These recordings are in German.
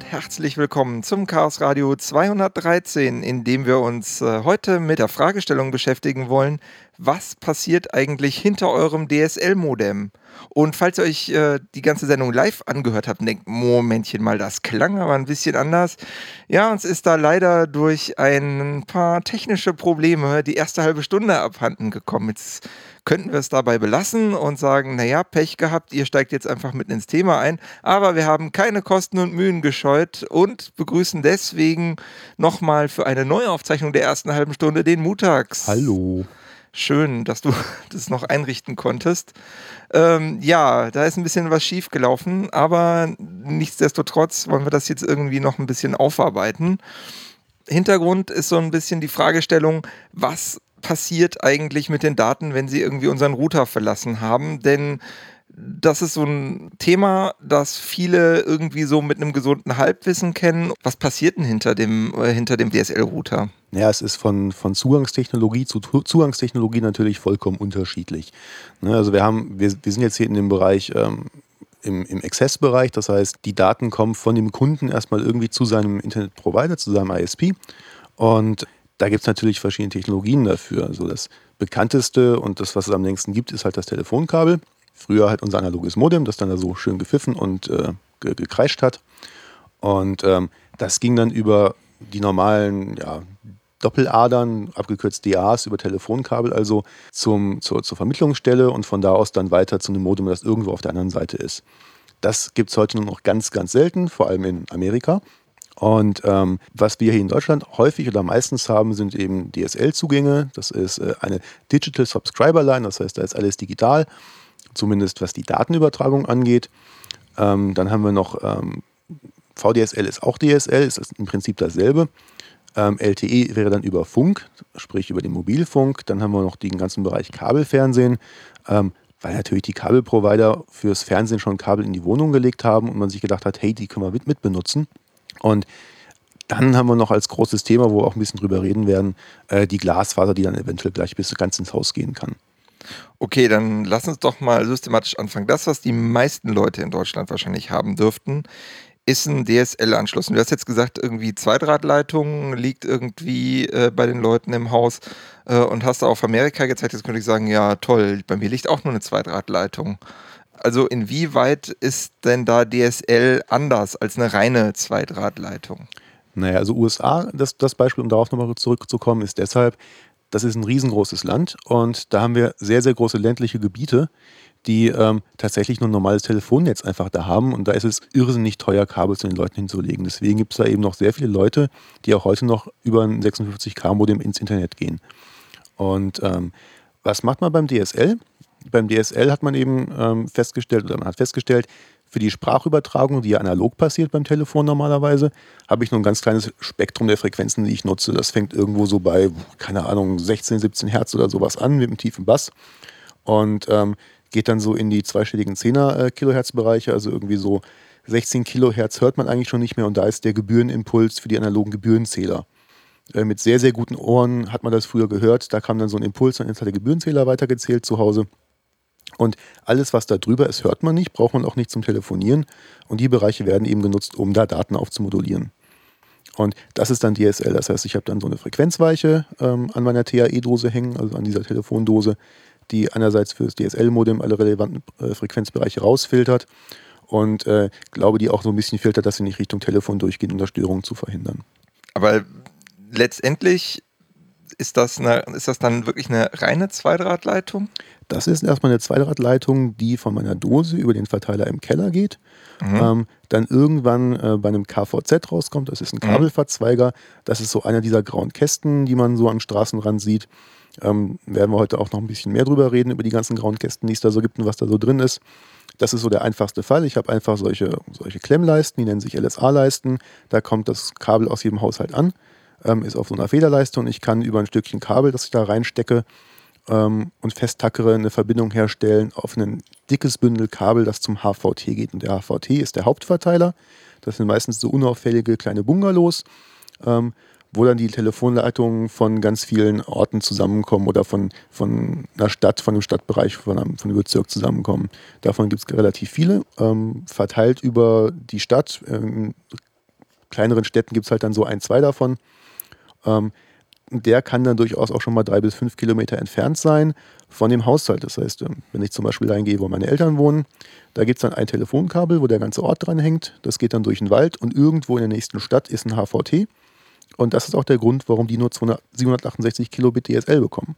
Und herzlich willkommen zum Chaos Radio 213, in dem wir uns äh, heute mit der Fragestellung beschäftigen wollen, was passiert eigentlich hinter eurem DSL-Modem? Und falls ihr euch äh, die ganze Sendung live angehört habt und denkt, Momentchen mal, das klang aber ein bisschen anders. Ja, uns ist da leider durch ein paar technische Probleme die erste halbe Stunde abhanden gekommen. Jetzt könnten wir es dabei belassen und sagen, naja, Pech gehabt, ihr steigt jetzt einfach mitten ins Thema ein. Aber wir haben keine Kosten und Mühen gescheut und begrüßen deswegen nochmal für eine Neuaufzeichnung der ersten halben Stunde den Mutax. Hallo. Schön, dass du das noch einrichten konntest. Ähm, ja, da ist ein bisschen was schief gelaufen, aber nichtsdestotrotz wollen wir das jetzt irgendwie noch ein bisschen aufarbeiten. Hintergrund ist so ein bisschen die Fragestellung, was passiert eigentlich mit den Daten, wenn sie irgendwie unseren Router verlassen haben? Denn das ist so ein Thema, das viele irgendwie so mit einem gesunden Halbwissen kennen. Was passiert denn hinter dem, äh, dem DSL-Router? Ja, es ist von, von Zugangstechnologie zu Zugangstechnologie natürlich vollkommen unterschiedlich. Ne, also wir haben, wir, wir sind jetzt hier in dem Bereich ähm, im, im Access-Bereich, das heißt, die Daten kommen von dem Kunden erstmal irgendwie zu seinem Internetprovider, zu seinem ISP. Und da gibt es natürlich verschiedene Technologien dafür. Also das bekannteste und das, was es am längsten gibt, ist halt das Telefonkabel. Früher halt unser analoges Modem, das dann da so schön gepfiffen und äh, ge gekreischt hat. Und ähm, das ging dann über die normalen ja, Doppeladern, abgekürzt DAs, über Telefonkabel, also zum, zur, zur Vermittlungsstelle und von da aus dann weiter zu einem Modem, das irgendwo auf der anderen Seite ist. Das gibt es heute nur noch ganz, ganz selten, vor allem in Amerika. Und ähm, was wir hier in Deutschland häufig oder meistens haben, sind eben DSL-Zugänge. Das ist äh, eine Digital Subscriber Line, das heißt, da ist alles digital zumindest was die Datenübertragung angeht. Ähm, dann haben wir noch ähm, VDSL ist auch DSL, ist im Prinzip dasselbe. Ähm, LTE wäre dann über Funk, sprich über den Mobilfunk. Dann haben wir noch den ganzen Bereich Kabelfernsehen, ähm, weil natürlich die Kabelprovider fürs Fernsehen schon Kabel in die Wohnung gelegt haben und man sich gedacht hat, hey, die können wir mit, mit benutzen. Und dann haben wir noch als großes Thema, wo wir auch ein bisschen drüber reden werden, äh, die Glasfaser, die dann eventuell gleich bis ganz ins Haus gehen kann. Okay, dann lass uns doch mal systematisch anfangen. Das, was die meisten Leute in Deutschland wahrscheinlich haben dürften, ist ein DSL-Anschluss. Du hast jetzt gesagt, irgendwie Zweidrahtleitung liegt irgendwie äh, bei den Leuten im Haus äh, und hast da auf Amerika gezeigt. Jetzt könnte ich sagen, ja toll, bei mir liegt auch nur eine Zweidrahtleitung. Also inwieweit ist denn da DSL anders als eine reine Zweidrahtleitung? Naja, also USA, das, das Beispiel, um darauf nochmal zurückzukommen, ist deshalb, das ist ein riesengroßes Land und da haben wir sehr, sehr große ländliche Gebiete, die ähm, tatsächlich nur ein normales Telefonnetz einfach da haben und da ist es irrsinnig teuer, Kabel zu den Leuten hinzulegen. Deswegen gibt es da eben noch sehr viele Leute, die auch heute noch über ein 56K-Modem ins Internet gehen. Und ähm, was macht man beim DSL? Beim DSL hat man eben ähm, festgestellt, oder man hat festgestellt, für die Sprachübertragung, die ja analog passiert beim Telefon normalerweise, habe ich nur ein ganz kleines Spektrum der Frequenzen, die ich nutze. Das fängt irgendwo so bei, keine Ahnung, 16, 17 Hertz oder sowas an mit einem tiefen Bass und ähm, geht dann so in die zweistelligen 10er äh, Kilohertz-Bereiche, also irgendwie so 16 Kilohertz hört man eigentlich schon nicht mehr und da ist der Gebührenimpuls für die analogen Gebührenzähler. Äh, mit sehr, sehr guten Ohren hat man das früher gehört. Da kam dann so ein Impuls und jetzt hat der Gebührenzähler weitergezählt zu Hause. Und alles, was da drüber ist, hört man nicht, braucht man auch nicht zum Telefonieren. Und die Bereiche werden eben genutzt, um da Daten aufzumodulieren. Und das ist dann DSL. Das heißt, ich habe dann so eine Frequenzweiche ähm, an meiner TAE-Dose hängen, also an dieser Telefondose, die einerseits für das DSL-Modem alle relevanten äh, Frequenzbereiche rausfiltert und äh, glaube, die auch so ein bisschen filtert, dass sie nicht Richtung Telefon durchgehen, um da Störungen zu verhindern. Aber letztendlich ist das, eine, ist das dann wirklich eine reine Zweidrahtleitung? Das ist erstmal eine Zweidrahtleitung, die von meiner Dose über den Verteiler im Keller geht. Mhm. Ähm, dann irgendwann äh, bei einem KVZ rauskommt. Das ist ein mhm. Kabelverzweiger. Das ist so einer dieser grauen Kästen, die man so am Straßenrand sieht. Ähm, werden wir heute auch noch ein bisschen mehr drüber reden, über die ganzen grauen Kästen, die es da so gibt und was da so drin ist. Das ist so der einfachste Fall. Ich habe einfach solche, solche Klemmleisten, die nennen sich LSA-Leisten. Da kommt das Kabel aus jedem Haushalt an, ähm, ist auf so einer Federleiste und ich kann über ein Stückchen Kabel, das ich da reinstecke, ähm, und festtackere eine Verbindung herstellen auf ein dickes Bündel Kabel, das zum HVT geht. Und der HVT ist der Hauptverteiler. Das sind meistens so unauffällige kleine Bungalows, ähm, wo dann die Telefonleitungen von ganz vielen Orten zusammenkommen oder von, von einer Stadt, von einem Stadtbereich, von einem, von einem Bezirk zusammenkommen. Davon gibt es relativ viele, ähm, verteilt über die Stadt. In kleineren Städten gibt es halt dann so ein, zwei davon. Ähm, der kann dann durchaus auch schon mal drei bis fünf Kilometer entfernt sein von dem Haushalt. Das heißt, ähm, wenn ich zum Beispiel dahin gehe, wo meine Eltern wohnen, da gibt es dann ein Telefonkabel, wo der ganze Ort dran hängt. Das geht dann durch den Wald und irgendwo in der nächsten Stadt ist ein HVT. Und das ist auch der Grund, warum die nur 200, 768 Kilobit DSL bekommen.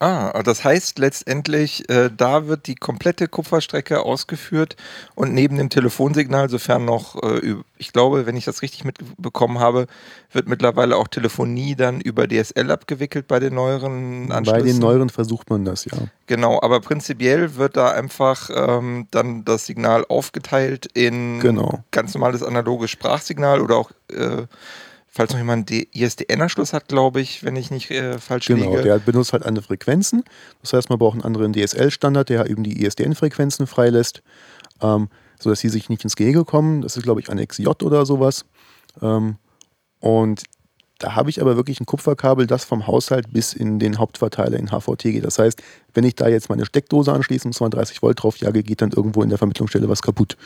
Ah, das heißt letztendlich, äh, da wird die komplette Kupferstrecke ausgeführt und neben dem Telefonsignal, sofern noch, äh, ich glaube, wenn ich das richtig mitbekommen habe, wird mittlerweile auch Telefonie dann über DSL abgewickelt bei den neueren Anschlüssen. Bei den neueren versucht man das, ja. Genau, aber prinzipiell wird da einfach ähm, dann das Signal aufgeteilt in genau. ganz normales analoges Sprachsignal oder auch äh, falls noch jemand ISDN-Anschluss hat, glaube ich, wenn ich nicht äh, falsch genau, liege. Genau, der benutzt halt andere Frequenzen. Das heißt, man braucht einen anderen DSL-Standard, der eben die ISDN-Frequenzen freilässt, ähm, sodass sie sich nicht ins Gehege kommen. Das ist, glaube ich, ein XJ oder sowas. Ähm, und da habe ich aber wirklich ein Kupferkabel, das vom Haushalt bis in den Hauptverteiler in HVT geht. Das heißt, wenn ich da jetzt meine Steckdose anschließe und 32 Volt drauf jage, geht dann irgendwo in der Vermittlungsstelle was kaputt.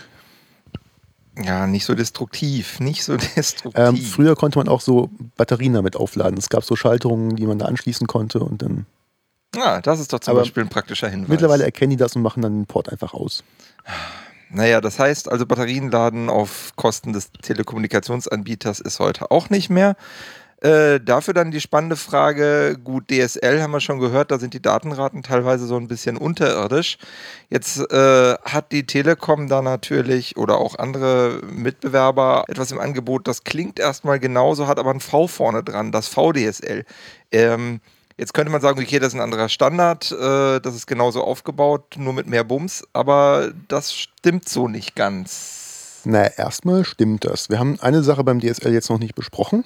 Ja, nicht so destruktiv, nicht so destruktiv. Ähm, früher konnte man auch so Batterien damit aufladen. Es gab so Schalterungen, die man da anschließen konnte und dann. Ja, das ist doch zum Beispiel ein praktischer Hinweis. Mittlerweile erkennen die das und machen dann den Port einfach aus. Naja, das heißt also, Batterien laden auf Kosten des Telekommunikationsanbieters ist heute auch nicht mehr. Äh, dafür dann die spannende Frage, gut, DSL haben wir schon gehört, da sind die Datenraten teilweise so ein bisschen unterirdisch. Jetzt äh, hat die Telekom da natürlich oder auch andere Mitbewerber etwas im Angebot, das klingt erstmal genauso, hat aber ein V vorne dran, das VDSL. Ähm, Jetzt könnte man sagen, okay, das ist ein anderer Standard, äh, das ist genauso aufgebaut, nur mit mehr Bums, aber das stimmt so nicht ganz. Na, erstmal stimmt das. Wir haben eine Sache beim DSL jetzt noch nicht besprochen.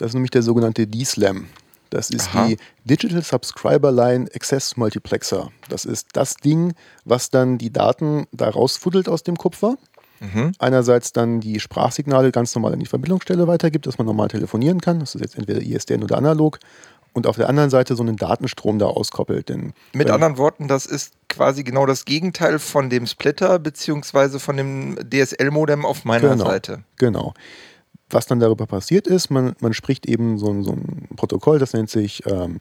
Das ist nämlich der sogenannte DSLAM. Das ist Aha. die Digital Subscriber Line Access Multiplexer. Das ist das Ding, was dann die Daten da rausfuddelt aus dem Kupfer. Mhm. Einerseits dann die Sprachsignale ganz normal an die Verbindungsstelle weitergibt, dass man normal telefonieren kann. Das ist jetzt entweder ISDN oder analog. Und auf der anderen Seite so einen Datenstrom da auskoppelt. Denn, Mit anderen Worten, das ist quasi genau das Gegenteil von dem Splitter beziehungsweise von dem DSL-Modem auf meiner genau, Seite. Genau was dann darüber passiert ist, man, man spricht eben so, ein, so ein Protokoll, das nennt sich ähm,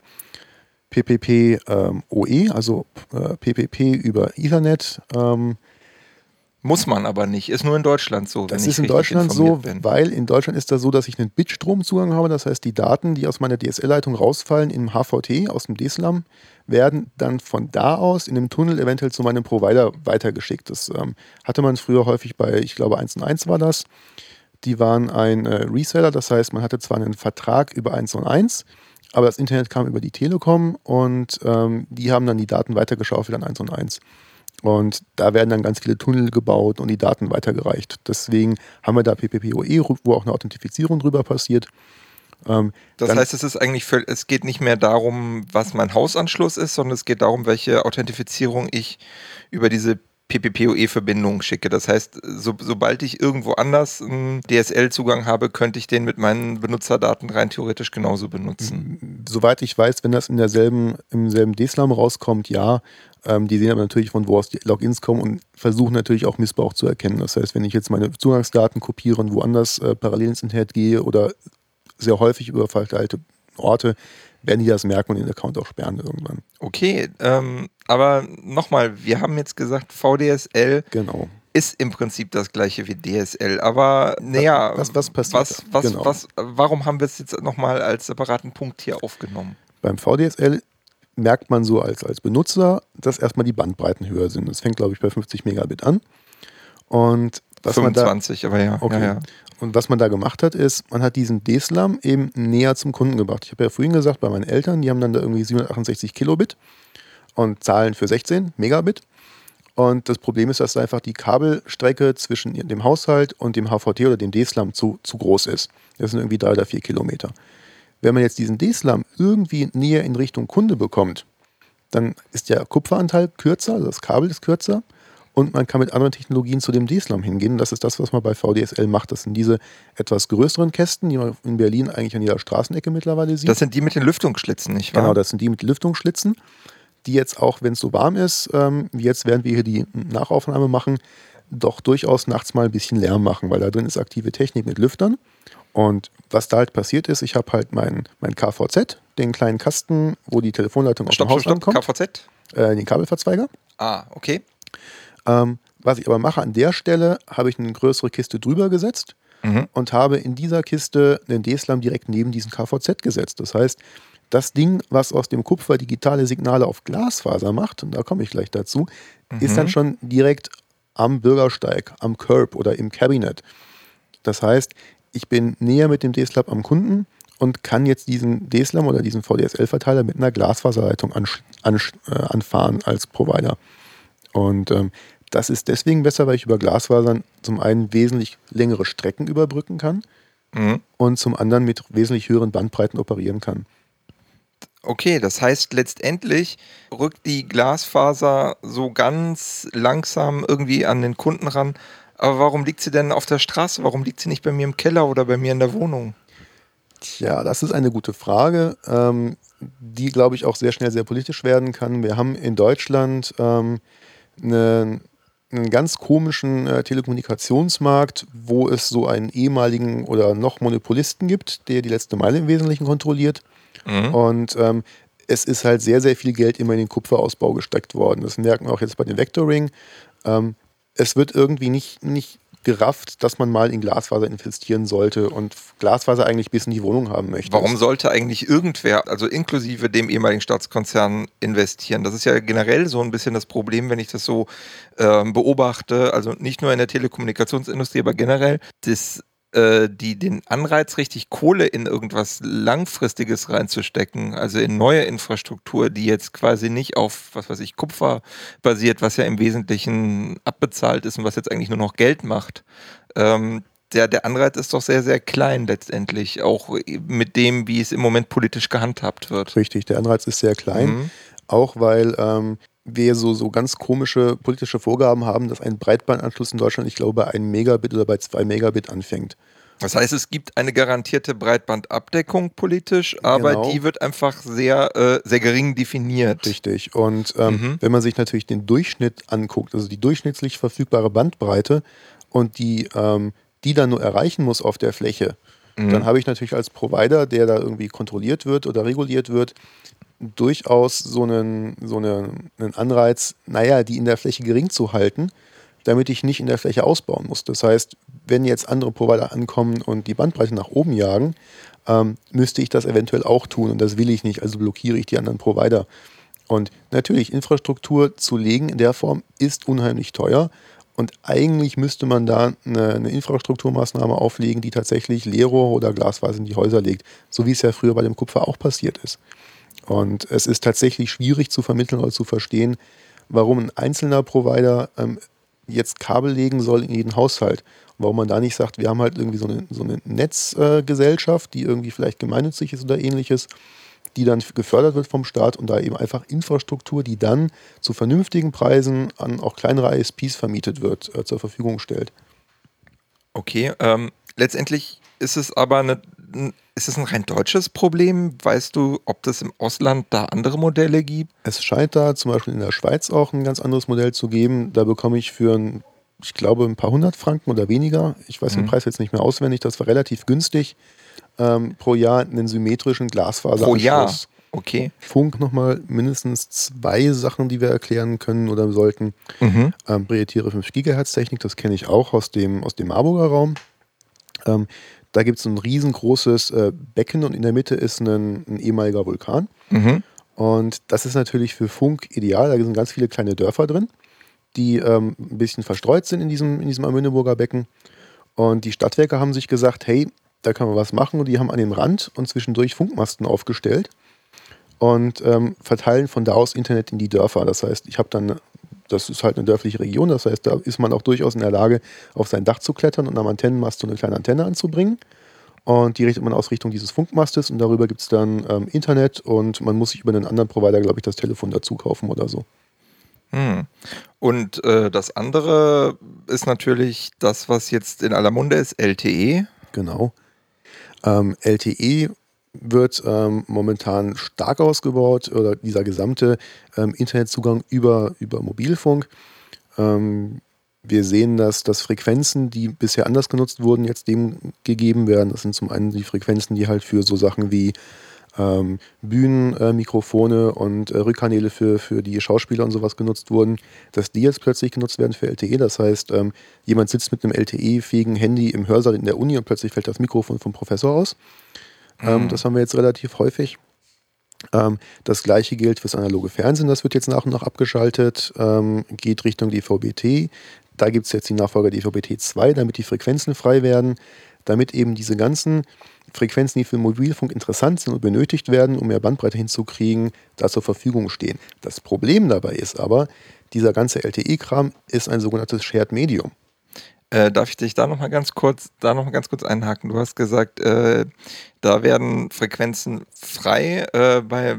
PPP ähm, OE, also äh, PPP über Ethernet. Ähm, muss man aber nicht, ist nur in Deutschland so. Das ist in Deutschland so, bin. weil in Deutschland ist das so, dass ich einen Bitstromzugang habe. Das heißt, die Daten, die aus meiner DSL-Leitung rausfallen im HVT, aus dem DSLAM, werden dann von da aus in dem Tunnel eventuell zu meinem Provider weitergeschickt. Das ähm, hatte man früher häufig bei, ich glaube, 1 und 1 war das. Die waren ein äh, Reseller, das heißt, man hatte zwar einen Vertrag über 1 und 1, aber das Internet kam über die Telekom und ähm, die haben dann die Daten weitergeschaufelt an 1 und 1. Und da werden dann ganz viele Tunnel gebaut und die Daten weitergereicht. Deswegen haben wir da PPPoE, wo auch eine Authentifizierung drüber passiert. Ähm, das heißt, es ist eigentlich für, es geht nicht mehr darum, was mein Hausanschluss ist, sondern es geht darum, welche Authentifizierung ich über diese PPPoE-Verbindung schicke. Das heißt, so, sobald ich irgendwo anders einen DSL-Zugang habe, könnte ich den mit meinen Benutzerdaten rein theoretisch genauso benutzen. Soweit ich weiß, wenn das in derselben, im selben DSLAM rauskommt, ja. Ähm, die sehen aber natürlich, von wo aus die Logins kommen und versuchen natürlich auch Missbrauch zu erkennen. Das heißt, wenn ich jetzt meine Zugangsdaten kopiere und woanders äh, parallel ins Internet gehe oder sehr häufig über verteilte Orte, werden die das merken und den Account auch sperren irgendwann. Okay, ähm, aber nochmal, wir haben jetzt gesagt, VDSL genau. ist im Prinzip das gleiche wie DSL, aber naja, was, was passiert? Was, was, genau. was, warum haben wir es jetzt nochmal als separaten Punkt hier aufgenommen? Beim VDSL merkt man so als, als Benutzer, dass erstmal die Bandbreiten höher sind. Das fängt, glaube ich, bei 50 Megabit an. Und was 25, man da, aber ja. Okay. Ja, ja. Und was man da gemacht hat, ist, man hat diesen DSLAM eben näher zum Kunden gebracht. Ich habe ja vorhin gesagt, bei meinen Eltern, die haben dann da irgendwie 768 Kilobit und zahlen für 16 Megabit. Und das Problem ist, dass einfach die Kabelstrecke zwischen dem Haushalt und dem HVT oder dem DSLAM zu, zu groß ist. Das sind irgendwie drei oder vier Kilometer. Wenn man jetzt diesen DSLAM irgendwie näher in Richtung Kunde bekommt, dann ist der Kupferanteil kürzer, also das Kabel ist kürzer und man kann mit anderen Technologien zu dem DSLAM hingehen. Das ist das, was man bei VDSL macht. Das sind diese etwas größeren Kästen, die man in Berlin eigentlich an jeder Straßenecke mittlerweile sieht. Das sind die mit den Lüftungsschlitzen, nicht wahr? Genau, das sind die mit Lüftungsschlitzen, die jetzt auch, wenn es so warm ist, ähm, wie jetzt, während wir hier die Nachaufnahme machen, doch durchaus nachts mal ein bisschen Lärm machen, weil da drin ist aktive Technik mit Lüftern. Und was da halt passiert ist, ich habe halt mein, mein KVZ, den kleinen Kasten, wo die Telefonleitung aus stopp, dem Haus stopp, stopp. ankommt, KVZ? äh, den Kabelverzweiger. Ah, okay. Ähm, was ich aber mache an der Stelle, habe ich eine größere Kiste drüber gesetzt Mhm. und habe in dieser Kiste den D-Slam direkt neben diesen KVZ gesetzt. Das heißt, das Ding, was aus dem Kupfer digitale Signale auf Glasfaser macht, und da komme ich gleich dazu, ist dann schon direkt am Bürgersteig, am Curb oder im Cabinet. Das heißt, ich bin näher mit dem D-Slab am Kunden und kann jetzt diesen D-Slam oder diesen VDSL-Verteiler mit einer Glasfaserleitung äh, anfahren als Provider. Und ähm, das ist deswegen besser, weil ich über Glasfasern zum einen wesentlich längere Strecken überbrücken kann Mhm. und zum anderen mit wesentlich höheren Bandbreiten operieren kann. Okay, das heißt letztendlich rückt die Glasfaser so ganz langsam irgendwie an den Kunden ran. Aber warum liegt sie denn auf der Straße? Warum liegt sie nicht bei mir im Keller oder bei mir in der Wohnung? Tja, das ist eine gute Frage, ähm, die, glaube ich, auch sehr schnell sehr politisch werden kann. Wir haben in Deutschland ähm, eine, einen ganz komischen äh, Telekommunikationsmarkt, wo es so einen ehemaligen oder noch Monopolisten gibt, der die letzte Meile im Wesentlichen kontrolliert. Mhm. Und ähm, es ist halt sehr, sehr viel Geld immer in den Kupferausbau gesteckt worden. Das merken wir auch jetzt bei dem Vectoring. Ähm, es wird irgendwie nicht, nicht gerafft, dass man mal in Glasfaser investieren sollte und Glasfaser eigentlich bis in die Wohnung haben möchte. Warum sollte eigentlich irgendwer, also inklusive dem ehemaligen Staatskonzern, investieren? Das ist ja generell so ein bisschen das Problem, wenn ich das so ähm, beobachte, also nicht nur in der Telekommunikationsindustrie, aber generell, dass äh, die den Anreiz, richtig Kohle in irgendwas Langfristiges reinzustecken, also in neue Infrastruktur, die jetzt quasi nicht auf, was weiß ich, Kupfer basiert, was ja im Wesentlichen abbezahlt ist und was jetzt eigentlich nur noch Geld macht. Ähm, der, der Anreiz ist doch sehr, sehr klein letztendlich, auch mit dem, wie es im Moment politisch gehandhabt wird. Richtig, der Anreiz ist sehr klein, Mhm. auch weil ähm, wir so, so ganz komische politische Vorgaben haben, dass ein Breitbandanschluss in Deutschland, ich glaube, bei 1 Megabit oder bei 2 Megabit anfängt. Das heißt, es gibt eine garantierte Breitbandabdeckung politisch, aber Genau. die wird einfach sehr, äh, sehr gering definiert. Richtig. Und ähm, Mhm. wenn man sich natürlich den Durchschnitt anguckt, also die durchschnittlich verfügbare Bandbreite und die, ähm, die dann nur erreichen muss auf der Fläche, Mhm. dann habe ich natürlich als Provider, der da irgendwie kontrolliert wird oder reguliert wird, durchaus so einen, so einen, einen Anreiz, naja, die in der Fläche gering zu halten, damit ich nicht in der Fläche ausbauen muss. Das heißt, wenn jetzt andere Provider ankommen und die Bandbreite nach oben jagen, ähm, müsste ich das eventuell auch tun und das will ich nicht, also blockiere ich die anderen Provider. Und natürlich, Infrastruktur zu legen in der Form ist unheimlich teuer. Und eigentlich müsste man da eine, eine Infrastrukturmaßnahme auflegen, die tatsächlich Leerrohre oder Glasfaser in die Häuser legt. So wie es ja früher bei dem Kupfer auch passiert ist. Und es ist tatsächlich schwierig zu vermitteln oder zu verstehen, warum ein einzelner Provider ähm, jetzt Kabel legen soll in jeden Haushalt. Warum man da nicht sagt, wir haben halt irgendwie so eine, so eine Netzgesellschaft, die irgendwie vielleicht gemeinnützig ist oder ähnliches, die dann gefördert wird vom Staat und da eben einfach Infrastruktur, die dann zu vernünftigen Preisen an auch kleinere ISPs vermietet wird, äh, zur Verfügung stellt. Okay, ähm, letztendlich ist es aber eine, ist es ein rein deutsches Problem? Weißt du, ob das im Ausland da andere Modelle gibt? Es scheint da zum Beispiel in der Schweiz auch ein ganz anderes Modell zu geben. Da bekomme ich für, ein, ich glaube, ein paar hundert Franken oder weniger, ich weiß den Mhm. Preis jetzt nicht mehr auswendig, das war relativ günstig, ähm, pro Jahr einen symmetrischen Glasfaseranschluss. Pro Jahr. Okay. Funk nochmal mindestens zwei Sachen, die wir erklären können oder sollten. Mhm. Ähm, Prioritäre 5 GHz Technik, das kenne ich auch aus dem, aus dem Marburger Raum. Ähm, da gibt es ein riesengroßes äh, Becken und in der Mitte ist ein, ein ehemaliger Vulkan. Mhm. Und das ist natürlich für Funk ideal. Da sind ganz viele kleine Dörfer drin, die ähm, ein bisschen verstreut sind in diesem, in diesem Amünneburger Becken. Und die Stadtwerke haben sich gesagt, hey, da können wir was machen. Und die haben an dem Rand und zwischendurch Funkmasten aufgestellt und ähm, verteilen von da aus Internet in die Dörfer. Das heißt, ich habe dann, das ist halt eine dörfliche Region, das heißt, da ist man auch durchaus in der Lage, auf sein Dach zu klettern und am Antennenmast so eine kleine Antenne anzubringen. Und die richtet man aus Richtung dieses Funkmastes und darüber gibt es dann ähm, Internet und man muss sich über einen anderen Provider, glaube ich, das Telefon dazu kaufen oder so. Hm. Und äh, das andere ist natürlich das, was jetzt in aller Munde ist, LTE. Genau. Ähm, LTE wird ähm, momentan stark ausgebaut oder dieser gesamte ähm, Internetzugang über, über Mobilfunk. Ähm, wir sehen, dass, dass Frequenzen, die bisher anders genutzt wurden, jetzt dem gegeben werden. Das sind zum einen die Frequenzen, die halt für so Sachen wie ähm, Bühnenmikrofone äh, und äh, Rückkanäle für, für die Schauspieler und sowas genutzt wurden, dass die jetzt plötzlich genutzt werden für LTE. Das heißt, ähm, jemand sitzt mit einem LTE-fähigen Handy im Hörsaal in der Uni und plötzlich fällt das Mikrofon vom Professor aus. Ähm, mhm. Das haben wir jetzt relativ häufig. Ähm, das gleiche gilt fürs analoge Fernsehen, das wird jetzt nach und nach abgeschaltet, ähm, geht Richtung DVB-T. Da gibt es jetzt die Nachfolger DVB-T2, damit die Frequenzen frei werden, damit eben diese ganzen Frequenzen, die für Mobilfunk interessant sind und benötigt werden, um mehr Bandbreite hinzukriegen, da zur Verfügung stehen. Das Problem dabei ist aber, dieser ganze LTE-Kram ist ein sogenanntes Shared Medium. Äh, darf ich dich da nochmal ganz kurz, da noch mal ganz kurz einhaken? Du hast gesagt, äh, da werden Frequenzen frei äh, bei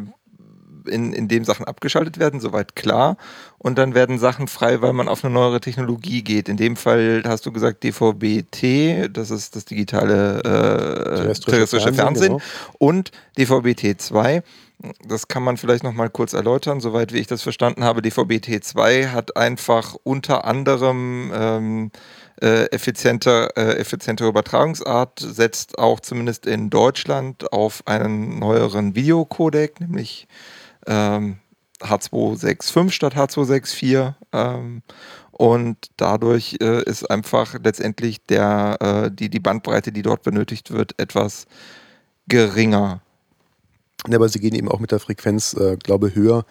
in, in dem Sachen abgeschaltet werden, soweit klar. Und dann werden Sachen frei, weil man auf eine neuere Technologie geht. In dem Fall hast du gesagt DVB-T, das ist das digitale äh, terrestrische, terrestrische, Fernsehen, genau. und DVB-T2. Das kann man vielleicht noch mal kurz erläutern. Soweit wie ich das verstanden habe, DVB-T2 hat einfach unter anderem ähm, äh, effiziente, äh, effiziente Übertragungsart, setzt auch zumindest in Deutschland auf einen neueren Videocodec, nämlich ähm, H265 statt H264. Ähm, und dadurch äh, ist einfach letztendlich der, äh, die, die Bandbreite, die dort benötigt wird, etwas geringer. Ja, aber sie gehen eben auch mit der Frequenz, äh, glaube höher,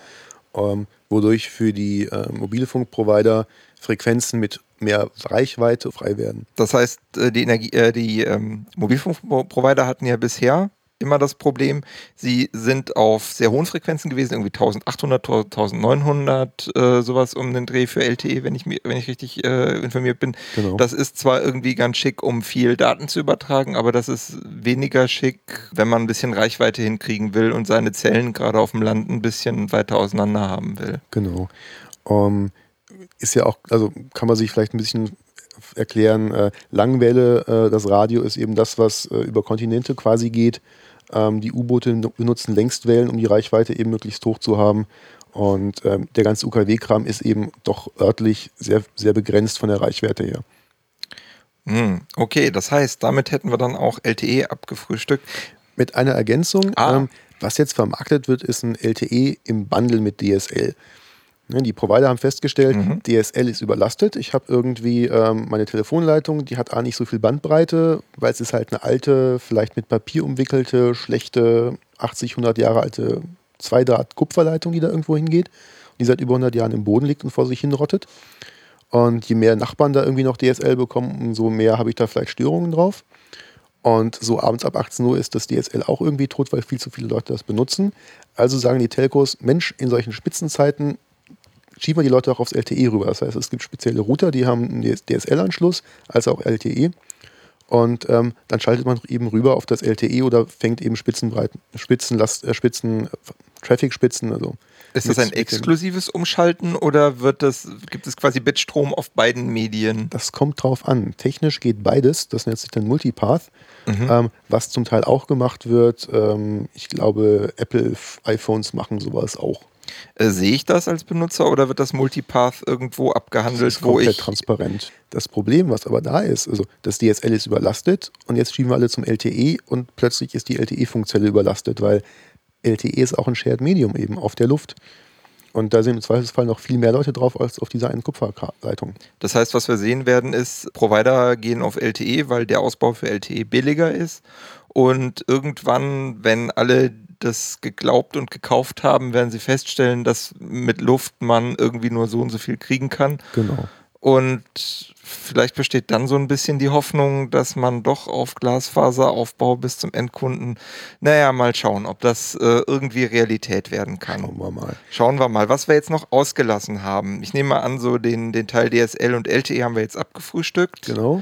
ähm, wodurch für die äh, Mobilfunkprovider Frequenzen mit mehr Reichweite frei werden. Das heißt, äh, die, Energie, äh, die ähm, Mobilfunkprovider hatten ja bisher immer das Problem. Sie sind auf sehr hohen Frequenzen gewesen, irgendwie 1800, 1900, äh, sowas um den Dreh für LTE, wenn ich, wenn ich richtig äh, informiert bin. Genau. Das ist zwar irgendwie ganz schick, um viel Daten zu übertragen, aber das ist weniger schick, wenn man ein bisschen Reichweite hinkriegen will und seine Zellen gerade auf dem Land ein bisschen weiter auseinander haben will. Genau. Um, ist ja auch, also kann man sich vielleicht ein bisschen erklären, äh, Langwelle, äh, das Radio ist eben das, was äh, über Kontinente quasi geht. Ähm, die U-Boote benutzen Längstwellen, um die Reichweite eben möglichst hoch zu haben. Und ähm, der ganze UKW-Kram ist eben doch örtlich sehr, sehr begrenzt von der Reichweite her. Hm, okay, das heißt, damit hätten wir dann auch LTE abgefrühstückt. Mit einer Ergänzung, ah. ähm, was jetzt vermarktet wird, ist ein LTE im Bundle mit DSL. Ne, die Provider haben festgestellt, mhm. DSL ist überlastet. Ich habe irgendwie ähm, meine Telefonleitung, die hat A nicht so viel Bandbreite, weil es ist halt eine alte, vielleicht mit Papier umwickelte, schlechte, 80, 100 Jahre alte Zweidraht-Kupferleitung, die da irgendwo hingeht. Die seit über 100 Jahren im Boden liegt und vor sich hin rottet. Und je mehr Nachbarn da irgendwie noch DSL bekommen, umso mehr habe ich da vielleicht Störungen drauf. Und so abends ab 18 Uhr ist das DSL auch irgendwie tot, weil viel zu viele Leute das benutzen. Also sagen die Telcos, Mensch, in solchen Spitzenzeiten schieben wir die Leute auch aufs LTE rüber. Das heißt, es gibt spezielle Router, die haben einen DSL-Anschluss, als auch LTE. Und ähm, dann schaltet man eben rüber auf das LTE oder fängt eben Spitzenbreiten, Spitzenlast, äh, Spitzen, Traffic-Spitzen. Also ist das ein exklusives Umschalten oder wird das, gibt es quasi Bitstrom auf beiden Medien? Das kommt drauf an. Technisch geht beides. Das nennt sich dann Multipath. Mhm. Ähm, was zum Teil auch gemacht wird. Ähm, ich glaube, Apple iPhones machen sowas auch. Äh, sehe ich das als Benutzer oder wird das Multipath irgendwo abgehandelt, das ist wo ich. transparent. Das Problem, was aber da ist, also das DSL ist überlastet und jetzt schieben wir alle zum LTE und plötzlich ist die LTE-Funkzelle überlastet, weil LTE ist auch ein Shared Medium eben auf der Luft. Und da sind im Zweifelsfall noch viel mehr Leute drauf als auf dieser einen Kupferleitung. Das heißt, was wir sehen werden, ist, Provider gehen auf LTE, weil der Ausbau für LTE billiger ist. Und irgendwann, wenn alle das geglaubt und gekauft haben, werden sie feststellen, dass mit Luft man irgendwie nur so und so viel kriegen kann. Genau. Und vielleicht besteht dann so ein bisschen die Hoffnung, dass man doch auf Glasfaseraufbau bis zum Endkunden, naja, mal schauen, ob das äh, irgendwie Realität werden kann. Schauen wir mal. Schauen wir mal. Was wir jetzt noch ausgelassen haben. Ich nehme mal an, so den, den Teil DSL und LTE haben wir jetzt abgefrühstückt. Genau.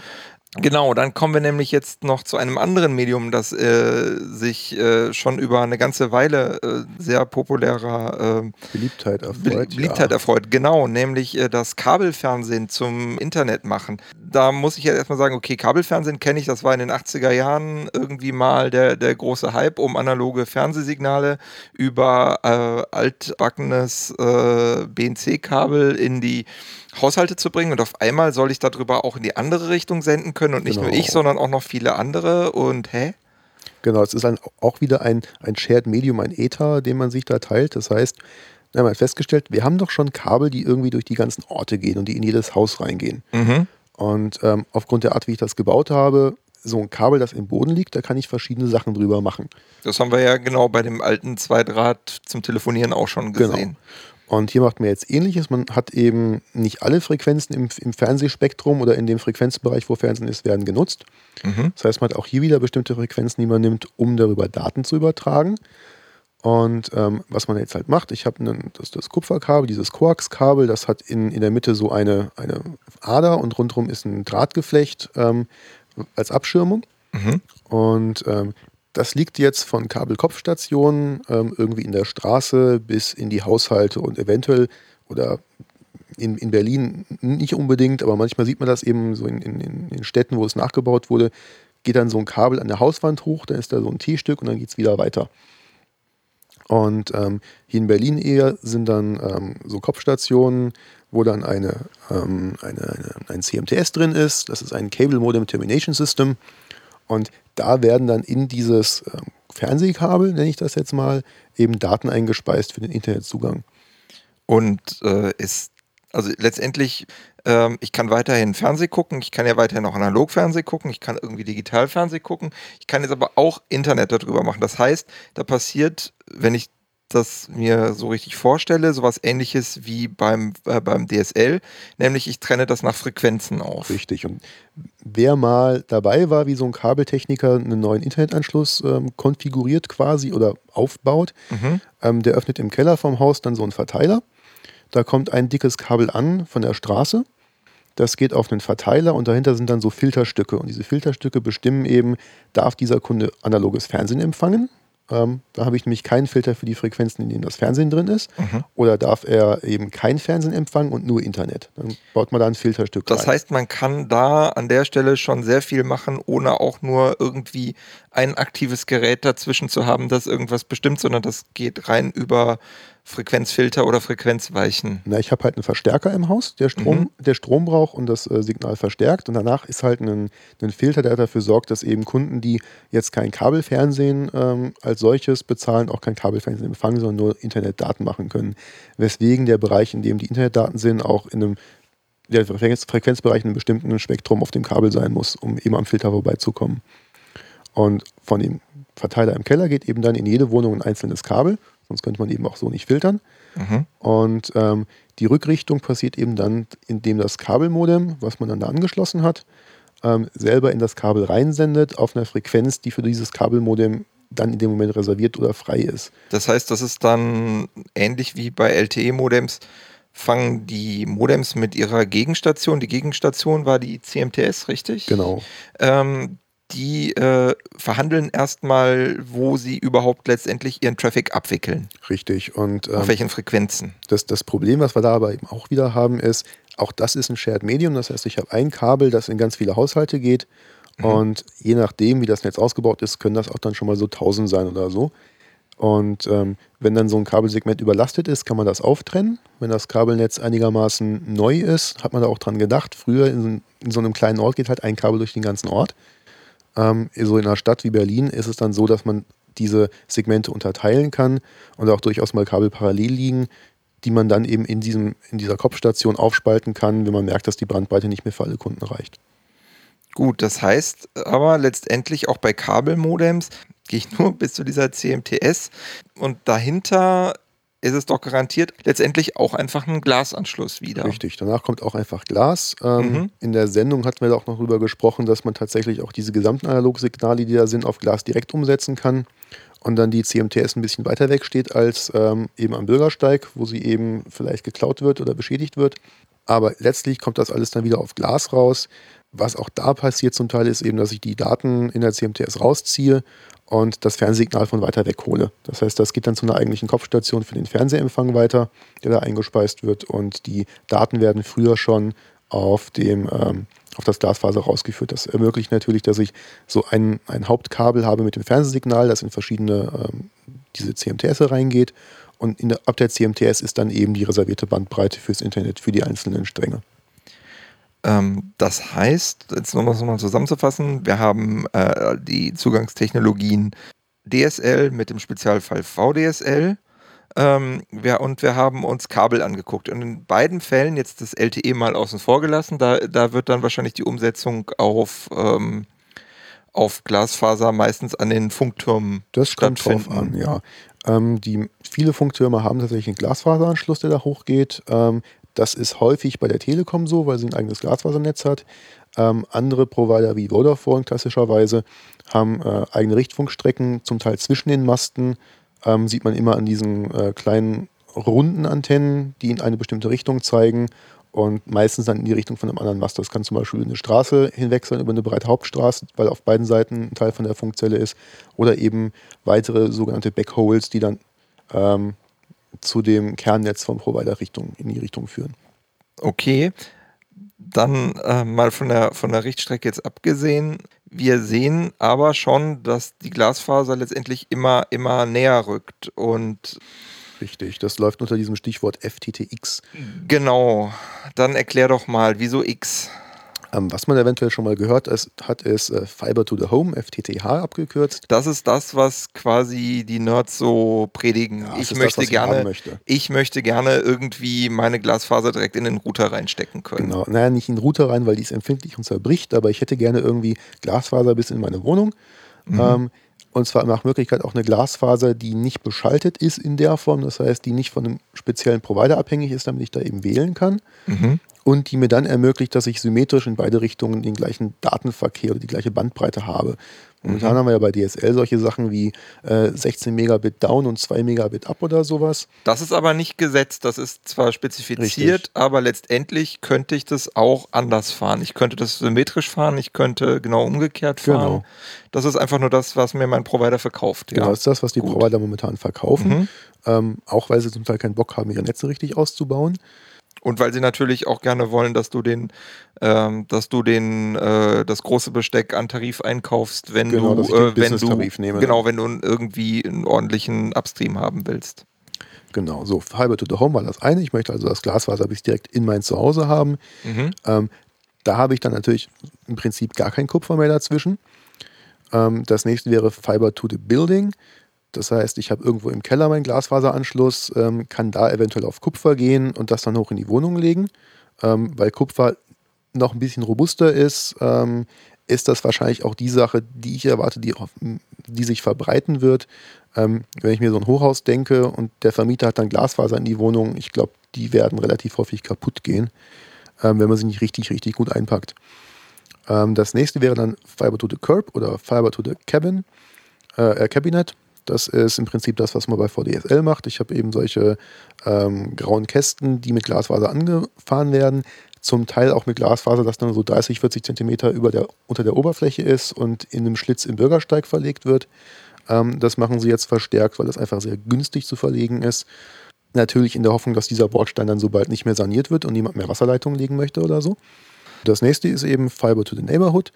Genau, dann kommen wir nämlich jetzt noch zu einem anderen Medium, das äh, sich äh, schon über eine ganze Weile äh, sehr populärer äh, Beliebtheit erfreut. Beliebtheit ja. erfreut, genau, nämlich äh, das Kabelfernsehen zum Internet machen. Da muss ich jetzt erstmal sagen, okay, Kabelfernsehen kenne ich, das war in den 80er Jahren irgendwie mal der, der große Hype um analoge Fernsehsignale über äh, altbackenes BNC-Kabel in die Haushalte zu bringen und auf einmal soll ich darüber auch in die andere Richtung senden können und nicht genau. nur ich, sondern auch noch viele andere und hä? Genau, es ist ein, auch wieder ein, ein Shared Medium, ein Ether, den man sich da teilt. Das heißt, wir haben festgestellt, wir haben doch schon Kabel, die irgendwie durch die ganzen Orte gehen und die in jedes Haus reingehen. Mhm. Und ähm, aufgrund der Art, wie ich das gebaut habe, so ein Kabel, das im Boden liegt, da kann ich verschiedene Sachen drüber machen. Das haben wir ja genau bei dem alten Zweidraht zum Telefonieren auch schon gesehen. Genau. Und hier macht man jetzt ähnliches. Man hat eben nicht alle Frequenzen im, im Fernsehspektrum oder in dem Frequenzbereich, wo Fernsehen ist, werden genutzt. Mhm. Das heißt, man hat auch hier wieder bestimmte Frequenzen, die man nimmt, um darüber Daten zu übertragen. Und ähm, was man jetzt halt macht, ich habe das, das, Kupferkabel, dieses Koax-Kabel, das hat in, in der Mitte so eine, eine Ader und rundherum ist ein Drahtgeflecht ähm, als Abschirmung. Mhm. Und ähm, das liegt jetzt von Kabelkopfstationen ähm, irgendwie in der Straße bis in die Haushalte und eventuell oder in, in Berlin nicht unbedingt, aber manchmal sieht man das eben so in, in, in den Städten, wo es nachgebaut wurde, geht dann so ein Kabel an der Hauswand hoch, dann ist da so ein T-Stück und dann geht es wieder weiter. Und ähm, hier in Berlin eher sind dann ähm, so Kopfstationen, wo dann eine, ähm, eine, eine, ein CMTS drin ist. Das ist ein Cable Modem Termination System. Und da werden dann in dieses äh, Fernsehkabel, nenne ich das jetzt mal, eben Daten eingespeist für den Internetzugang. Und äh, ist, also letztendlich, äh, ich kann weiterhin Fernseh gucken, ich kann ja weiterhin auch Analogfernseh gucken, ich kann irgendwie Digitalfernseh gucken, ich kann jetzt aber auch Internet darüber machen. Das heißt, da passiert, wenn ich das mir so richtig vorstelle, sowas ähnliches wie beim, äh, beim DSL, nämlich ich trenne das nach Frequenzen auf. Richtig. Und wer mal dabei war, wie so ein Kabeltechniker einen neuen Internetanschluss ähm, konfiguriert quasi oder aufbaut, mhm. ähm, der öffnet im Keller vom Haus dann so einen Verteiler. Da kommt ein dickes Kabel an von der Straße. Das geht auf einen Verteiler und dahinter sind dann so Filterstücke. Und diese Filterstücke bestimmen eben, darf dieser Kunde analoges Fernsehen empfangen? Ähm, da habe ich nämlich keinen Filter für die Frequenzen, in denen das Fernsehen drin ist. Mhm. Oder darf er eben kein Fernsehen empfangen und nur Internet? Dann baut man da ein Filterstück Das rein. heißt, man kann da an der Stelle schon sehr viel machen, ohne auch nur irgendwie ein aktives Gerät dazwischen zu haben, das irgendwas bestimmt, sondern das geht rein über Frequenzfilter oder Frequenzweichen? Na, ich habe halt einen Verstärker im Haus, der Strom, mhm. der Strom braucht und das äh, Signal verstärkt. Und danach ist halt ein, ein, Filter, der dafür sorgt, dass eben Kunden, die jetzt kein Kabelfernsehen ähm, als solches bezahlen, auch kein Kabelfernsehen empfangen, sondern nur Internetdaten machen können. Weswegen der Bereich, in dem die Internetdaten sind, auch in einem der Frequenzbereich in einem bestimmten Spektrum auf dem Kabel sein muss, um eben am Filter vorbeizukommen. Und von dem Verteiler im Keller geht eben dann in jede Wohnung ein einzelnes Kabel Sonst könnte man eben auch so nicht filtern. Mhm. Und ähm, die Rückrichtung passiert eben dann, indem das Kabelmodem, was man dann da angeschlossen hat, ähm, selber in das Kabel reinsendet auf einer Frequenz, die für dieses Kabelmodem dann in dem Moment reserviert oder frei ist. Das heißt, das ist dann ähnlich wie bei LTE-Modems, fangen die Modems mit ihrer Gegenstation, die Gegenstation war die CMTS, richtig? Genau. Ähm, die äh, verhandeln erstmal, wo sie überhaupt letztendlich ihren Traffic abwickeln. Richtig. Und, ähm, Auf welchen Frequenzen. Das, das Problem, was wir da aber eben auch wieder haben, ist, auch das ist ein Shared Medium. Das heißt, ich habe ein Kabel, das in ganz viele Haushalte geht. Mhm. Und je nachdem, wie das Netz ausgebaut ist, können das auch dann schon mal so 1000 sein oder so. Und ähm, wenn dann so ein Kabelsegment überlastet ist, kann man das auftrennen. Wenn das Kabelnetz einigermaßen neu ist, hat man da auch dran gedacht. Früher in, in so einem kleinen Ort geht halt ein Kabel durch den ganzen Ort. Ähm, so in einer Stadt wie Berlin ist es dann so, dass man diese Segmente unterteilen kann und auch durchaus mal Kabel parallel liegen, die man dann eben in, diesem, in dieser Kopfstation aufspalten kann, wenn man merkt, dass die Brandbreite nicht mehr für alle Kunden reicht. Gut, das heißt aber letztendlich auch bei Kabelmodems gehe ich nur bis zu dieser CMTS und dahinter ist es doch garantiert letztendlich auch einfach ein Glasanschluss wieder. Richtig, danach kommt auch einfach Glas. Ähm, mhm. In der Sendung hatten wir auch noch darüber gesprochen, dass man tatsächlich auch diese gesamten Analogsignale, die da sind, auf Glas direkt umsetzen kann und dann die CMTS ein bisschen weiter weg steht als ähm, eben am Bürgersteig, wo sie eben vielleicht geklaut wird oder beschädigt wird. Aber letztlich kommt das alles dann wieder auf Glas raus, was auch da passiert zum Teil ist eben, dass ich die Daten in der CMTS rausziehe und das Fernsehsignal von weiter weg hole. Das heißt, das geht dann zu einer eigentlichen Kopfstation für den Fernsehempfang weiter, der da eingespeist wird und die Daten werden früher schon auf dem ähm, auf das Glasfaser rausgeführt. Das ermöglicht natürlich, dass ich so ein, ein Hauptkabel habe mit dem Fernsehsignal, das in verschiedene ähm, diese CMTS reingeht und der, ab der CMTS ist dann eben die reservierte Bandbreite fürs Internet für die einzelnen Stränge. Ähm, das heißt, jetzt nochmal noch zusammenzufassen, wir haben äh, die Zugangstechnologien DSL mit dem Spezialfall VDSL. Ähm, wir, und wir haben uns Kabel angeguckt. Und in beiden Fällen, jetzt das LTE mal außen vor gelassen, da, da wird dann wahrscheinlich die Umsetzung auf, ähm, auf Glasfaser meistens an den Funktürmen Das kommt drauf an, ja. Ähm, die, viele Funktürme haben tatsächlich einen Glasfaseranschluss, der da hochgeht. Ähm, das ist häufig bei der Telekom so, weil sie ein eigenes Glasfasernetz hat. Ähm, andere Provider wie Vodafone klassischerweise haben äh, eigene Richtfunkstrecken, zum Teil zwischen den Masten. Ähm, sieht man immer an diesen äh, kleinen runden Antennen, die in eine bestimmte Richtung zeigen und meistens dann in die Richtung von einem anderen Mast. Das kann zum Beispiel eine Straße hinweg sein, über eine breite Hauptstraße, weil auf beiden Seiten ein Teil von der Funkzelle ist. Oder eben weitere sogenannte Backholes, die dann ähm, zu dem Kernnetz vom Provider Richtung, in die Richtung führen. Okay, dann äh, mal von der, von der Richtstrecke jetzt abgesehen. Wir sehen aber schon, dass die Glasfaser letztendlich immer, immer näher rückt und Richtig, das läuft unter diesem Stichwort FTTX. Genau, dann erklär doch mal, wieso X? Ähm, was man eventuell schon mal gehört ist, hat, ist äh, Fiber to the Home, FTTH abgekürzt. Das ist das, was quasi die Nerds so predigen. Ja, ich möchte das, gerne, möchte. ich möchte gerne irgendwie meine Glasfaser direkt in den Router reinstecken können. Genau, naja, nicht in den Router rein, weil die ist empfindlich und zerbricht, aber ich hätte gerne irgendwie Glasfaser bis in meine Wohnung. Mhm. Ähm, und zwar nach Möglichkeit auch eine Glasfaser, die nicht beschaltet ist in der Form, das heißt, die nicht von einem speziellen Provider abhängig ist, damit ich da eben wählen kann. Mhm und die mir dann ermöglicht, dass ich symmetrisch in beide Richtungen den gleichen Datenverkehr oder die gleiche Bandbreite habe. Momentan mhm. haben wir ja bei DSL solche Sachen wie äh, 16 Megabit down und 2 Megabit up oder sowas. Das ist aber nicht gesetzt, das ist zwar spezifiziert, Richtig. aber letztendlich könnte ich das auch anders fahren. Ich könnte das symmetrisch fahren, ich könnte genau umgekehrt fahren. Genau. Das ist einfach nur das, was mir mein Provider verkauft. Genau, das ist das, was die Gut. Provider momentan verkaufen. Mhm. Ähm, auch weil sie zum Teil keinen Bock haben, ihre Netze richtig auszubauen. Und weil sie natürlich auch gerne wollen, dass du den, ähm, dass du den, äh, das große Besteck an Tarif einkaufst, wenn genau, du, äh, wenn du, nehme. genau, wenn du irgendwie einen ordentlichen Upstream haben willst. Genau, so Fiber to the Home war das eine. Ich möchte also das Glasfaser bis direkt in mein Zuhause haben. Mhm. Ähm, da habe ich dann natürlich im Prinzip gar kein Kupfer mehr dazwischen. Ähm, das nächste wäre Fiber to the Building. Das heißt, ich habe irgendwo im Keller meinen Glasfaseranschluss, ähm, kann da eventuell auf Kupfer gehen und das dann hoch in die Wohnung legen. Ähm, weil Kupfer noch ein bisschen robuster ist, ähm, ist das wahrscheinlich auch die Sache, die ich erwarte, die, die sich verbreiten wird. Ähm, wenn ich mir so ein Hochhaus denke und der Vermieter hat dann Glasfaser in die Wohnung, ich glaube, die werden relativ häufig kaputt gehen, ähm, wenn man sie nicht richtig, richtig gut einpackt. Ähm, das nächste wäre dann Fiber to the Curb oder Fiber to the Cabin, äh, Cabinet. Das ist im Prinzip das, was man bei VDSL macht. Ich habe eben solche ähm, grauen Kästen, die mit Glasfaser angefahren werden. Zum Teil auch mit Glasfaser, das dann so 30, 40 Zentimeter über der, unter der Oberfläche ist und in einem Schlitz im Bürgersteig verlegt wird. Ähm, das machen sie jetzt verstärkt, weil das einfach sehr günstig zu verlegen ist. Natürlich in der Hoffnung, dass dieser Bordstein dann so bald nicht mehr saniert wird und niemand mehr Wasserleitungen legen möchte oder so. Das nächste ist eben Fiber to the Neighborhood.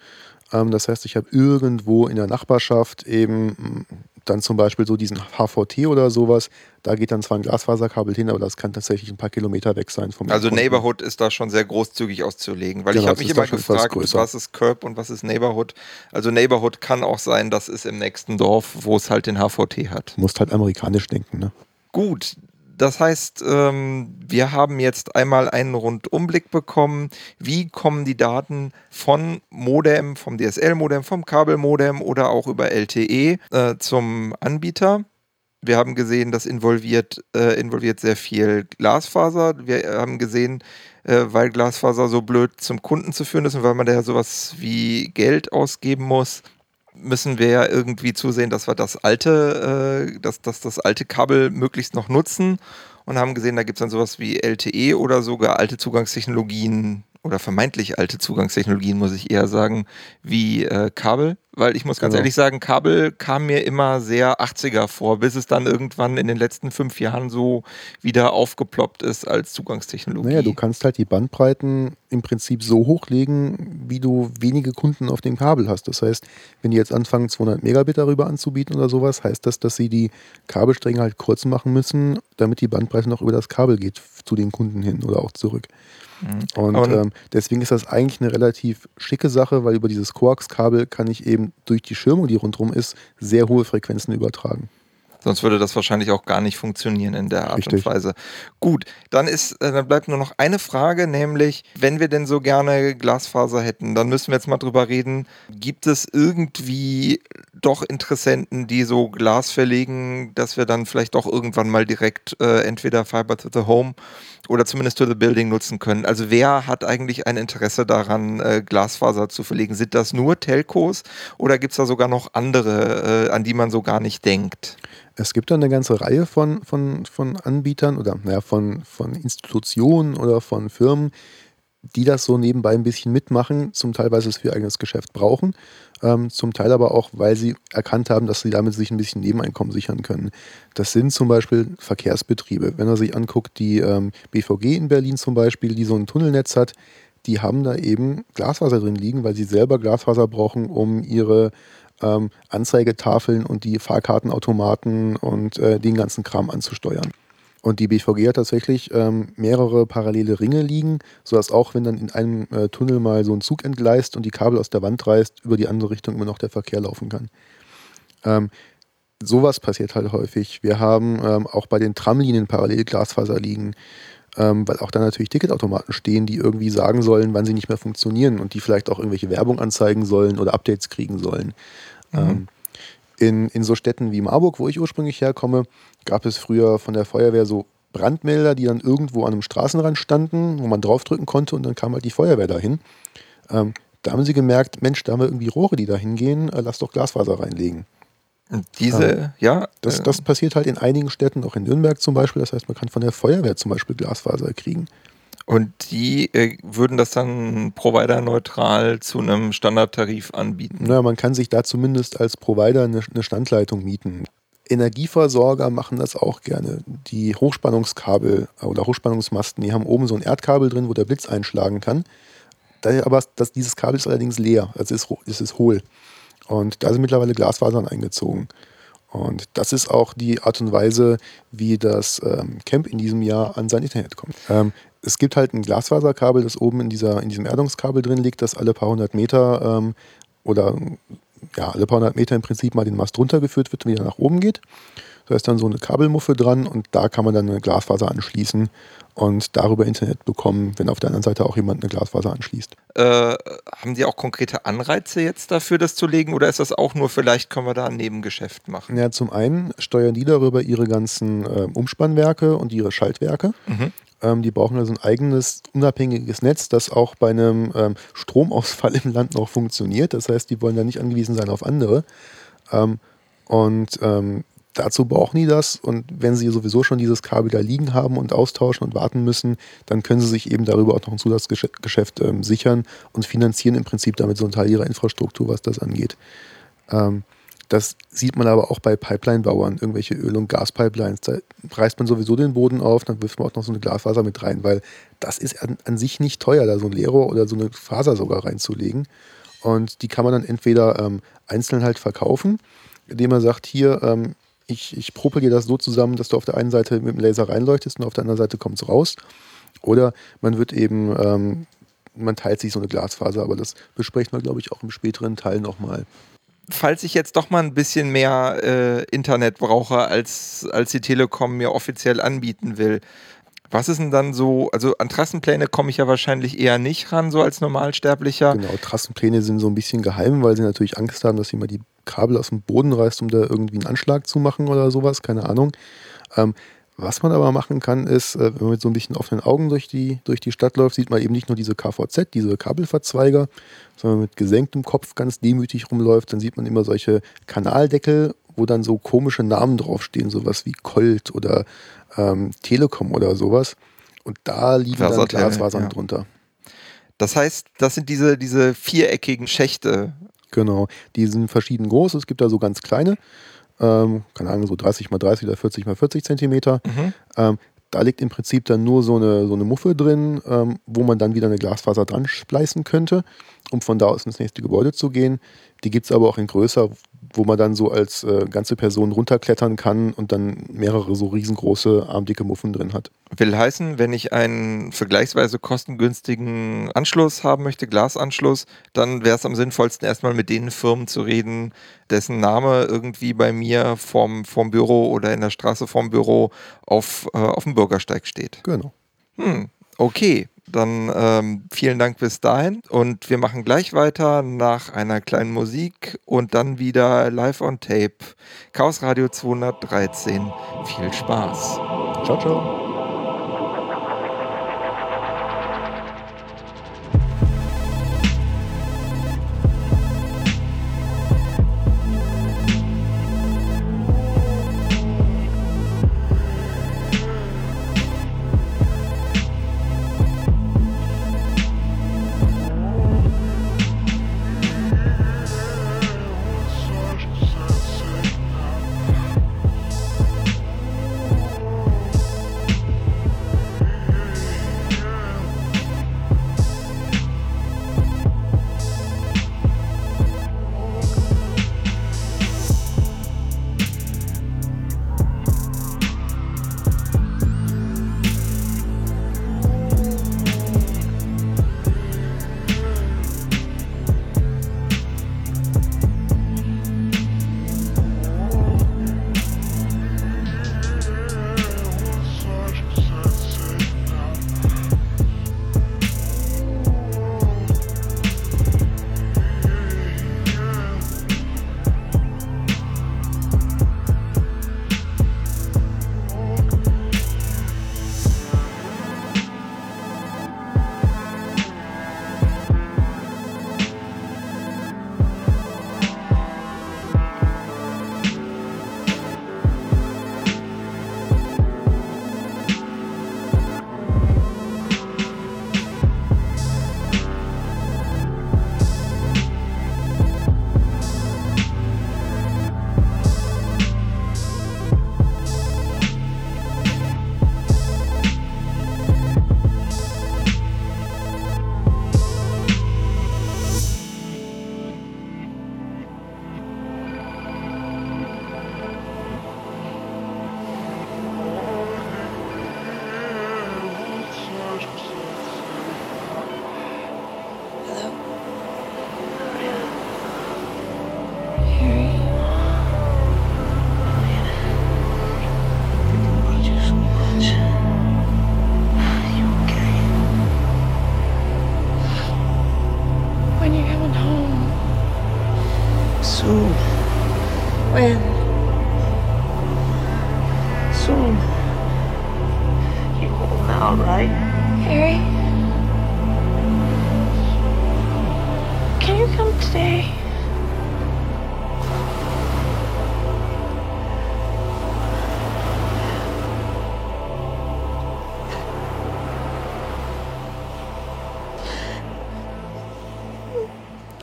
Ähm, das heißt, ich habe irgendwo in der Nachbarschaft eben dann zum Beispiel so diesen HVT oder sowas, da geht dann zwar ein Glasfaserkabel hin, aber das kann tatsächlich ein paar Kilometer weg sein vom Also Endkunden. Neighborhood ist da schon sehr großzügig auszulegen, weil genau, ich habe mich immer gefragt, was ist Curb und was ist Neighborhood. Also Neighborhood kann auch sein, das ist im nächsten Dorf, wo es halt den HVT hat. Du musst halt amerikanisch denken, ne? Gut, das heißt, ähm, wir haben jetzt einmal einen Rundumblick bekommen, wie kommen die Daten von Modem, vom DSL-Modem, vom Kabelmodem oder auch über LTE äh, zum Anbieter. Wir haben gesehen, das involviert, äh, involviert sehr viel Glasfaser. Wir haben gesehen, äh, weil Glasfaser so blöd zum Kunden zu führen ist und weil man da sowas wie Geld ausgeben muss, müssen wir ja irgendwie zusehen, dass wir das alte, äh, dass, dass das alte Kabel möglichst noch nutzen und haben gesehen, da gibt es dann sowas wie LTE oder sogar alte Zugangstechnologien oder vermeintlich alte Zugangstechnologien, muss ich eher sagen, wie äh, Kabel. Weil ich muss ganz Genau. ehrlich sagen, Kabel kam mir immer sehr 80er vor, bis es dann irgendwann in den letzten fünf Jahren so wieder aufgeploppt ist als Zugangstechnologie. Naja, du kannst halt die Bandbreiten im Prinzip so hochlegen, wie du wenige Kunden auf dem Kabel hast. Das heißt, wenn die jetzt anfangen, 200 Megabit darüber anzubieten oder sowas, heißt das, dass sie die Kabelstränge halt kurz machen müssen, damit die Bandbreite noch über das Kabel geht zu den Kunden hin oder auch zurück. Und Und- ähm, deswegen ist das eigentlich eine relativ schicke Sache, weil über dieses Koax-Kabel kann ich eben durch die Schirmung, die rundherum ist, sehr hohe Frequenzen übertragen. Sonst würde das wahrscheinlich auch gar nicht funktionieren in der Art und Richtig. Weise. Gut, dann ist, äh, dann bleibt nur noch eine Frage, nämlich, wenn wir denn so gerne Glasfaser hätten, dann müssen wir jetzt mal drüber reden. Gibt es irgendwie doch Interessenten, die so Glas verlegen, dass wir dann vielleicht doch irgendwann mal direkt äh, entweder Fiber to the Home oder zumindest to the Building nutzen können? Also wer hat eigentlich ein Interesse daran, äh, Glasfaser zu verlegen? Sind das nur Telcos oder gibt es da sogar noch andere, äh, an die man so gar nicht denkt? Es gibt da eine ganze Reihe von, von, von Anbietern oder naja, von, von Institutionen oder von Firmen, die das so nebenbei ein bisschen mitmachen, zum Teil, weil sie es für ihr eigenes Geschäft brauchen, ähm, zum Teil aber auch, weil sie erkannt haben, dass sie damit sich ein bisschen Nebeneinkommen sichern können. Das sind zum Beispiel Verkehrsbetriebe. Wenn man sich anguckt, die ähm, BVG in Berlin zum Beispiel, die so ein Tunnelnetz hat, die haben da eben Glasfaser drin liegen, weil sie selber Glasfaser brauchen, um ihre ähm, Anzeigetafeln und die Fahrkartenautomaten und äh, den ganzen Kram anzusteuern. Und die BVG hat tatsächlich ähm, mehrere parallele Ringe liegen, sodass auch wenn dann in einem äh, Tunnel mal so ein Zug entgleist und die Kabel aus der Wand reißt, über die andere Richtung immer noch der Verkehr laufen kann. Ähm, sowas passiert halt häufig. Wir haben ähm, auch bei den Tramlinien parallel Glasfaser liegen, ähm, weil auch da natürlich Ticketautomaten stehen, die irgendwie sagen sollen, wann sie nicht mehr funktionieren und die vielleicht auch irgendwelche Werbung anzeigen sollen oder Updates kriegen sollen. Ähm, in, in so Städten wie Marburg, wo ich ursprünglich herkomme, gab es früher von der Feuerwehr so Brandmelder, die dann irgendwo an einem Straßenrand standen, wo man draufdrücken konnte und dann kam halt die Feuerwehr dahin. Ähm, da haben sie gemerkt, Mensch, da haben wir irgendwie Rohre, die da hingehen, äh, lass doch Glasfaser reinlegen. Und diese, ja, Das, äh, das passiert halt in einigen Städten, auch in Nürnberg zum Beispiel. Das heißt, man kann von der Feuerwehr zum Beispiel Glasfaser kriegen. und die äh, würden das dann providerneutral zu einem Standardtarif anbieten. Naja, man kann sich da zumindest als Provider eine, eine Standleitung mieten. Energieversorger machen das auch gerne. Die Hochspannungskabel oder Hochspannungsmasten, die haben oben so ein Erdkabel drin, wo der Blitz einschlagen kann. Da, aber das, dieses Kabel ist allerdings leer, also es ist, es ist hohl. Und da sind mittlerweile Glasfasern eingezogen. Und das ist auch die Art und Weise, wie das ähm, Camp in diesem Jahr an sein Internet kommt. Ähm, es gibt halt ein Glasfaserkabel, das oben in, dieser, in diesem Erdungskabel drin liegt, das alle paar hundert Meter ähm, oder ja, alle paar hundert Meter im Prinzip mal den Mast runtergeführt wird und wieder nach oben geht. Da ist dann so eine Kabelmuffe dran und da kann man dann eine Glasfaser anschließen und darüber Internet bekommen, wenn auf der anderen Seite auch jemand eine Glasfaser anschließt. Äh, haben die auch konkrete Anreize jetzt dafür, das zu legen? Oder ist das auch nur, vielleicht können wir da ein Nebengeschäft machen? Ja, zum einen steuern die darüber ihre ganzen äh, Umspannwerke und ihre Schaltwerke. Mhm. Ähm, die brauchen also ein eigenes, unabhängiges Netz, das auch bei einem ähm, Stromausfall im Land noch funktioniert. Das heißt, die wollen da nicht angewiesen sein auf andere. Ähm, und ähm, dazu brauchen die das. Und wenn sie sowieso schon dieses Kabel da liegen haben und austauschen und warten müssen, dann können sie sich eben darüber auch noch ein Zusatzgeschäft ähm, sichern und finanzieren im Prinzip damit so einen Teil ihrer Infrastruktur, was das angeht. Ähm, das sieht man aber auch bei Pipeline-Bauern, irgendwelche Öl- und Gaspipelines. Da reißt man sowieso den Boden auf, dann wirft man auch noch so eine Glasfaser mit rein, weil das ist an, an sich nicht teuer, da so ein Leerrohr oder so eine Faser sogar reinzulegen. Und die kann man dann entweder ähm, einzeln halt verkaufen, indem man sagt, hier, ähm, ich, ich propel dir das so zusammen, dass du auf der einen Seite mit dem Laser reinleuchtest und auf der anderen Seite kommt es raus. Oder man wird eben, ähm, man teilt sich so eine Glasfaser, aber das besprechen wir, glaube ich, auch im späteren Teil nochmal. Falls ich jetzt doch mal ein bisschen mehr äh, Internet brauche, als, als die Telekom mir offiziell anbieten will, was ist denn dann so, also an Trassenpläne komme ich ja wahrscheinlich eher nicht ran, so als Normalsterblicher. Genau, Trassenpläne sind so ein bisschen geheim, weil sie natürlich Angst haben, dass jemand die Kabel aus dem Boden reißt, um da irgendwie einen Anschlag zu machen oder sowas, keine Ahnung. Ähm, was man aber machen kann, ist, äh, wenn man mit so ein bisschen offenen Augen durch die, durch die Stadt läuft, sieht man eben nicht nur diese KVZ, diese Kabelverzweiger, sondern mit gesenktem Kopf ganz demütig rumläuft, dann sieht man immer solche Kanaldeckel, wo dann so komische Namen draufstehen, sowas wie Colt oder ähm, Telekom oder sowas. Und da liegen dann Glasfasern ja. drunter. Das heißt, das sind diese, diese viereckigen Schächte. Genau, die sind verschieden groß. Es gibt da so ganz kleine, ähm, keine Ahnung, so 30 mal 30 oder 40 mal 40 Zentimeter. Mhm. Ähm, da liegt im Prinzip dann nur so eine, so eine Muffe drin, ähm, wo man dann wieder eine Glasfaser dran spleißen könnte, um von da aus ins nächste Gebäude zu gehen. Die gibt es aber auch in größer, wo man dann so als äh, ganze Person runterklettern kann und dann mehrere so riesengroße, armdicke Muffen drin hat. Will heißen, wenn ich einen vergleichsweise kostengünstigen Anschluss haben möchte, Glasanschluss, dann wäre es am sinnvollsten, erstmal mit den Firmen zu reden, dessen Name irgendwie bei mir vorm, vorm Büro oder in der Straße vorm Büro auf, äh, auf dem Bürgersteig steht. Genau. Hm, okay. Dann ähm, vielen Dank bis dahin und wir machen gleich weiter nach einer kleinen Musik und dann wieder live on tape. Chaos Radio 213. Viel Spaß. Ciao, ciao.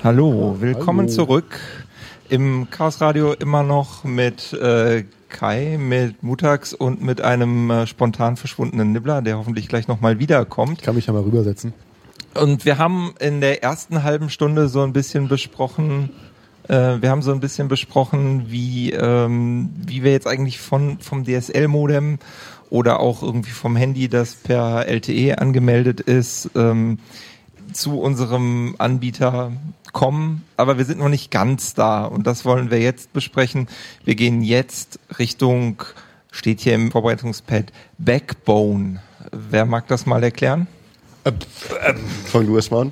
Hallo, willkommen Hallo. zurück im Chaos Radio immer noch mit äh, Kai, mit Mutax und mit einem äh, spontan verschwundenen Nibbler, der hoffentlich gleich nochmal wiederkommt. Ich kann mich ja mal rübersetzen. Und wir haben in der ersten halben Stunde so ein bisschen besprochen, äh, wir haben so ein bisschen besprochen, wie, ähm, wie wir jetzt eigentlich von, vom DSL-Modem oder auch irgendwie vom Handy, das per LTE angemeldet ist, ähm, zu unserem Anbieter kommen, aber wir sind noch nicht ganz da und das wollen wir jetzt besprechen. Wir gehen jetzt Richtung, steht hier im Vorbereitungspad, Backbone. Wer mag das mal erklären? Fang du erst mal an.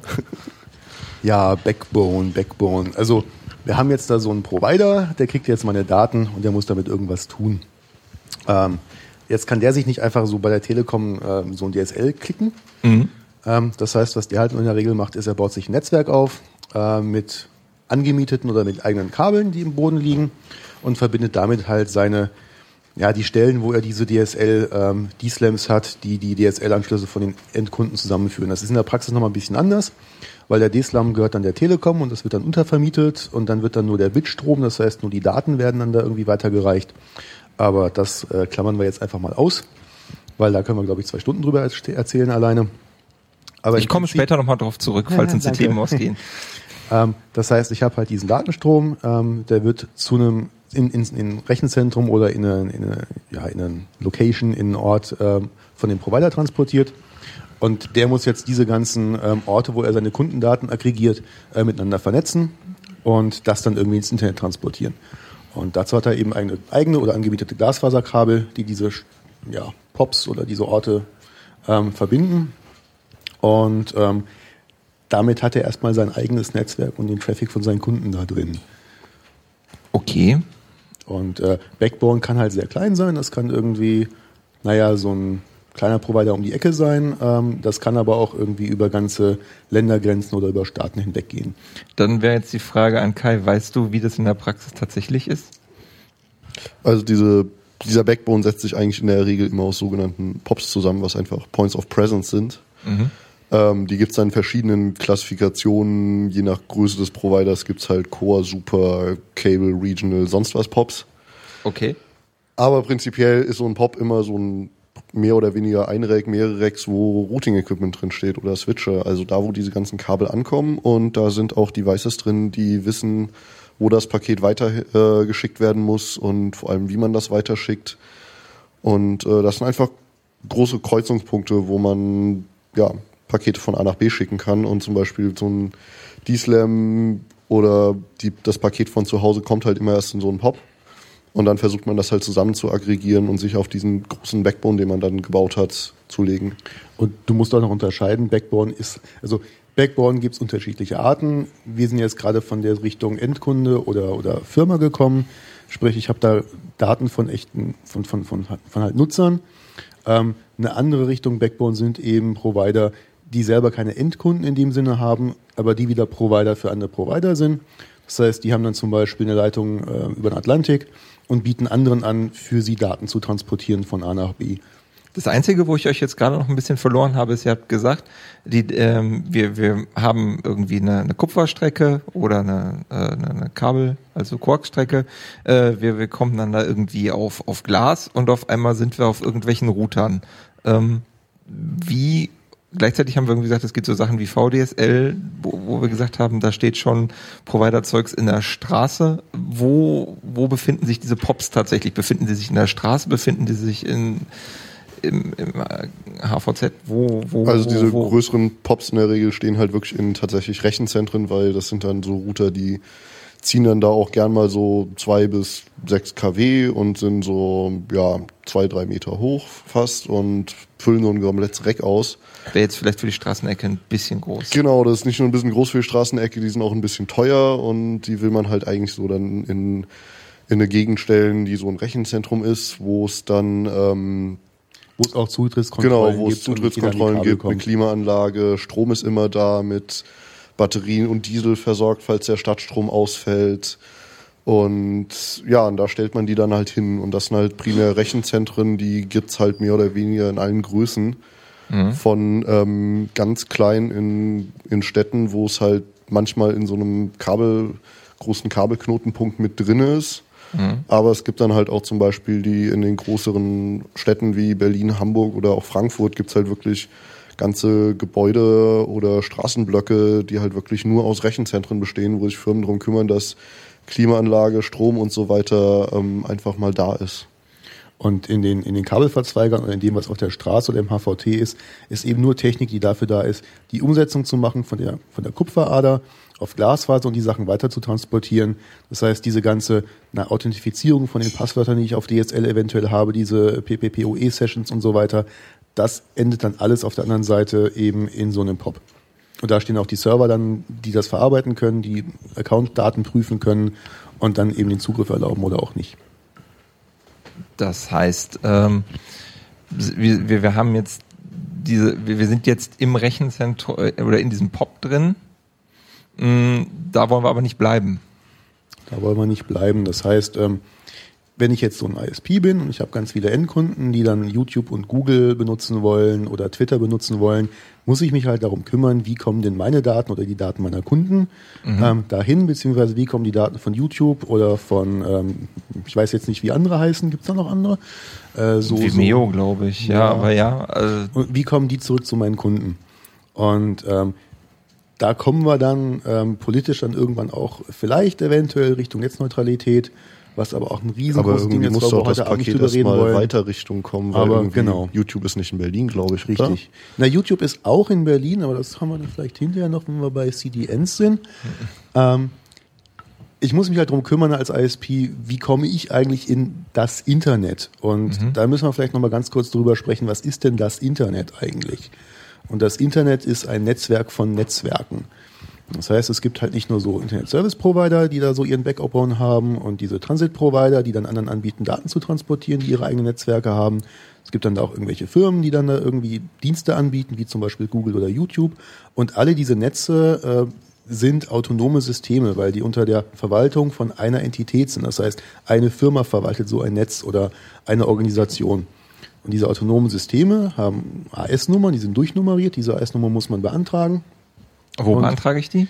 Ja, Backbone, Backbone. Also, wir haben jetzt da so einen Provider, der kriegt jetzt meine Daten und der muss damit irgendwas tun. Ähm, jetzt kann der sich nicht einfach so bei der Telekom ähm, so ein DSL klicken. Ähm, das heißt, was der halt in der Regel macht, ist, er baut sich ein Netzwerk auf äh, mit angemieteten oder mit eigenen Kabeln, die im Boden liegen und verbindet damit halt seine ja, die Stellen, wo er diese DSL, ähm, hat, die die DSL-Anschlüsse von den Endkunden zusammenführen. Das ist in der Praxis nochmal ein bisschen anders, weil der D-Slam gehört dann der Telekom und das wird dann untervermietet und dann wird dann nur der Bitstrom, das heißt nur die Daten werden dann da irgendwie weitergereicht. Aber das äh, klammern wir jetzt einfach mal aus, weil da können wir, glaube ich, zwei Stunden drüber erzählen alleine. Aber ich komme später nochmal drauf zurück, falls uns die Themen ausgehen. ähm, das heißt, ich habe halt diesen Datenstrom, ähm, der wird zu einem in, in, in Rechenzentrum oder in eine, in eine, ja, in eine Location, in einen Ort ähm, von dem Provider transportiert. Und der muss jetzt diese ganzen ähm, Orte, wo er seine Kundendaten aggregiert, äh, miteinander vernetzen und das dann irgendwie ins Internet transportieren. Und dazu hat er eben eigene, eigene oder angemietete Glasfaserkabel, die diese ja, POPs oder diese Orte ähm, verbinden. Und ähm, damit hat er erstmal sein eigenes Netzwerk und den Traffic von seinen Kunden da drin. Okay. Und äh, Backbone kann halt sehr klein sein. Das kann irgendwie, naja, so ein kleiner Provider um die Ecke sein. Ähm, das kann aber auch irgendwie über ganze Ländergrenzen oder über Staaten hinweg gehen. Dann wäre jetzt die Frage an Kai, weißt du, wie das in der Praxis tatsächlich ist? Also diese, dieser Backbone setzt sich eigentlich in der Regel immer aus sogenannten POPs zusammen, was einfach Points of Presence sind. Mhm. Ähm, die gibt es dann in verschiedenen Klassifikationen, je nach Größe des Providers gibt es halt Core, Super, Cable, Regional, sonst was Pops. Okay. Aber prinzipiell ist so ein Pop immer so ein mehr oder weniger ein Rack, mehrere Racks, wo Routing-Equipment drin steht oder Switcher. Also da, wo diese ganzen Kabel ankommen und da sind auch Devices drin, die wissen, wo das Paket weiter äh, geschickt werden muss und vor allem, wie man das weiterschickt. Und äh, das sind einfach große Kreuzungspunkte, wo man ja Pakete von A nach B schicken kann und zum Beispiel so ein D-Slam oder die, das Paket von zu Hause kommt halt immer erst in so einen Pop und dann versucht man das halt zusammen zu aggregieren und sich auf diesen großen Backbone, den man dann gebaut hat, zu legen. Und du musst auch noch unterscheiden, Backbone ist, also Backbone gibt es unterschiedliche Arten. Wir sind jetzt gerade von der Richtung Endkunde oder, oder Firma gekommen. Sprich, ich habe da Daten von echten, von, von, von, von halt Nutzern. Ähm, eine andere Richtung Backbone sind eben Provider, die selber keine Endkunden in dem Sinne haben, aber die wieder Provider für andere Provider sind. Das heißt, die haben dann zum Beispiel eine Leitung äh, über den Atlantik und bieten anderen an, für sie Daten zu transportieren von A nach B. Das Einzige, wo ich euch jetzt gerade noch ein bisschen verloren habe, ist, ihr habt gesagt, die, ähm, wir, wir haben irgendwie eine, eine Kupferstrecke oder eine, äh, eine Kabel, also Quarkstrecke. Äh, wir, wir kommen dann da irgendwie auf, auf Glas und auf einmal sind wir auf irgendwelchen Routern. Ähm, wie gleichzeitig haben wir irgendwie gesagt, es gibt so Sachen wie VDSL, wo, wo wir gesagt haben, da steht schon Provider-Zeugs in der Straße. Wo, wo befinden sich diese Pops tatsächlich? Befinden sie sich in der Straße? Befinden sie sich in, im, im HVZ? Wo, wo, also diese wo, größeren Pops in der Regel stehen halt wirklich in tatsächlich Rechenzentren, weil das sind dann so Router, die ziehen dann da auch gern mal so zwei bis sechs kW und sind so, ja, zwei, drei Meter hoch fast und füllen so ein komplettes Reck aus. Wäre jetzt vielleicht für die Straßenecke ein bisschen groß. Genau, das ist nicht nur ein bisschen groß für die Straßenecke, die sind auch ein bisschen teuer und die will man halt eigentlich so dann in, in eine Gegend stellen, die so ein Rechenzentrum ist, wo es dann ähm, wo es auch Zutrittskontrollen genau, wo es Zutrittskontrollen gibt, eine Klimaanlage, Strom ist immer da mit Batterien und Diesel versorgt, falls der Stadtstrom ausfällt. Und ja, und da stellt man die dann halt hin. Und das sind halt primär Rechenzentren, die gibt's halt mehr oder weniger in allen Größen. Mhm. Von ähm, ganz klein in, in Städten, wo es halt manchmal in so einem Kabel, großen Kabelknotenpunkt mit drin ist. Mhm. Aber es gibt dann halt auch zum Beispiel die in den größeren Städten wie Berlin, Hamburg oder auch Frankfurt gibt's halt wirklich ganze Gebäude oder Straßenblöcke, die halt wirklich nur aus Rechenzentren bestehen, wo sich Firmen darum kümmern, dass Klimaanlage, Strom und so weiter ähm, einfach mal da ist. Und in den, in den Kabelverzweigern oder in dem, was auf der Straße oder im HVT ist, ist eben nur Technik, die dafür da ist, die Umsetzung zu machen von der, von der Kupferader auf Glasfaser und die Sachen weiter zu transportieren. Das heißt, diese ganze na, Authentifizierung von den Passwörtern, die ich auf DSL eventuell habe, diese PPPoE-Sessions und so weiter, das endet dann alles auf der anderen Seite eben in so einem POP. Und da stehen auch die Server dann, die das verarbeiten können, die Account-Daten prüfen können und dann eben den Zugriff erlauben oder auch nicht. Das heißt, ähm, wir, wir haben jetzt diese, wir sind jetzt im Rechenzentrum äh, oder in diesem POP drin. Mm, da wollen wir aber nicht bleiben. Da wollen wir nicht bleiben. Das heißt, ähm, wenn ich jetzt so ein ISP bin und ich habe ganz viele Endkunden, die dann YouTube und Google benutzen wollen oder Twitter benutzen wollen, muss ich mich halt darum kümmern, wie kommen denn meine Daten oder die Daten meiner Kunden mhm. ähm, dahin, beziehungsweise wie kommen die Daten von YouTube oder von, ähm, ich weiß jetzt nicht, wie andere heißen, gibt es da noch andere? Äh, so, Vimeo, so, glaube ich, ja, ja, aber ja. Also wie kommen die zurück zu meinen Kunden? Und ähm, da kommen wir dann ähm, politisch dann irgendwann auch vielleicht eventuell Richtung Netzneutralität was aber auch ein riesengroßes Ding ist, muss Abend nicht drüber reden wollen. weiter Richtung kommen, weil aber genau. YouTube ist nicht in Berlin, glaube ich. Richtig. Oder? Na, YouTube ist auch in Berlin, aber das haben wir dann vielleicht hinterher noch, wenn wir bei CDNs sind. Ähm, ich muss mich halt darum kümmern als ISP, wie komme ich eigentlich in das Internet? Und mhm. da müssen wir vielleicht nochmal ganz kurz drüber sprechen, was ist denn das Internet eigentlich? Und das Internet ist ein Netzwerk von Netzwerken. Das heißt, es gibt halt nicht nur so Internet-Service-Provider, die da so ihren Backup bauen haben und diese Transit-Provider, die dann anderen anbieten, Daten zu transportieren, die ihre eigenen Netzwerke haben. Es gibt dann da auch irgendwelche Firmen, die dann da irgendwie Dienste anbieten, wie zum Beispiel Google oder YouTube. Und alle diese Netze äh, sind autonome Systeme, weil die unter der Verwaltung von einer Entität sind. Das heißt, eine Firma verwaltet so ein Netz oder eine Organisation. Und diese autonomen Systeme haben AS-Nummern, die sind durchnummeriert. Diese AS-Nummer muss man beantragen. Wo und, beantrage ich die?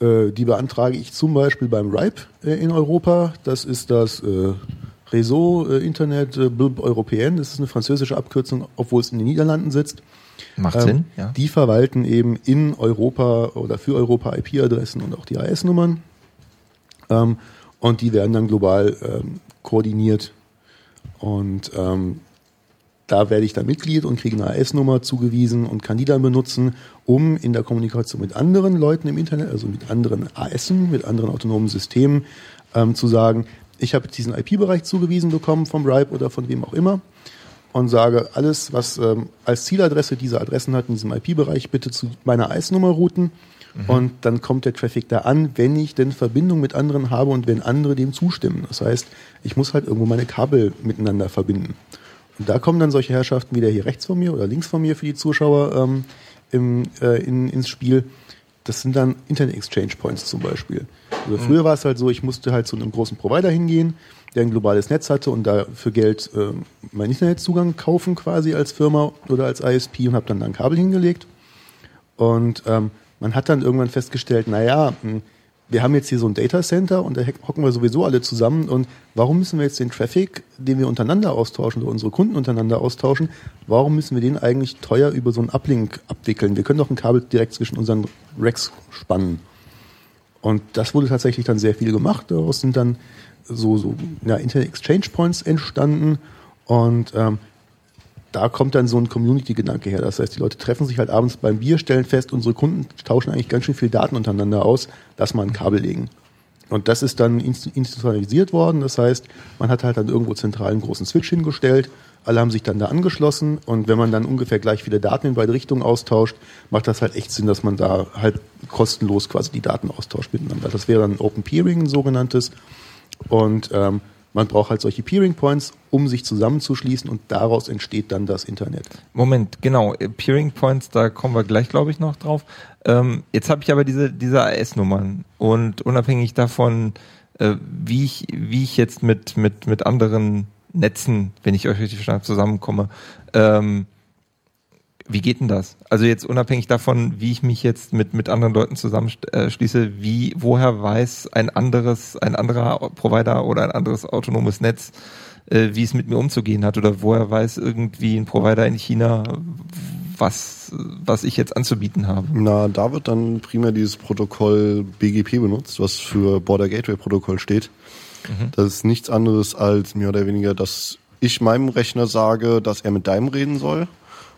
Äh, die beantrage ich zum Beispiel beim RIPE äh, in Europa. Das ist das äh, Réseau äh, Internet äh, Européen. Das ist eine französische Abkürzung, obwohl es in den Niederlanden sitzt. Macht ähm, Sinn, ja. Die verwalten eben in Europa oder für Europa IP-Adressen und auch die AS-Nummern. Ähm, und die werden dann global ähm, koordiniert. Und ähm, da werde ich dann Mitglied und kriege eine AS-Nummer zugewiesen und kann die dann benutzen, um in der Kommunikation mit anderen Leuten im Internet, also mit anderen ASen, mit anderen autonomen Systemen, ähm, zu sagen, ich habe diesen IP-Bereich zugewiesen bekommen vom RIPE oder von wem auch immer und sage, alles, was ähm, als Zieladresse diese Adressen hat in diesem IP-Bereich, bitte zu meiner AS-Nummer routen. Mhm. Und dann kommt der Traffic da an, wenn ich denn Verbindung mit anderen habe und wenn andere dem zustimmen. Das heißt, ich muss halt irgendwo meine Kabel miteinander verbinden. Und da kommen dann solche Herrschaften wieder hier rechts von mir oder links von mir für die Zuschauer ähm, im, äh, in, ins Spiel. Das sind dann Internet Exchange Points zum Beispiel. Also mhm. früher war es halt so, ich musste halt zu einem großen Provider hingehen, der ein globales Netz hatte und da für Geld äh, meinen Internetzugang kaufen quasi als Firma oder als ISP und habe dann da ein Kabel hingelegt. Und ähm, man hat dann irgendwann festgestellt, naja, mh, hm, wir haben jetzt hier so ein Data Center und da hocken wir sowieso alle zusammen. Und warum müssen wir jetzt den Traffic, den wir untereinander austauschen oder unsere Kunden untereinander austauschen, warum müssen wir den eigentlich teuer über so einen Uplink abwickeln? Wir können doch ein Kabel direkt zwischen unseren Racks spannen. Und das wurde tatsächlich dann sehr viel gemacht. Daraus sind dann so, so ja, Internet Exchange Points entstanden. Und ähm, da kommt dann so ein Community-Gedanke her. Das heißt, die Leute treffen sich halt abends beim Bier, stellen fest, unsere Kunden tauschen eigentlich ganz schön viel Daten untereinander aus, lass mal ein Kabel legen. Und das ist dann institutionalisiert worden. Das heißt, man hat halt dann irgendwo zentral einen großen Switch hingestellt. Alle haben sich dann da angeschlossen. Und wenn man dann ungefähr gleich viele Daten in beide Richtungen austauscht, macht das halt echt Sinn, dass man da halt kostenlos quasi die Daten austauscht miteinander. Das wäre dann Open Peering, ein sogenanntes. Und ähm, man braucht halt solche Peering Points, um sich zusammenzuschließen und daraus entsteht dann das Internet. Moment, genau. Äh, Peering Points, da kommen wir gleich, glaube ich, noch drauf. Ähm, jetzt habe ich aber diese, diese AS-Nummern und unabhängig davon, äh, wie, ich, wie ich jetzt mit, mit, mit anderen Netzen, wenn ich euch richtig verstanden zusammenkomme, ähm, wie geht denn das? Also jetzt unabhängig davon, wie ich mich jetzt mit, mit anderen Leuten zusammenschließe, äh, wie, woher weiß ein anderes, ein anderer Provider oder ein anderes autonomes Netz, äh, wie es mit mir umzugehen hat? Oder woher weiß irgendwie ein Provider in China, was, was ich jetzt anzubieten habe? Na, da wird dann primär dieses Protokoll BGP benutzt, was für Border Gateway Protokoll steht. Mhm. Das ist nichts anderes als mehr oder weniger, dass ich meinem Rechner sage, dass er mit deinem reden soll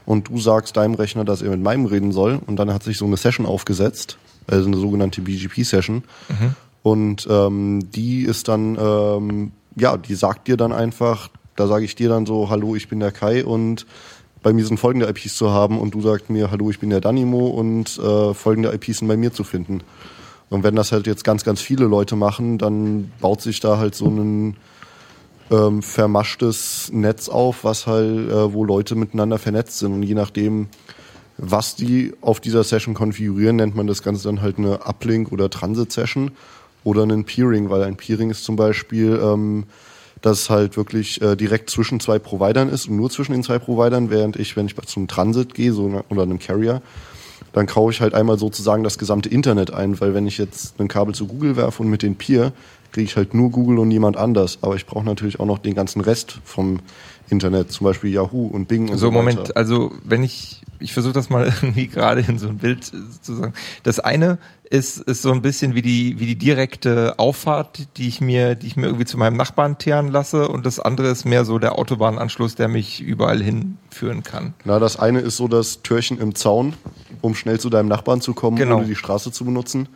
und du sagst deinem Rechner, dass er mit meinem reden soll. Und dann hat sich so eine Session aufgesetzt, also eine sogenannte BGP-Session mhm. und ähm, die ist dann, ähm, ja, die sagt dir dann einfach, da sage ich dir dann so, hallo, ich bin der Kai. Und bei mir sind folgende IPs zu haben. Und du sagst mir, hallo, ich bin der Danimo. Und äh, folgende IPs sind bei mir zu finden. Und wenn das halt jetzt ganz, ganz viele Leute machen, dann baut sich da halt so ein ähm, vermaschtes Netz auf, was halt, äh, wo Leute miteinander vernetzt sind. Und je nachdem, was die auf dieser Session konfigurieren, nennt man das Ganze dann halt eine Uplink oder Transit-Session oder einen Peering, weil ein Peering ist zum Beispiel, ähm, dass halt wirklich äh, direkt zwischen zwei Providern ist und nur zwischen den zwei Providern, während ich, wenn ich zum Transit gehe so, oder einem Carrier, dann kaufe ich halt einmal sozusagen das gesamte Internet ein, weil wenn ich jetzt ein Kabel zu Google werfe und mit den Peer, kriege ich halt nur Google und niemand anders. Aber ich brauche natürlich auch noch den ganzen Rest vom Internet, zum Beispiel Yahoo und Bing und so. So, Moment, weiter. also wenn ich, ich versuche das mal irgendwie gerade in so ein Bild zu sagen. Das eine ist, ist so ein bisschen wie die, wie die direkte Auffahrt, die ich mir, die ich mir irgendwie zu meinem Nachbarn teeren lasse und das andere ist mehr so der Autobahnanschluss, der mich überall hinführen kann. Na, das eine ist so das Türchen im Zaun, um schnell zu deinem Nachbarn zu kommen, Genau. ohne die Straße zu benutzen.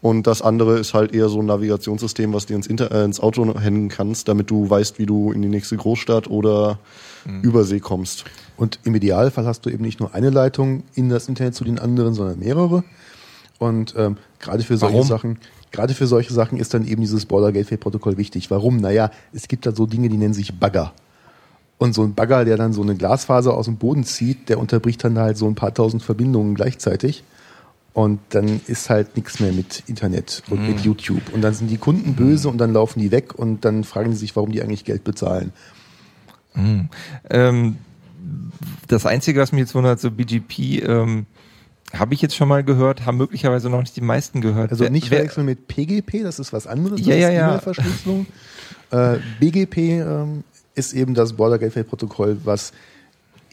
Und das andere ist halt eher so ein Navigationssystem, was du ins, Inter äh, ins Auto hängen kannst, damit du weißt, wie du in die nächste Großstadt oder Mhm. Übersee kommst. Und im Idealfall hast du eben nicht nur eine Leitung in das Internet zu den anderen, sondern mehrere. Und ähm, gerade für solche Warum? Sachen, gerade für solche Sachen ist dann eben dieses Border Gateway Protokoll wichtig. Warum? Naja, es gibt da so Dinge, die nennen sich Bagger. Und so ein Bagger, der dann so eine Glasfaser aus dem Boden zieht, der unterbricht dann halt so ein paar tausend Verbindungen gleichzeitig. Und dann ist halt nichts mehr mit Internet und mit YouTube. Und dann sind die Kunden böse und dann laufen die weg und dann fragen die sich, warum die eigentlich Geld bezahlen. Ähm, das Einzige, was mich jetzt wundert, so BGP, ähm, habe ich jetzt schon mal gehört, haben möglicherweise noch nicht die meisten gehört. Also nicht wer- verwechseln mit PGP, das ist was anderes, Ja, ja, ja. E-Mail-Verschlüsselung. äh, BGP ähm, ist eben das Border Gateway Protokoll, was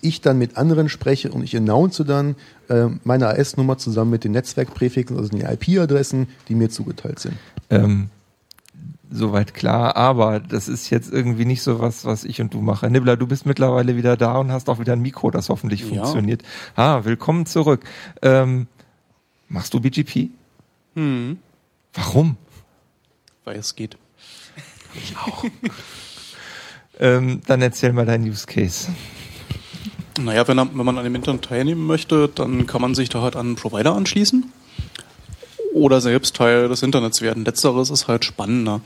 ich dann mit anderen spreche und ich announce dann äh, meine AS-Nummer zusammen mit den Netzwerkpräfixen, also den IP-Adressen, die mir zugeteilt sind. Ähm, soweit klar, aber das ist jetzt irgendwie nicht so was, was ich und du mache. Nibbler, du bist mittlerweile wieder da und hast auch wieder ein Mikro, das hoffentlich Ja. funktioniert. Ah, willkommen zurück. Ähm, machst du BGP? Hm, Warum? weil es geht. Ähm, dann erzähl mal deinen Use Case. Naja, wenn, wenn man an dem Internet teilnehmen möchte, dann kann man sich da halt an einen Provider anschließen oder selbst Teil des Internets werden. Letzteres ist halt spannender.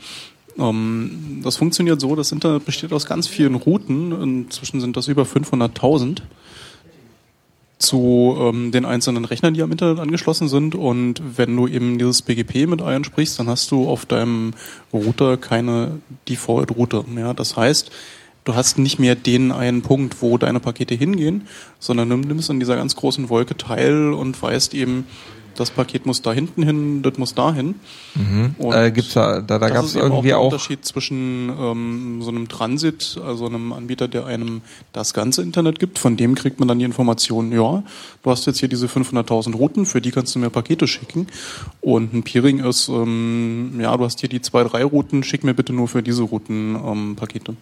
Ähm, das funktioniert so, das Internet besteht aus ganz vielen Routen, inzwischen sind das über 500.000 zu ähm, den einzelnen Rechnern, die am Internet angeschlossen sind. Und wenn du eben dieses BGP mit einsprichst, dann hast du auf deinem Router keine Default-Route mehr. Das heißt, du hast nicht mehr den einen Punkt, wo deine Pakete hingehen, sondern du nimmst an dieser ganz großen Wolke teil und weißt eben, das Paket muss da hinten hin, das muss dahin. Und Äh, gibt's da, da, da gab es irgendwie der auch. Unterschied zwischen ähm, so einem Transit, also einem Anbieter, der einem das ganze Internet gibt, von dem kriegt man dann die Information, ja, du hast jetzt hier diese 500.000 Routen, für die kannst du mir Pakete schicken. Und ein Peering ist, ähm, ja, du hast hier die zwei, drei Routen, schick mir bitte nur für diese Routen ähm, Pakete.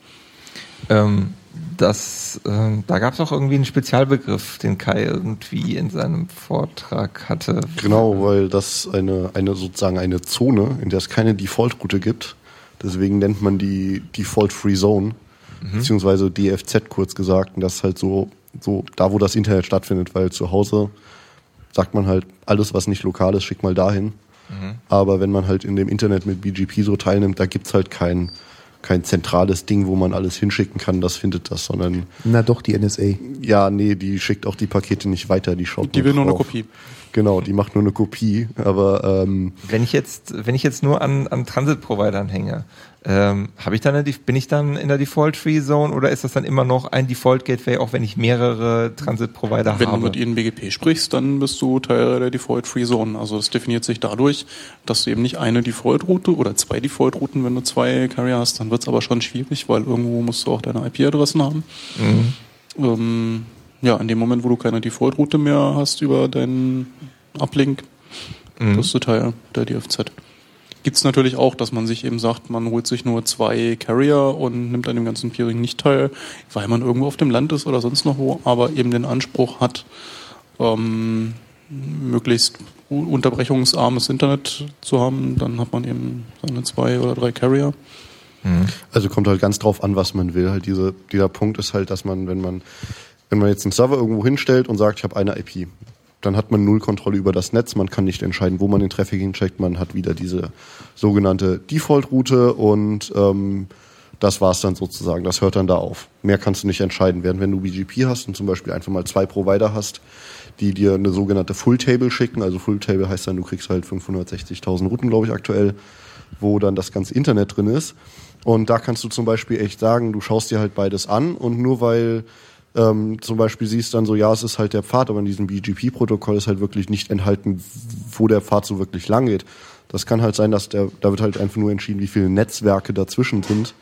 Ähm, das, ähm, da gab es auch irgendwie einen Spezialbegriff, den Kai irgendwie in seinem Vortrag hatte. Genau, weil das eine, eine sozusagen eine Zone, in der es keine Default-Route gibt. Deswegen nennt man die Default-Free Zone, beziehungsweise DFZ kurz gesagt. Und das ist halt so, so da, wo das Internet stattfindet, weil zu Hause sagt man halt, alles, was nicht lokal ist, schick mal dahin. Aber wenn man halt in dem Internet mit BGP so teilnimmt, da gibt's halt kein, kein zentrales Ding, wo man alles hinschicken kann, das findet das, sondern Na doch, die NSA. ja, nee, die schickt auch die Pakete nicht weiter, die schaut Die will nur eine drauf. Kopie. Genau, die macht nur eine Kopie, aber ähm, Wenn ich jetzt, wenn ich jetzt nur an, an Transit-Providern hänge, ähm, habe ich dann eine, bin ich dann in der Default-Free Zone oder ist das dann immer noch ein Default-Gateway, auch wenn ich mehrere Transit-Provider Wenn habe? du mit ihnen BGP sprichst, dann bist du Teil der Default Free Zone. Also es definiert sich dadurch, dass du eben nicht eine Default-Route oder zwei Default-Routen, wenn du zwei Carrier hast, dann wird es aber schon schwierig, weil irgendwo musst du auch deine IP-Adressen haben. Ähm, ja, in dem Moment, wo du keine Default-Route mehr hast über deinen Uplink, bist du Teil der DFZ. Gibt's natürlich auch, dass man sich eben sagt, man holt sich nur zwei Carrier und nimmt an dem ganzen Peering nicht teil, weil man irgendwo auf dem Land ist oder sonst noch wo, aber eben den Anspruch hat, ähm, möglichst unterbrechungsarmes Internet zu haben, dann hat man eben seine zwei oder drei Carrier. Also kommt halt ganz drauf an, was man will. Halt diese, dieser Punkt ist halt, dass man, wenn man, wenn man jetzt einen Server irgendwo hinstellt und sagt, ich habe eine IP, dann hat man null Kontrolle über das Netz. Man kann nicht entscheiden, wo man den Traffic hincheckt. Man hat wieder diese sogenannte Default-Route und ähm, das war's dann sozusagen. Das hört dann da auf. Mehr kannst du nicht entscheiden. Während wenn du BGP hast und zum Beispiel einfach mal zwei Provider hast, die dir eine sogenannte Full-Table schicken. Also Full-Table heißt dann, du kriegst halt 560.000 Routen, glaube ich, aktuell, wo dann das ganze Internet drin ist. Und da kannst du zum Beispiel echt sagen, du schaust dir halt beides an und nur weil ähm, zum Beispiel siehst dann so, ja, es ist halt der Pfad, aber in diesem BGP-Protokoll ist halt wirklich nicht enthalten, wo der Pfad so wirklich lang geht. Das kann halt sein, dass der, da wird halt einfach nur entschieden, wie viele Netzwerke dazwischen sind.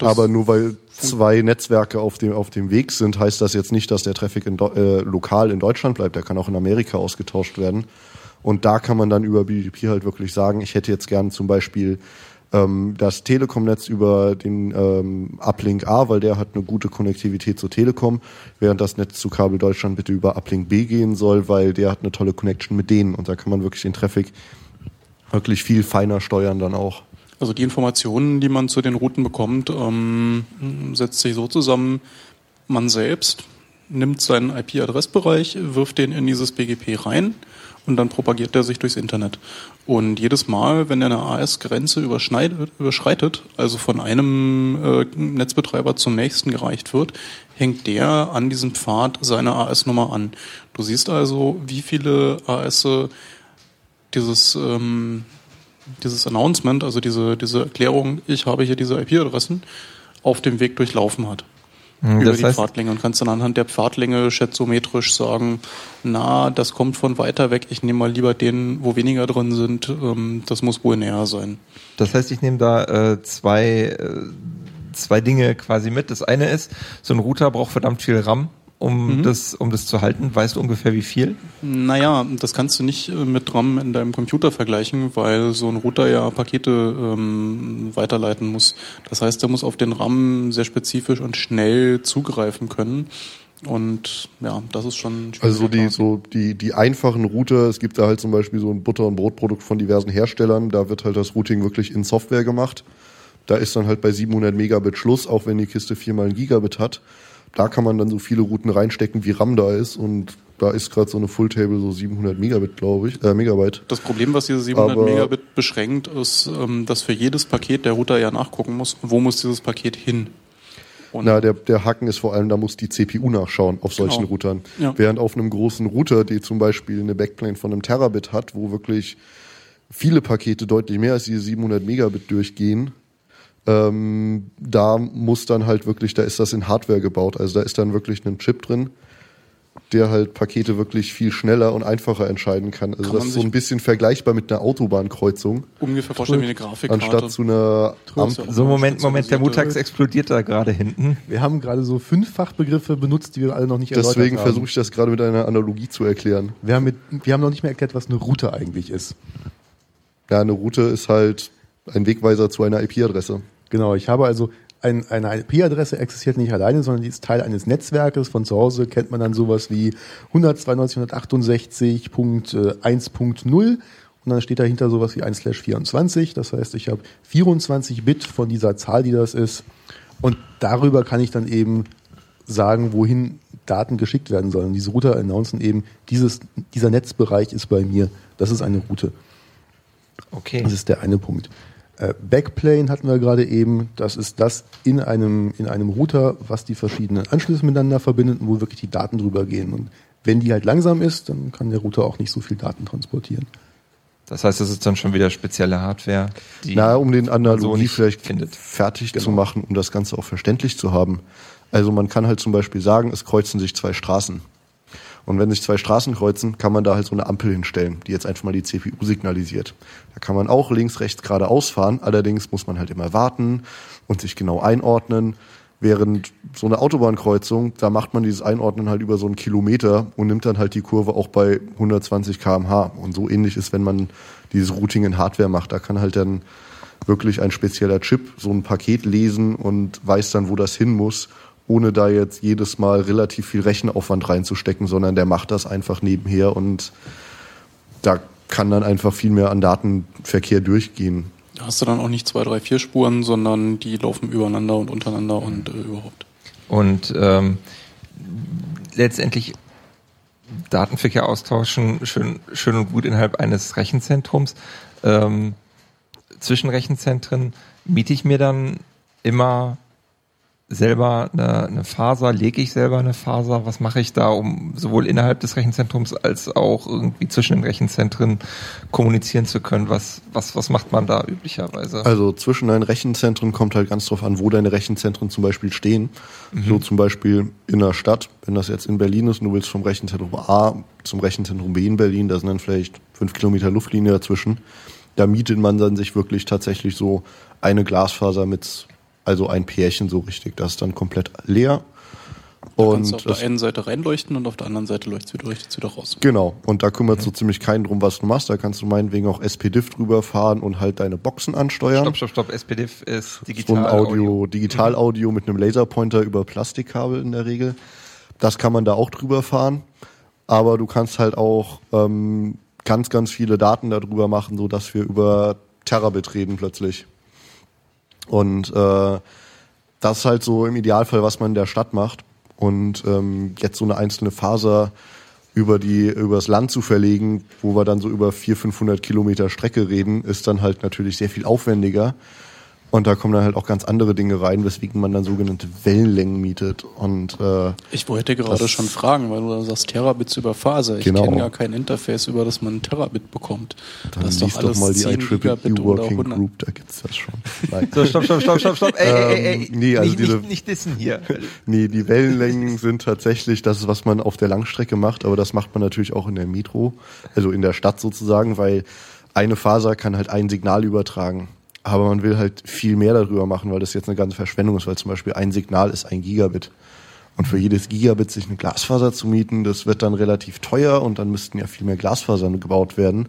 Aber nur weil zwei Netzwerke auf dem, auf dem Weg sind, heißt das jetzt nicht, dass der Traffic in, äh, lokal in Deutschland bleibt. Der kann auch in Amerika ausgetauscht werden. Und da kann man dann über BGP halt wirklich sagen, ich hätte jetzt gern zum Beispiel ähm, das Telekom-Netz über den ähm, Uplink A, weil der hat eine gute Konnektivität zur Telekom, während das Netz zu Kabel Deutschland bitte über Uplink B gehen soll, weil der hat eine tolle Connection mit denen. Und da kann man wirklich den Traffic wirklich viel feiner steuern dann auch. Also die Informationen, die man zu den Routen bekommt, ähm, setzt sich so zusammen, man selbst nimmt seinen IP-Adressbereich, wirft den in dieses BGP rein und dann propagiert er sich durchs Internet. Und jedes Mal, wenn er eine AS-Grenze überschreitet, also von einem äh, Netzbetreiber zum nächsten gereicht wird, hängt der an diesem Pfad seine AS-Nummer an. Du siehst also, wie viele AS dieses ähm, dieses Announcement, also diese, diese Erklärung, ich habe hier diese IP-Adressen, auf dem Weg durchlaufen hat. Über Hm, Das die heißt, Pfadlänge und kannst dann anhand der Pfadlänge schätzometrisch sagen, na, das kommt von weiter weg, ich nehme mal lieber den, wo weniger drin sind, ähm, das muss wohl näher sein. das heißt, ich nehme da äh, zwei, äh, zwei Dinge quasi mit. Das eine ist, so ein Router braucht verdammt viel RAM, um, Mhm. das, um das zu halten. Weißt du ungefähr wie viel? Naja, das kannst du nicht äh, mit RAM in deinem Computer vergleichen, weil so ein Router ja Pakete ähm, weiterleiten muss. Das heißt, er muss auf den RAM sehr spezifisch und schnell zugreifen können. Und ja, das ist schon ein Also so die, so die, die einfachen Router, es gibt da halt zum Beispiel so ein Butter- und Brotprodukt von diversen Herstellern, da wird halt das Routing wirklich in Software gemacht. Da ist dann halt bei 700 Megabit Schluss, auch wenn die Kiste viermal ein Gigabit hat. Da kann man dann so viele Routen reinstecken, wie RAM da ist und da ist gerade so eine Fulltable so 700 Megabit, glaube ich, äh, Megabyte. Das Problem, was diese 700 Aber- Megabit beschränkt, ist, ähm, dass für jedes Paket der Router ja nachgucken muss, wo muss dieses Paket hin. Und Na, der, der Haken ist vor allem, da muss die CPU nachschauen auf solchen Genau. Routern. Ja. Während auf einem großen Router, die zum Beispiel eine Backplane von einem Terabit hat, wo wirklich viele Pakete deutlich mehr als diese 700 Megabit durchgehen, ähm, da muss dann halt wirklich, da ist das in Hardware gebaut. Also da ist dann wirklich ein Chip drin, der halt Pakete wirklich viel schneller und einfacher entscheiden kann. Also Kann das ist so ein bisschen vergleichbar mit einer Autobahnkreuzung, ungefähr vorstellen wie eine Grafikkarte. anstatt zu einer Ampel. So, Moment, Moment, der Mutax explodiert da gerade hinten. Wir haben gerade so fünf Fachbegriffe benutzt, die wir alle noch nicht erläutert Deswegen haben. versuche ich das gerade mit einer Analogie zu erklären. Wir haben, mit, wir haben noch nicht mehr erklärt, was eine Route eigentlich ist. Ja, eine Route ist halt ein Wegweiser zu einer IP-Adresse. Genau, ich habe also ein, eine IP-Adresse existiert nicht alleine, sondern die ist Teil eines Netzwerkes. Von zu Hause kennt man dann sowas wie 192.168.1.0 und dann steht dahinter sowas wie 1 slash 24. Das heißt, ich habe 24 Bit von dieser Zahl, die das ist. Und darüber kann ich dann eben sagen, wohin Daten geschickt werden sollen. Und diese Router announcen eben, dieses, dieser Netzbereich ist bei mir. Das ist eine Route. Okay. Das ist der eine Punkt. Äh, Backplane hatten wir gerade eben. Das ist das in einem, in einem Router, was die verschiedenen Anschlüsse miteinander verbindet und wo wirklich die Daten drüber gehen. Und wenn die halt langsam ist, dann kann der Router auch nicht so viel Daten transportieren. Das heißt, das ist dann schon wieder spezielle Hardware. Die Na, um den so Analogie nicht vielleicht findet. fertig Genau. zu machen, um das Ganze auch verständlich zu haben. Also man kann halt zum Beispiel sagen, es kreuzen sich zwei Straßen. Und wenn sich zwei Straßen kreuzen, kann man da halt so eine Ampel hinstellen, die jetzt einfach mal die CPU signalisiert. Da kann man auch links, rechts, geradeaus fahren. Allerdings muss man halt immer warten und sich genau einordnen. Während so eine Autobahnkreuzung, da macht man dieses Einordnen halt über so einen Kilometer und nimmt dann halt die Kurve auch bei 120 km/h. Und so ähnlich ist, wenn man dieses Routing in Hardware macht. Da kann halt dann wirklich ein spezieller Chip so ein Paket lesen und weiß dann, wo das hin muss, ohne da jetzt jedes Mal relativ viel Rechenaufwand reinzustecken, sondern der macht das einfach nebenher und da kann dann einfach viel mehr an Datenverkehr durchgehen. Da hast du dann auch nicht zwei, drei, vier Spuren, sondern die laufen übereinander und untereinander und äh, überhaupt. Und ähm, letztendlich Datenverkehr austauschen, schön, schön und gut innerhalb eines Rechenzentrums. Ähm, zwischen Rechenzentren miete ich mir dann immer selber eine, eine Faser, lege ich selber eine Faser, was mache ich da, um sowohl innerhalb des Rechenzentrums als auch irgendwie zwischen den Rechenzentren kommunizieren zu können? Was, was, was macht man da üblicherweise? Also zwischen deinen Rechenzentren kommt halt ganz drauf an, wo deine Rechenzentren zum Beispiel stehen. Mhm. So zum Beispiel in der Stadt, wenn das jetzt in Berlin ist und du willst vom Rechenzentrum A zum Rechenzentrum B in Berlin, da sind dann vielleicht fünf Kilometer Luftlinie dazwischen. Da mietet man dann sich wirklich tatsächlich so eine Glasfaser mit also ein Pärchen so richtig. Das ist dann komplett leer. Du und kannst auf der einen Seite reinleuchten und auf der anderen Seite leuchtet wieder, wieder raus. Genau. Und da kümmert mhm. so ziemlich keinen drum, was du machst. Da kannst du meinetwegen auch SPDIF drüber fahren und halt deine Boxen ansteuern. Stopp, stopp, stopp. SPDIF ist Digital so Audio. Audio. Digital Audio mhm. mit einem Laserpointer über Plastikkabel in der Regel. Das kann man da auch drüber fahren. Aber du kannst halt auch ähm, ganz, ganz viele Daten darüber machen, so dass wir über Terabit reden plötzlich. Und äh, das ist halt so im Idealfall, was man in der Stadt macht. Und ähm, jetzt so eine einzelne Faser über die übers Land zu verlegen, wo wir dann so über 400, 500 Kilometer Strecke reden, ist dann halt natürlich sehr viel aufwendiger. Und da kommen dann halt auch ganz andere Dinge rein, weswegen man dann sogenannte Wellenlängen mietet. Und äh, ich wollte gerade schon fragen, weil du da sagst Terabits über Faser. Ich genau. kenne gar kein Interface, über das man ein Terabit bekommt. Dann das ist doch alles doch mal die IEEE Working Group, da gibt's das schon. Nein. So, stopp, stopp, stopp, stopp, stopp. Ey, ey, ey, nee, also nicht, diese, nicht, nicht dissen hier. nee, die Wellenlängen sind tatsächlich das, was man auf der Langstrecke macht, aber das macht man natürlich auch in der Metro, also in der Stadt sozusagen, weil eine Faser kann halt ein Signal übertragen. Aber man will halt viel mehr darüber machen, weil das jetzt eine ganze Verschwendung ist, weil zum Beispiel ein Signal ist ein Gigabit. Und für jedes Gigabit sich eine Glasfaser zu mieten, das wird dann relativ teuer und dann müssten ja viel mehr Glasfasern gebaut werden.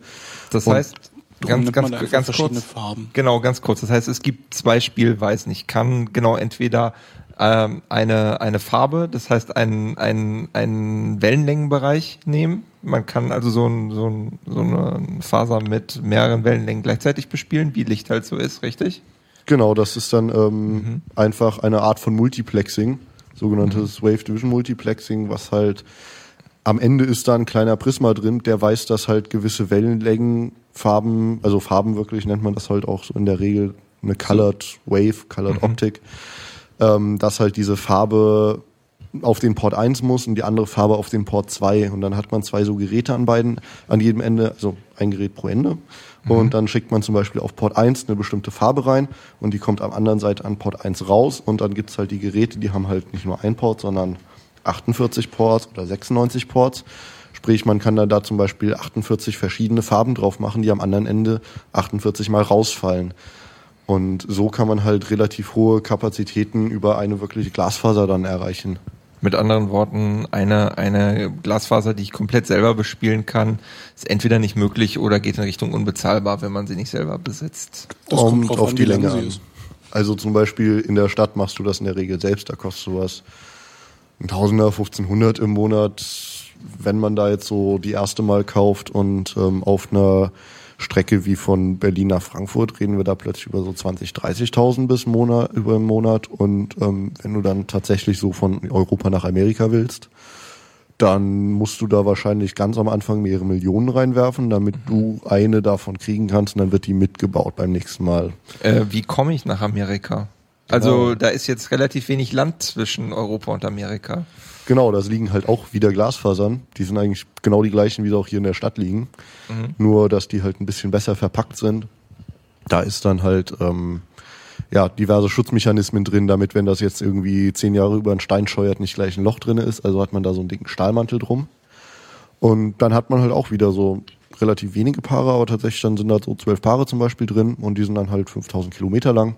Das heißt, ganz, ganz, ganz kurz. Farben. Genau, ganz kurz. Das heißt, es gibt zwei Spielweisen. Ich kann genau entweder ähm, eine, eine Farbe, das heißt einen, einen, einen Wellenlängenbereich nehmen. Man kann also so, ein, so, ein, so eine Faser mit mehreren Wellenlängen gleichzeitig bespielen, wie Licht halt so ist, richtig? Genau, das ist dann ähm, mhm. einfach eine Art von Multiplexing, sogenanntes mhm. Wave Division Multiplexing, was halt am Ende ist da ein kleiner Prisma drin, der weiß, dass halt gewisse Wellenlängen, Farben, also Farben wirklich nennt man das halt auch so in der Regel eine Colored Wave, Colored mhm. Optic, ähm, dass halt diese Farbe auf den Port 1 muss und die andere Farbe auf den Port 2. Und dann hat man zwei so Geräte an beiden, an jedem Ende, also ein Gerät pro Ende. Mhm. Und dann schickt man zum Beispiel auf Port 1 eine bestimmte Farbe rein und die kommt am anderen Seite an Port 1 raus. Und dann gibt's halt die Geräte, die haben halt nicht nur ein Port, sondern 48 Ports oder 96 Ports. Sprich, man kann da, da zum Beispiel 48 verschiedene Farben drauf machen, die am anderen Ende 48 mal rausfallen. Und so kann man halt relativ hohe Kapazitäten über eine wirkliche Glasfaser dann erreichen. Mit anderen Worten, eine, eine Glasfaser, die ich komplett selber bespielen kann, ist entweder nicht möglich oder geht in Richtung unbezahlbar, wenn man sie nicht selber besitzt. Das kommt, kommt auf an, die Länge an. Also zum Beispiel in der Stadt machst du das in der Regel selbst, da kostet sowas ein Tausender, 1500 im Monat, wenn man da jetzt so die erste Mal kauft und ähm, auf einer Strecke wie von Berlin nach Frankfurt reden wir da plötzlich über so 20, 30.000 bis Monat, über einen Monat. Und ähm, wenn du dann tatsächlich so von Europa nach Amerika willst, dann musst du da wahrscheinlich ganz am Anfang mehrere Millionen reinwerfen, damit du eine davon kriegen kannst und dann wird die mitgebaut beim nächsten Mal. Äh, wie komme ich nach Amerika? Also genau. da ist jetzt relativ wenig Land zwischen Europa und Amerika. Genau, da liegen halt auch wieder Glasfasern. Die sind eigentlich genau die gleichen, wie sie auch hier in der Stadt liegen. Mhm. Nur, dass die halt ein bisschen besser verpackt sind. Da ist dann halt ähm, ja diverse Schutzmechanismen drin, damit, wenn das jetzt irgendwie zehn Jahre über einen Stein scheuert, nicht gleich ein Loch drin ist. Also hat man da so einen dicken Stahlmantel drum. Und dann hat man halt auch wieder so relativ wenige Paare, aber tatsächlich dann sind da so zwölf Paare zum Beispiel drin und die sind dann halt 5000 Kilometer lang.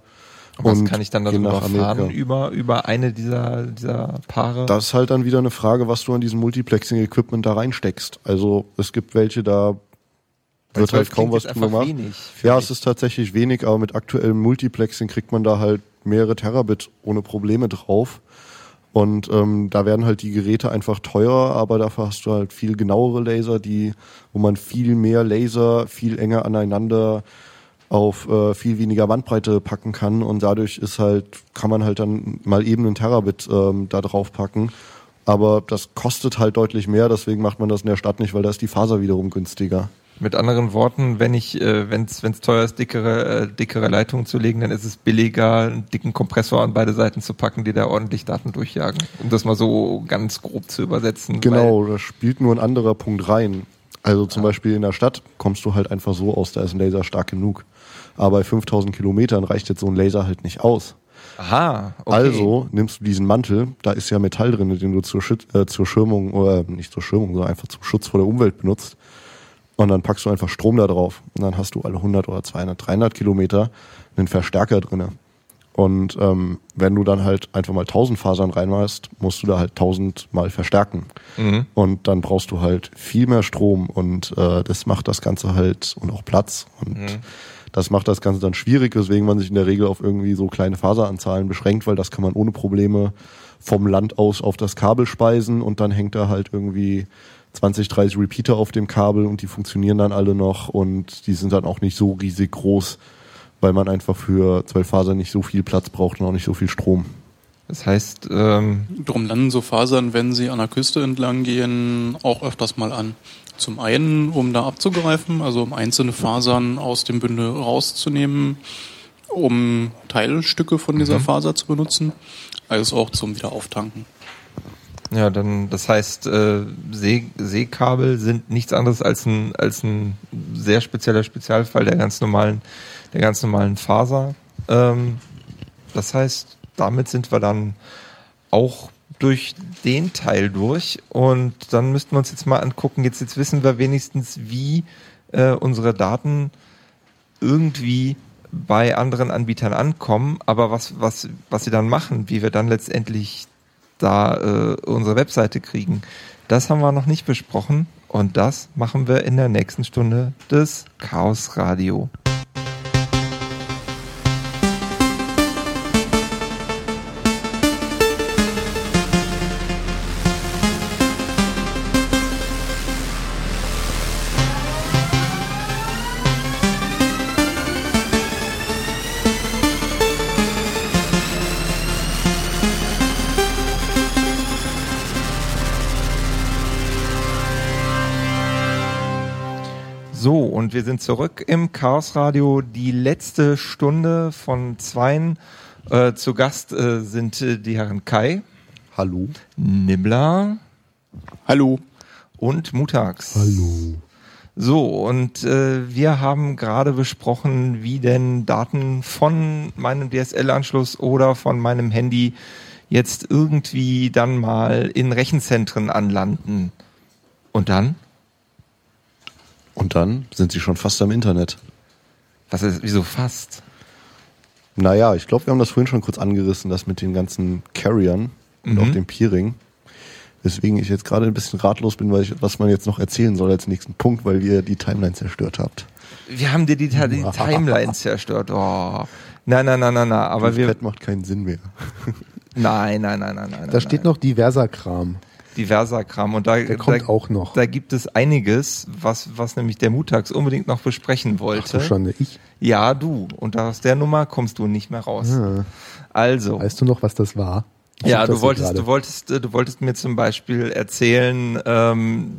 Was kann ich dann darüber fahren, über, über eine dieser, dieser Paare? Das ist halt dann wieder eine Frage, was du an diesem Multiplexing-Equipment da reinsteckst. Also es gibt welche, da wird halt kaum was drüber gemacht. Wenig, ja, es ist tatsächlich wenig, aber mit aktuellem Multiplexing kriegt man da halt mehrere Terabit ohne Probleme drauf. Und ähm, da werden halt die Geräte einfach teurer, aber dafür hast du halt viel genauere Laser, die, wo man viel mehr Laser viel enger aneinander auf äh, viel weniger Bandbreite packen kann und dadurch ist halt, kann man halt dann mal eben einen Terabit ähm, da drauf packen. Aber das kostet halt deutlich mehr, deswegen macht man das in der Stadt nicht, weil da ist die Faser wiederum günstiger. Mit anderen Worten, wenn ich, äh, wenn es teuer ist, dickere, äh, dickere Leitungen zu legen, dann ist es billiger, einen dicken Kompressor an beide Seiten zu packen, die da ordentlich Daten durchjagen. Um das mal so ganz grob zu übersetzen. Genau, da spielt nur ein anderer Punkt rein. Also zum ja. Beispiel in der Stadt kommst du halt einfach so aus, da ist ein Laser stark genug. Aber bei 5000 Kilometern reicht jetzt so ein Laser halt nicht aus. Aha, okay. Also nimmst du diesen Mantel, da ist ja Metall drin, den du zur, Schüt äh, zur Schirmung, oder nicht zur Schirmung, sondern einfach zum Schutz vor der Umwelt benutzt. Und dann packst du einfach Strom da drauf. Und dann hast du alle 100 oder 200, 300 Kilometer einen Verstärker drinne. Und ähm, wenn du dann halt einfach mal 1000 Fasern reinmachst, musst du da halt 1000 mal verstärken. Mhm. Und dann brauchst du halt viel mehr Strom und äh, das macht das Ganze halt und auch Platz. Und mhm. Das macht das Ganze dann schwierig, weswegen man sich in der Regel auf irgendwie so kleine Faseranzahlen beschränkt, weil das kann man ohne Probleme vom Land aus auf das Kabel speisen und dann hängt da halt irgendwie 20, 30 Repeater auf dem Kabel und die funktionieren dann alle noch und die sind dann auch nicht so riesig groß weil man einfach für 12 Fasern nicht so viel Platz braucht und auch nicht so viel Strom. Das heißt, ähm drum landen so Fasern, wenn sie an der Küste entlang gehen, auch öfters mal an. Zum einen, um da abzugreifen, also um einzelne Fasern aus dem Bündel rauszunehmen, um Teilstücke von dieser mhm. Faser zu benutzen, als auch zum Wiederauftanken. Ja, dann, das heißt, äh, See, Seekabel sind nichts anderes als ein, als ein sehr spezieller Spezialfall der ganz normalen der ganz normalen Faser. Ähm, das heißt, damit sind wir dann auch durch den Teil durch und dann müssten wir uns jetzt mal angucken, jetzt, jetzt wissen wir wenigstens, wie äh, unsere Daten irgendwie bei anderen Anbietern ankommen, aber was, was, was sie dann machen, wie wir dann letztendlich da äh, unsere Webseite kriegen, das haben wir noch nicht besprochen und das machen wir in der nächsten Stunde des Chaos Radio. Und wir sind zurück im Chaos Radio. Die letzte Stunde von Zweien. Äh, zu Gast äh, sind äh, die Herren Kai. Hallo. Nibbler. Hallo. Und Mutax. Hallo. So, und äh, wir haben gerade besprochen, wie denn Daten von meinem DSL-Anschluss oder von meinem Handy jetzt irgendwie dann mal in Rechenzentren anlanden. Und dann? Und dann sind sie schon fast am Internet. Was ist, wieso fast? Naja, ich glaube, wir haben das vorhin schon kurz angerissen, das mit den ganzen Carriern und mhm. auch dem Peering. Weswegen ich jetzt gerade ein bisschen ratlos bin, weil ich, was man jetzt noch erzählen soll als nächsten Punkt, weil ihr die Timeline zerstört habt. Wir haben dir die, die Timeline zerstört. Oh. Nein, nein, nein, nein, nein. Aber das wir. Macht keinen Sinn mehr. nein, nein, nein, nein, nein. Da steht nein. noch diverser Kram diverser Kram. Und da, der kommt da, auch noch. Da gibt es einiges, was, was nämlich der Mutax unbedingt noch besprechen wollte. Ach, schon, ich? Ja, du. Und aus der Nummer kommst du nicht mehr raus. Ja. Also. Weißt du noch, was das war? Ich ja, du wolltest, du wolltest, du wolltest mir zum Beispiel erzählen, ähm,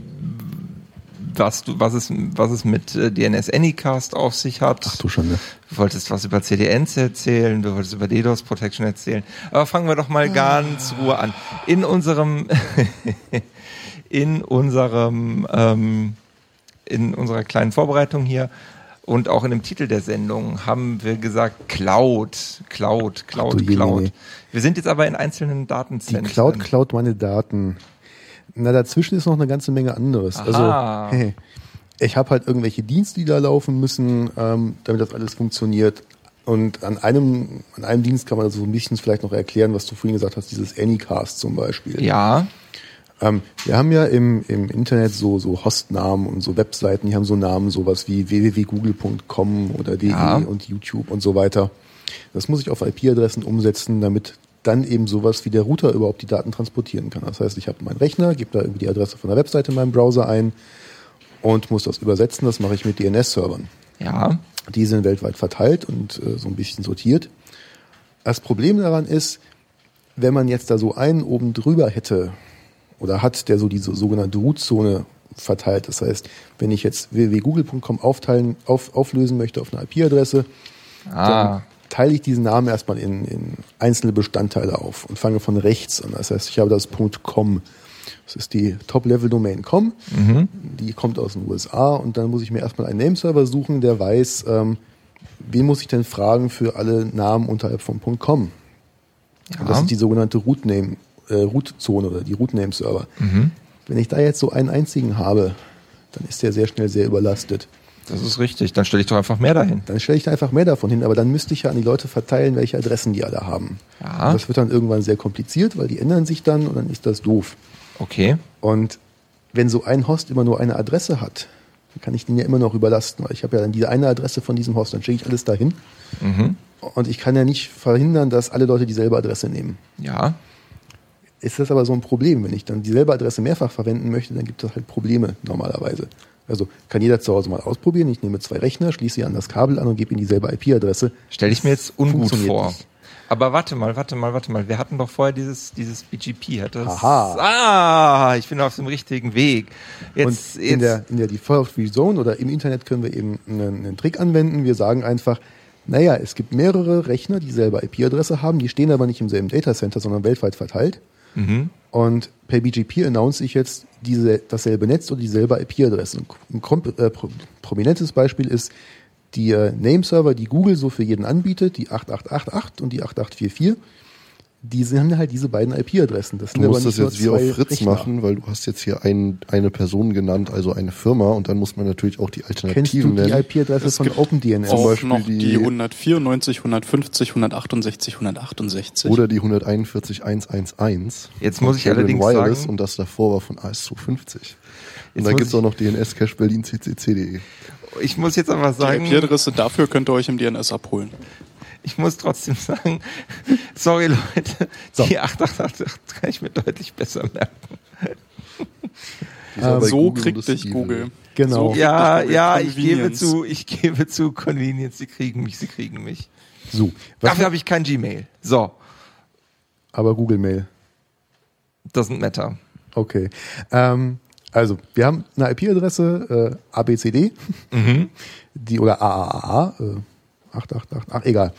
was du, was es, was es mit äh, DNS Anycast auf sich hat. Ach du schon, ne? Du wolltest was über CDNs erzählen, du wolltest über DDoS Protection erzählen. Aber fangen wir doch mal ganz Ruhe an. In unserem, in unserem, ähm, in unserer kleinen Vorbereitung hier und auch in dem Titel der Sendung haben wir gesagt Cloud, Cloud, Cloud, Cloud. Wir sind jetzt aber in einzelnen Datenzentren. Die Cloud klaut meine Daten. Na, dazwischen ist noch eine ganze Menge anderes. Also, Aha. Also, hey, ich habe halt irgendwelche Dienste, die da laufen müssen, ähm, damit das alles funktioniert. Und an einem, an einem Dienst kann man also so ein bisschen vielleicht noch erklären, was du vorhin gesagt hast, dieses Anycast zum Beispiel. Ja. Ähm, wir haben ja im, im Internet so, so Hostnamen und so Webseiten, die haben so Namen, sowas wie www.google.com oder de ja. und YouTube und so weiter. Das muss ich auf IP-Adressen umsetzen, damit dann eben sowas wie der Router überhaupt die Daten transportieren kann. Das heißt, ich habe meinen Rechner, gebe da irgendwie die Adresse von der Webseite in meinem Browser ein und muss das übersetzen. Das mache ich mit DNS-Servern. Ja. Die sind weltweit verteilt und äh, so ein bisschen sortiert. Das Problem daran ist, wenn man jetzt da so einen oben drüber hätte oder hat, der so diese sogenannte Root-Zone verteilt. Das heißt, wenn ich jetzt www.google.com aufteilen, auf, auflösen möchte auf eine IP-Adresse, Ah, dann teile ich diesen Namen erstmal in, in einzelne Bestandteile auf und fange von rechts an. Das heißt, ich habe das .com. Das ist die Top-Level-Domain .com. Die kommt aus den USA und dann muss ich mir erstmal einen Nameserver suchen, der weiß, ähm, wen muss ich denn fragen für alle Namen unterhalb von .com. ja. Und das ist die sogenannte Root-Name, äh, Root-Zone oder die Root-Name-Server. Wenn ich da jetzt so einen einzigen habe, dann ist der sehr schnell sehr überlastet. Das ist richtig. Dann stelle ich doch einfach mehr dahin. Dann stelle ich da einfach mehr davon hin, aber dann müsste ich ja an die Leute verteilen, welche Adressen die alle haben. Ja. Und das wird dann irgendwann sehr kompliziert, weil die ändern sich dann und dann ist das doof. Okay. Und wenn so ein Host immer nur eine Adresse hat, dann kann ich den ja immer noch überlasten, weil ich habe ja dann diese eine Adresse von diesem Host, dann schicke ich alles dahin. Und ich kann ja nicht verhindern, dass alle Leute dieselbe Adresse nehmen. Ja. Ist das aber so ein Problem? Wenn ich dann dieselbe Adresse mehrfach verwenden möchte, dann gibt es halt Probleme normalerweise. Also kann jeder zu Hause mal ausprobieren. Ich nehme zwei Rechner, schließe sie an das Kabel an und gebe ihnen dieselbe IP-Adresse. Stelle ich mir jetzt ungut vor. nicht. Aber warte mal, warte mal, warte mal. Wir hatten doch vorher dieses, dieses BGP. Hat das, Aha. Ah, ich bin auf dem richtigen Weg. Jetzt, und jetzt, in der, in der Default-Free Zone oder im Internet können wir eben einen, einen Trick anwenden. Wir sagen einfach, naja, es gibt mehrere Rechner, die selber IP-Adresse haben, die stehen aber nicht im selben Datacenter, sondern weltweit verteilt. Mhm. Und per BGP announce ich jetzt diese, dasselbe Netz oder dieselbe IP-Adresse. Ein äh, pro, prominentes Beispiel ist die äh, Nameserver, die Google so für jeden anbietet, die 8888 und die 8844. Die sind halt diese beiden IP-Adressen. Das Du musst das jetzt wie auf Fritz Rechner. machen, weil du hast jetzt hier ein, eine Person genannt, also eine Firma, und dann muss man natürlich auch die Kennst du Alternativen die nennen. IP-Adresse Es von OpenDNS? Zum Beispiel noch die, die- 194, 150, 168, 168. Oder die 141111. Jetzt muss ich Kevin allerdings Wireless sagen- und das davor war von AS250. Und dann muss gibt es ich- auch noch DNS-Cache Berlin CCC.de. ich muss jetzt aber die sagen, IP-Adresse dafür könnt ihr euch im DNS abholen. Ich muss trotzdem sagen, sorry Leute, So. die 8888 kann ich mir deutlich besser merken. Aber bei so Google kriegt dich. Google. Genau. So Ja, Google. ja, ich gebe zu, ich gebe zu, Convenience, sie kriegen mich, sie kriegen mich. So, was, Dafür habe ich kein Gmail. So, aber Google Mail. doesn't matter. Okay. Ähm, also, wir haben eine IP-Adresse, äh, ABCD, die oder AAA, äh, 888, ach egal.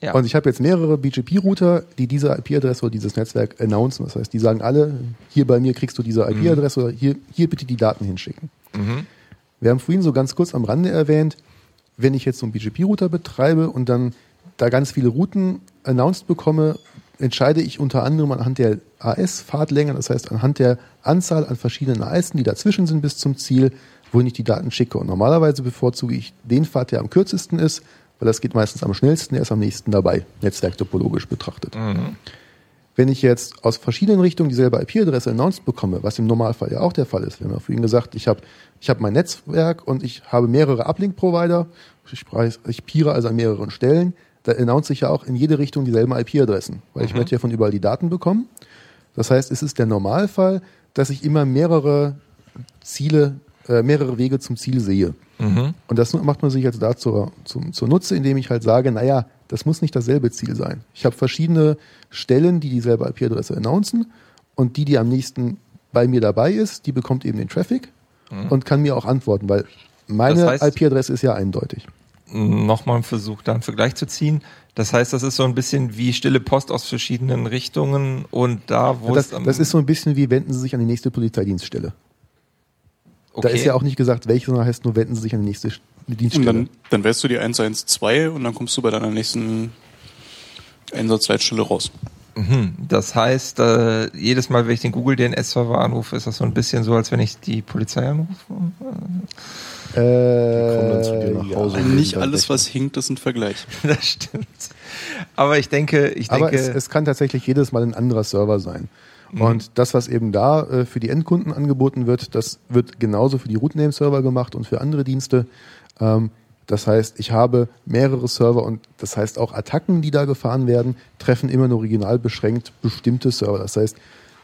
Ja. Und ich habe jetzt mehrere BGP-Router, die diese IP-Adresse oder dieses Netzwerk announcen. Das heißt, die sagen alle, hier bei mir kriegst du diese IP-Adresse oder hier, hier bitte die Daten hinschicken. Wir haben vorhin so ganz kurz am Rande erwähnt, wenn ich jetzt so einen BGP-Router betreibe und dann da ganz viele Routen announced bekomme, entscheide ich unter anderem anhand der AS-Fahrtlänge, das heißt anhand der Anzahl an verschiedenen AS, die dazwischen sind bis zum Ziel, wohin ich die Daten schicke. Und normalerweise bevorzuge ich den Pfad, der am kürzesten ist, weil das geht meistens am schnellsten, der ist am nächsten dabei, netzwerktopologisch betrachtet. Wenn ich jetzt aus verschiedenen Richtungen dieselbe IP-Adresse announced bekomme, was im Normalfall ja auch der Fall ist, wir haben ja vorhin gesagt, ich habe ich hab mein Netzwerk und ich habe mehrere Uplink-Provider, ich, ich peere also an mehreren Stellen, da announce ich ja auch in jede Richtung dieselben IP-Adressen, weil ich möchte ja von überall die Daten bekommen. Das heißt, es ist der Normalfall, dass ich immer mehrere Ziele, äh, mehrere Wege zum Ziel sehe. Und das macht man sich jetzt dazu zum, zur Nutze, indem ich halt sage, naja, das muss nicht dasselbe Ziel sein. Ich habe verschiedene Stellen, die dieselbe IP-Adresse announcen und die, die am nächsten bei mir dabei ist, die bekommt eben den Traffic und kann mir auch antworten, weil meine Das heißt- IP-Adresse ist ja eindeutig. Nochmal ein Versuch, da einen Vergleich zu ziehen. Das heißt, das ist so ein bisschen wie stille Post aus verschiedenen Richtungen und da, wo Das, es am- das ist so ein bisschen wie, wenden Sie sich an die nächste Polizeidienststelle. Okay. Da ist ja auch nicht gesagt, welche, sondern heißt nur, wenden Sie sich an die nächste Sch- Und Dienststelle. dann, dann wählst du die 112 und dann kommst du bei deiner nächsten Einsatzleitstelle raus. Mhm. Das heißt, äh, jedes Mal, wenn ich den Google DNS-Server anrufe, ist das so ein bisschen so, als wenn ich die Polizei anrufe. Äh, kommen dann zu dir nach Hause. und Nicht alles, was hinkt, ist ein Vergleich. Das stimmt. Aber ich denke, ich Aber denke, es, es kann tatsächlich jedes Mal ein anderer Server sein. Mhm. Und das, was eben da äh, für die Endkunden angeboten wird, das wird genauso für die Rootname-Server gemacht und für andere Dienste. Ähm, das heißt, ich habe mehrere Server und das heißt auch Attacken, die da gefahren werden, treffen immer nur regional beschränkt bestimmte Server. Das heißt,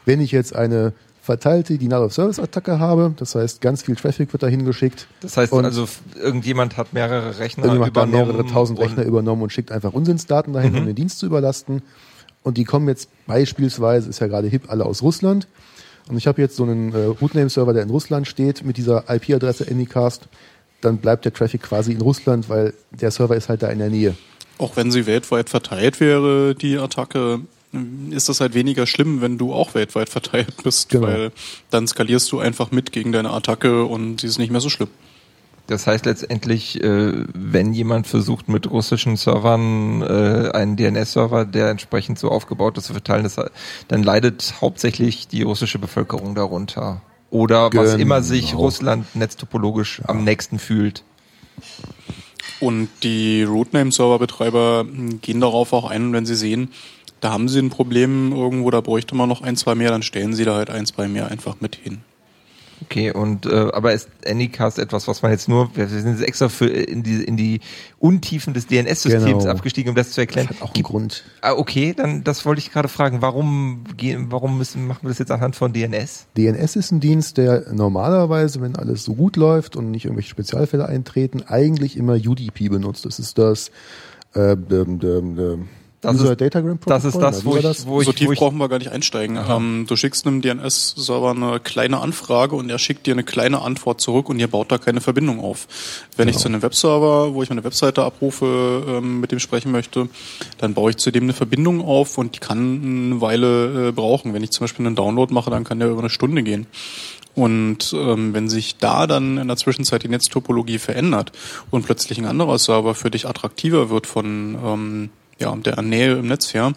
wenn ich jetzt eine verteilte Denial-of-Service-Attacke habe, das heißt, ganz viel Traffic wird dahin geschickt. das heißt und also, irgendjemand hat mehrere Rechner Irgendjemand hat übernommen. mehrere tausend Rechner übernommen und schickt einfach Unsinnsdaten dahin, Mhm. um den Dienst zu überlasten. Und die kommen jetzt beispielsweise, ist ja gerade hip, alle aus Russland. und ich habe jetzt so einen äh, Rootname-Server, der in Russland steht, mit dieser IP-Adresse Anycast, dann bleibt der Traffic quasi in Russland, weil der Server ist halt da in der Nähe. Auch wenn sie weltweit verteilt wäre, die Attacke, ist das halt weniger schlimm, wenn du auch weltweit verteilt bist, Genau. weil dann skalierst du einfach mit gegen deine Attacke und sie ist nicht mehr so schlimm. Das heißt letztendlich, äh, wenn jemand versucht, mit russischen Servern äh, einen DNS-Server, der entsprechend so aufgebaut ist, zu verteilen, dann leidet hauptsächlich die russische Bevölkerung darunter. Oder was Genau. immer sich Russland netztopologisch am nächsten fühlt. Und die Rootname-Server-Betreiber gehen darauf auch ein, wenn sie sehen, da haben sie ein Problem irgendwo, da bräuchte man noch ein, zwei mehr, dann stellen sie da halt ein, zwei mehr einfach mit hin. Okay, und äh, aber ist Anycast etwas, was man jetzt nur, wir sind jetzt extra für in die in die Untiefen des DNS-Systems Genau. abgestiegen, um das zu erklären. Das hat auch einen Gibt- Grund. Ah, okay, dann das wollte ich gerade fragen. Warum gehen, warum müssen machen wir das jetzt anhand von DNS? DNS ist ein Dienst, der normalerweise, wenn alles so gut läuft und nicht irgendwelche Spezialfälle eintreten, eigentlich immer UDP benutzt. Das ist das äh, ähm, ähm, ähm, Das User ist- Datagram Das ist das, wo ich, das? wo ich, so tief wo ich brauchen wir gar nicht einsteigen. Ähm, du schickst einem DNS-Server eine kleine Anfrage und er schickt dir eine kleine Antwort zurück und ihr baut da keine Verbindung auf. Wenn ich zu einem Webserver, wo ich meine Webseite abrufe, ähm, mit dem sprechen möchte, dann baue ich zu dem eine Verbindung auf und die kann eine Weile äh, brauchen. Wenn ich zum Beispiel einen Download mache, dann kann der über eine Stunde gehen. Und ähm, wenn sich da dann in der Zwischenzeit die Netztopologie verändert und plötzlich ein anderer Server für dich attraktiver wird von ähm, ja, der Nähe im Netz her,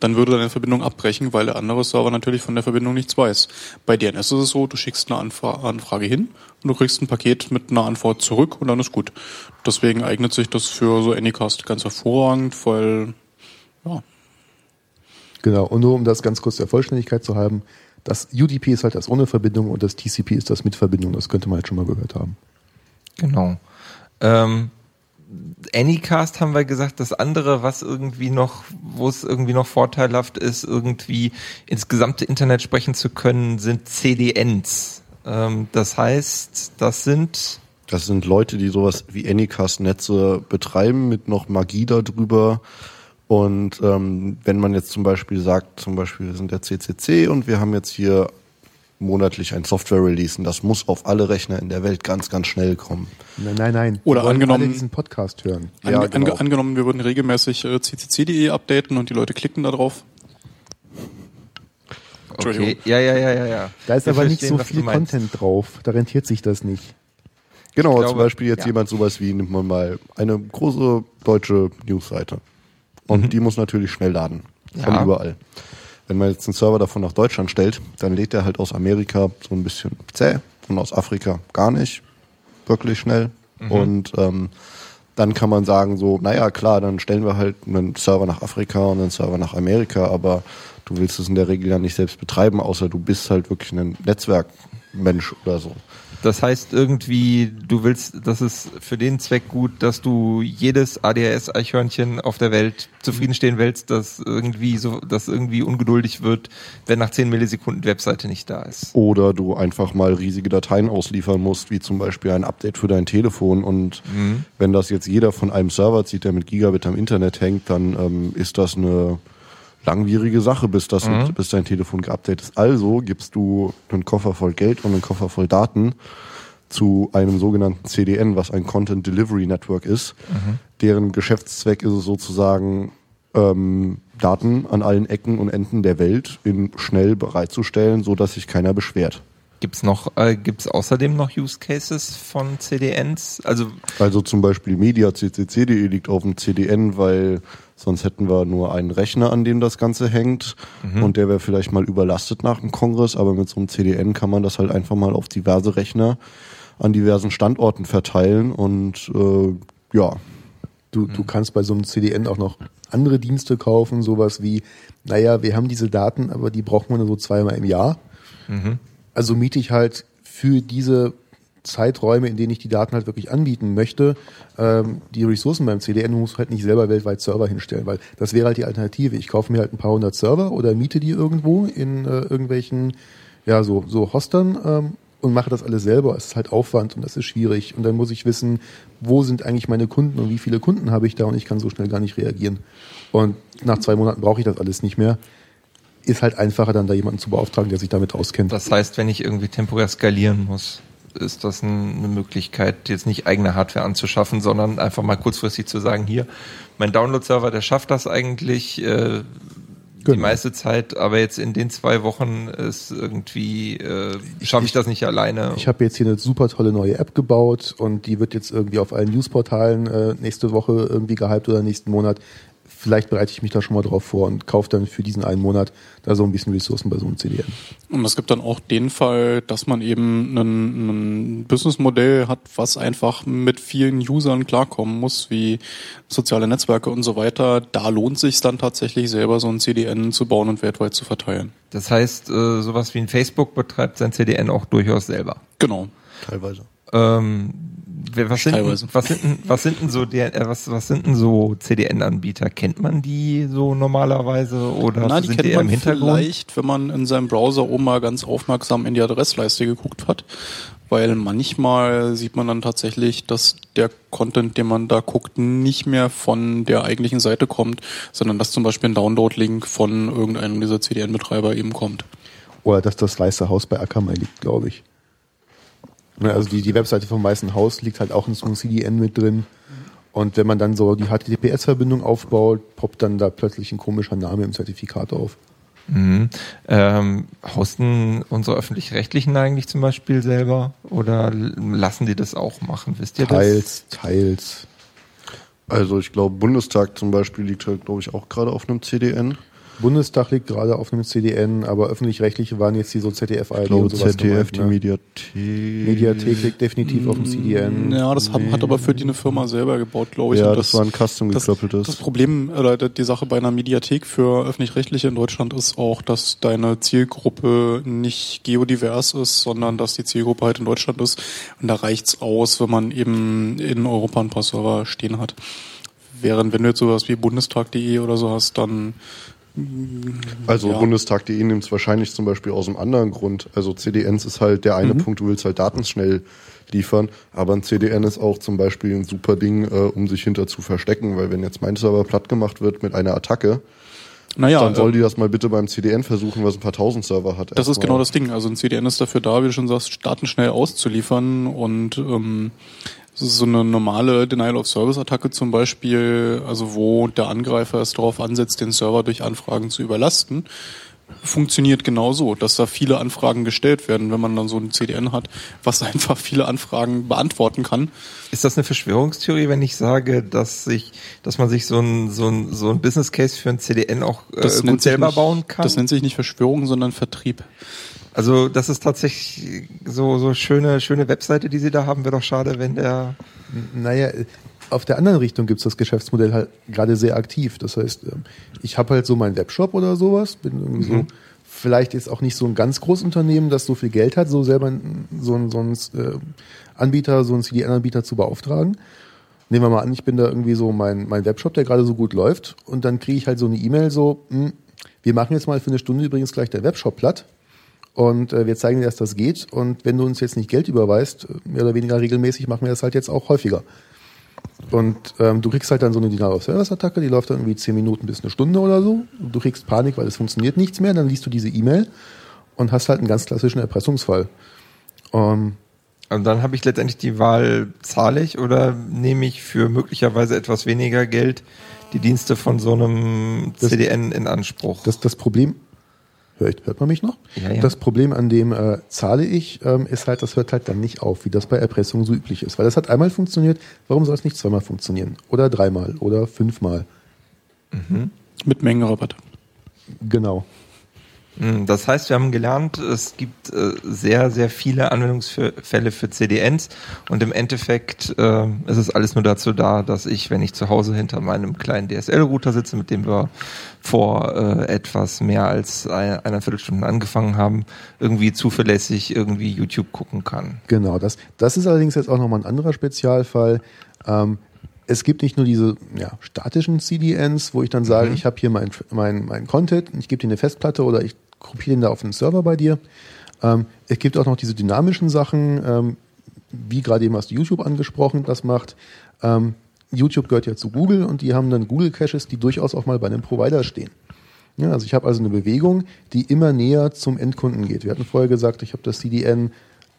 dann würde deine Verbindung abbrechen, weil der andere Server natürlich von der Verbindung nichts weiß. Bei DNS ist es so, du schickst eine Anfra Anfrage hin und du kriegst ein Paket mit einer Antwort zurück und dann ist gut. Deswegen eignet sich das für so Anycast ganz hervorragend, weil ja, Genau, und nur um das ganz kurz der Vollständigkeit zu haben, das UDP ist halt das ohne Verbindung und das TCP ist das mit Verbindung. Das könnte man halt schon mal gehört haben. Genau. Ähm, Anycast haben wir gesagt, das andere, was irgendwie noch, wo es irgendwie noch vorteilhaft ist, irgendwie ins gesamte Internet sprechen zu können, sind CDNs. Ähm, das heißt, das sind Das sind Leute, die sowas wie Anycast-Netze betreiben, mit noch Magie darüber. Und ähm, wenn man jetzt zum Beispiel sagt, zum Beispiel wir sind der CCC und wir haben jetzt hier monatlich ein Software-Release und das muss auf alle Rechner in der Welt ganz, ganz schnell kommen. Nein, nein, nein. Oder angenommen- alle diesen Podcast hören. Ange Ja, genau. ange angenommen, wir würden regelmäßig äh, ccc.de updaten und die Leute klicken da drauf. okay. Ja, ja, ja, ja, ja. Da ist Wir aber nicht so viel. Content drauf. Da rentiert sich das nicht. Genau, glaube, zum Beispiel jetzt ja. jemand sowas wie, nimmt man mal eine große deutsche Newsseite. Und die muss natürlich schnell laden. Von Mhm. Ja. überall. Wenn man jetzt einen Server davon nach Deutschland stellt, dann lädt er halt aus Amerika so ein bisschen zäh und aus Afrika gar nicht wirklich schnell. Mhm. Und ähm, dann kann man sagen so, naja klar, dann stellen wir halt einen Server nach Afrika und einen Server nach Amerika, aber du willst es in der Regel ja nicht selbst betreiben, außer du bist halt wirklich ein Netzwerkmensch oder so. Das heißt irgendwie, du willst, das ist für den Zweck gut, dass du jedes ADHS-Eichhörnchen auf der Welt zufriedenstehen willst, dass irgendwie so, dass irgendwie ungeduldig wird, wenn nach 10 Millisekunden die Webseite nicht da ist. Oder du einfach mal riesige Dateien ausliefern musst, wie zum Beispiel ein Update für dein Telefon. Und wenn das jetzt jeder von einem Server zieht, der mit Gigabit am Internet hängt, dann ähm, ist das eine langwierige Sache, bis, das, bis dein Telefon geupdatet ist. Also gibst du einen Koffer voll Geld und einen Koffer voll Daten zu einem sogenannten CDN, was ein Content Delivery Network ist. Deren Geschäftszweck ist es sozusagen, ähm, Daten an allen Ecken und Enden der Welt in schnell bereitzustellen, so dass sich keiner beschwert. Gibt's noch, äh, gibt's außerdem noch Use Cases von CDNs? Also, Also zum Beispiel mediaccc.de liegt auf dem CDN, weil sonst hätten wir nur einen Rechner, an dem das Ganze hängt. Und der wäre vielleicht mal überlastet nach dem Kongress, aber mit so einem CDN kann man das halt einfach mal auf diverse Rechner an diversen Standorten verteilen und äh, ja, Du, du kannst bei so einem CDN auch noch andere Dienste kaufen, sowas wie, naja, wir haben diese Daten, aber die brauchen wir nur so zweimal im Jahr. Also miete ich halt für diese Zeiträume, in denen ich die Daten halt wirklich anbieten möchte, ähm, die Ressourcen beim CDN muss halt nicht selber weltweit Server hinstellen, weil das wäre halt die Alternative. Ich kaufe mir halt ein paar hundert Server oder miete die irgendwo in äh, irgendwelchen, ja, so, so Hostern ähm, und mache das alles selber. Es ist halt Aufwand und das ist schwierig. Und dann muss ich wissen, wo sind eigentlich meine Kunden und wie viele Kunden habe ich da und ich kann so schnell gar nicht reagieren. Und nach zwei Monaten brauche ich das alles nicht mehr. Ist halt einfacher, dann da jemanden zu beauftragen, der sich damit auskennt. Das heißt, wenn ich irgendwie temporär skalieren muss, ist das ein, eine Möglichkeit, jetzt nicht eigene Hardware anzuschaffen, sondern einfach mal kurzfristig zu sagen, hier, mein Download-Server, der schafft das eigentlich äh, die Genau. meiste Zeit, aber jetzt in den zwei Wochen ist irgendwie, äh, schaffe ich das nicht alleine. Ich habe jetzt hier eine super tolle neue App gebaut und die wird jetzt irgendwie auf allen Newsportalen äh, nächste Woche irgendwie gehypt oder nächsten Monat. Vielleicht bereite ich mich da schon mal drauf vor und kaufe dann für diesen einen Monat da so ein bisschen Ressourcen bei so einem CDN. Und es gibt dann auch den Fall, dass man eben ein, ein Businessmodell hat, was einfach mit vielen Usern klarkommen muss, wie soziale Netzwerke und so weiter. Da lohnt sich dann tatsächlich selber so ein CDN zu bauen und weltweit zu verteilen. Das heißt, äh, sowas wie ein Facebook betreibt sein CDN auch durchaus selber. Genau. Teilweise. Ähm, was, sind, denn- Teilweise. was, sind, denn- was sind denn so der, äh, was, was sind denn so CDN-Anbieter? Kennt man die so normalerweise oder Na, die sind kennt die eher man im Hintergrund? vielleicht, wenn man in seinem Browser oben mal ganz aufmerksam in die Adressleiste geguckt hat. Weil manchmal sieht man dann tatsächlich, dass der Content, den man da guckt, nicht mehr von der eigentlichen Seite kommt, sondern dass zum Beispiel ein Download-Link von irgendeinem dieser CDN-Betreiber eben kommt. Oder dass das Weiße Haus bei Akamai liegt, glaube ich. Ne, Also die, die Webseite vom Weißen Haus liegt halt auch in so einem CDN mit drin. Und wenn man dann so die HTTPS-Verbindung aufbaut, poppt dann da plötzlich ein komischer Name im Zertifikat auf. Mhm. Ähm, hosten unsere öffentlich-rechtlichen eigentlich zum Beispiel selber oder lassen die das auch machen? Wisst ihr das? Teils, teils. Also ich glaube, Bundestag zum Beispiel liegt halt, glaube ich, auch gerade auf einem CDN. Bundestag liegt gerade auf einem CDN, aber öffentlich-rechtliche waren jetzt die so ZDF, Ich ARD glaube, und sowas ZDF, gemeint, die ne? Mediathek. Mediathek liegt definitiv auf dem CDN. Ja, das hat, hat aber für die eine Firma selber gebaut, glaube ich. Ja, Und das, war ein custom das, geklöppeltes. das Problem oder die Sache bei einer Mediathek für öffentlich-rechtliche in Deutschland ist auch, dass deine Zielgruppe nicht geodivers ist, sondern dass die Zielgruppe halt in Deutschland ist. Und da reicht's aus, wenn man eben in Europa ein paar Server stehen hat. Während wenn du jetzt sowas wie bundestag.de oder so hast, dann Also Ja. Bundestag.de nimmt es wahrscheinlich zum Beispiel aus einem anderen Grund. Also CDNs ist halt der eine Punkt, du willst halt Daten schnell liefern, aber ein CDN ist auch zum Beispiel ein super Ding, äh, um sich hinter zu verstecken, weil wenn jetzt mein Server platt gemacht wird mit einer Attacke, naja, dann soll äh, die das mal bitte beim CDN versuchen, was ein paar tausend Server hat. Das ist genau das Ding. Also ein CDN ist dafür da, wie du schon sagst, Daten schnell auszuliefern und ähm, so eine normale Denial-of-Service-Attacke zum Beispiel, also wo der Angreifer es darauf ansetzt, den Server durch Anfragen zu überlasten, funktioniert genauso, dass da viele Anfragen gestellt werden, wenn man dann so ein CDN hat, was einfach viele Anfragen beantworten kann. Ist das eine Verschwörungstheorie, wenn ich sage, dass sich, dass man sich so ein, so ein, so ein Business Case für ein CDN auch äh, gut selber nicht, bauen kann? Das nennt sich nicht Verschwörung, sondern Vertrieb. Also das ist tatsächlich so, so schöne, schöne Webseite, die sie da haben. Wäre doch schade, wenn der Naja, auf der anderen Richtung gibt's das Geschäftsmodell halt gerade sehr aktiv. Das heißt, ähm, ich habe halt so meinen Webshop oder sowas, bin irgendwie so, vielleicht jetzt auch nicht so ein ganz großes Unternehmen, das so viel Geld hat, so selber so ein, so ein äh, Anbieter, so ein CDN-Anbieter zu beauftragen. Nehmen wir mal an, ich bin da irgendwie so mein, mein Webshop, der gerade so gut läuft und dann kriege ich halt so eine E-Mail so, hm, wir machen jetzt mal für eine Stunde übrigens gleich der Webshop platt und äh, wir zeigen dir, dass das geht und wenn du uns jetzt nicht Geld überweist, mehr oder weniger regelmäßig, machen wir das halt jetzt auch häufiger. Und ähm, du kriegst halt dann so eine Denial-of-Service-Attacke, die läuft dann irgendwie 10 Minuten bis eine Stunde oder so. Du kriegst Panik, weil es funktioniert nichts mehr. Dann liest du diese E-Mail und hast halt einen ganz klassischen Erpressungsfall. Ähm, Und dann habe ich letztendlich die Wahl, zahle ich oder nehme ich für möglicherweise etwas weniger Geld die Dienste von so einem CDN in Anspruch. das, das Problem, hört, hört man mich noch? Ja, ja. Das Problem an dem äh, zahle ich, ähm, ist halt, das hört halt dann nicht auf, wie das bei Erpressung so üblich ist. Weil das hat einmal funktioniert, warum soll es nicht zweimal funktionieren? Oder dreimal oder fünfmal? Mit Mengenrabatt. Genau. Mm, Das heißt, wir haben gelernt, es gibt äh, sehr, sehr viele Anwendungsfälle für CDNs und im Endeffekt äh, ist es alles nur dazu da, dass ich, wenn ich zu Hause hinter meinem kleinen DSL-Router sitze, mit dem wir vor äh, etwas mehr als ein, einer Viertelstunde angefangen haben, irgendwie zuverlässig irgendwie YouTube gucken kann. Genau, das, das ist allerdings jetzt auch nochmal ein anderer Spezialfall. Ähm, es gibt nicht nur diese ja, statischen CDNs, wo ich dann sage, ich habe hier mein, mein, mein Content, ich gebe dir eine Festplatte oder ich kopiere den da auf einen Server bei dir. Ähm, es gibt auch noch diese dynamischen Sachen, ähm, wie gerade eben hast du YouTube angesprochen, das macht. Ähm, YouTube gehört ja zu Google und die haben dann Google Caches, die durchaus auch mal bei einem Provider stehen. Ja, also ich habe also eine Bewegung, die immer näher zum Endkunden geht. Wir hatten vorher gesagt, ich habe das CDN,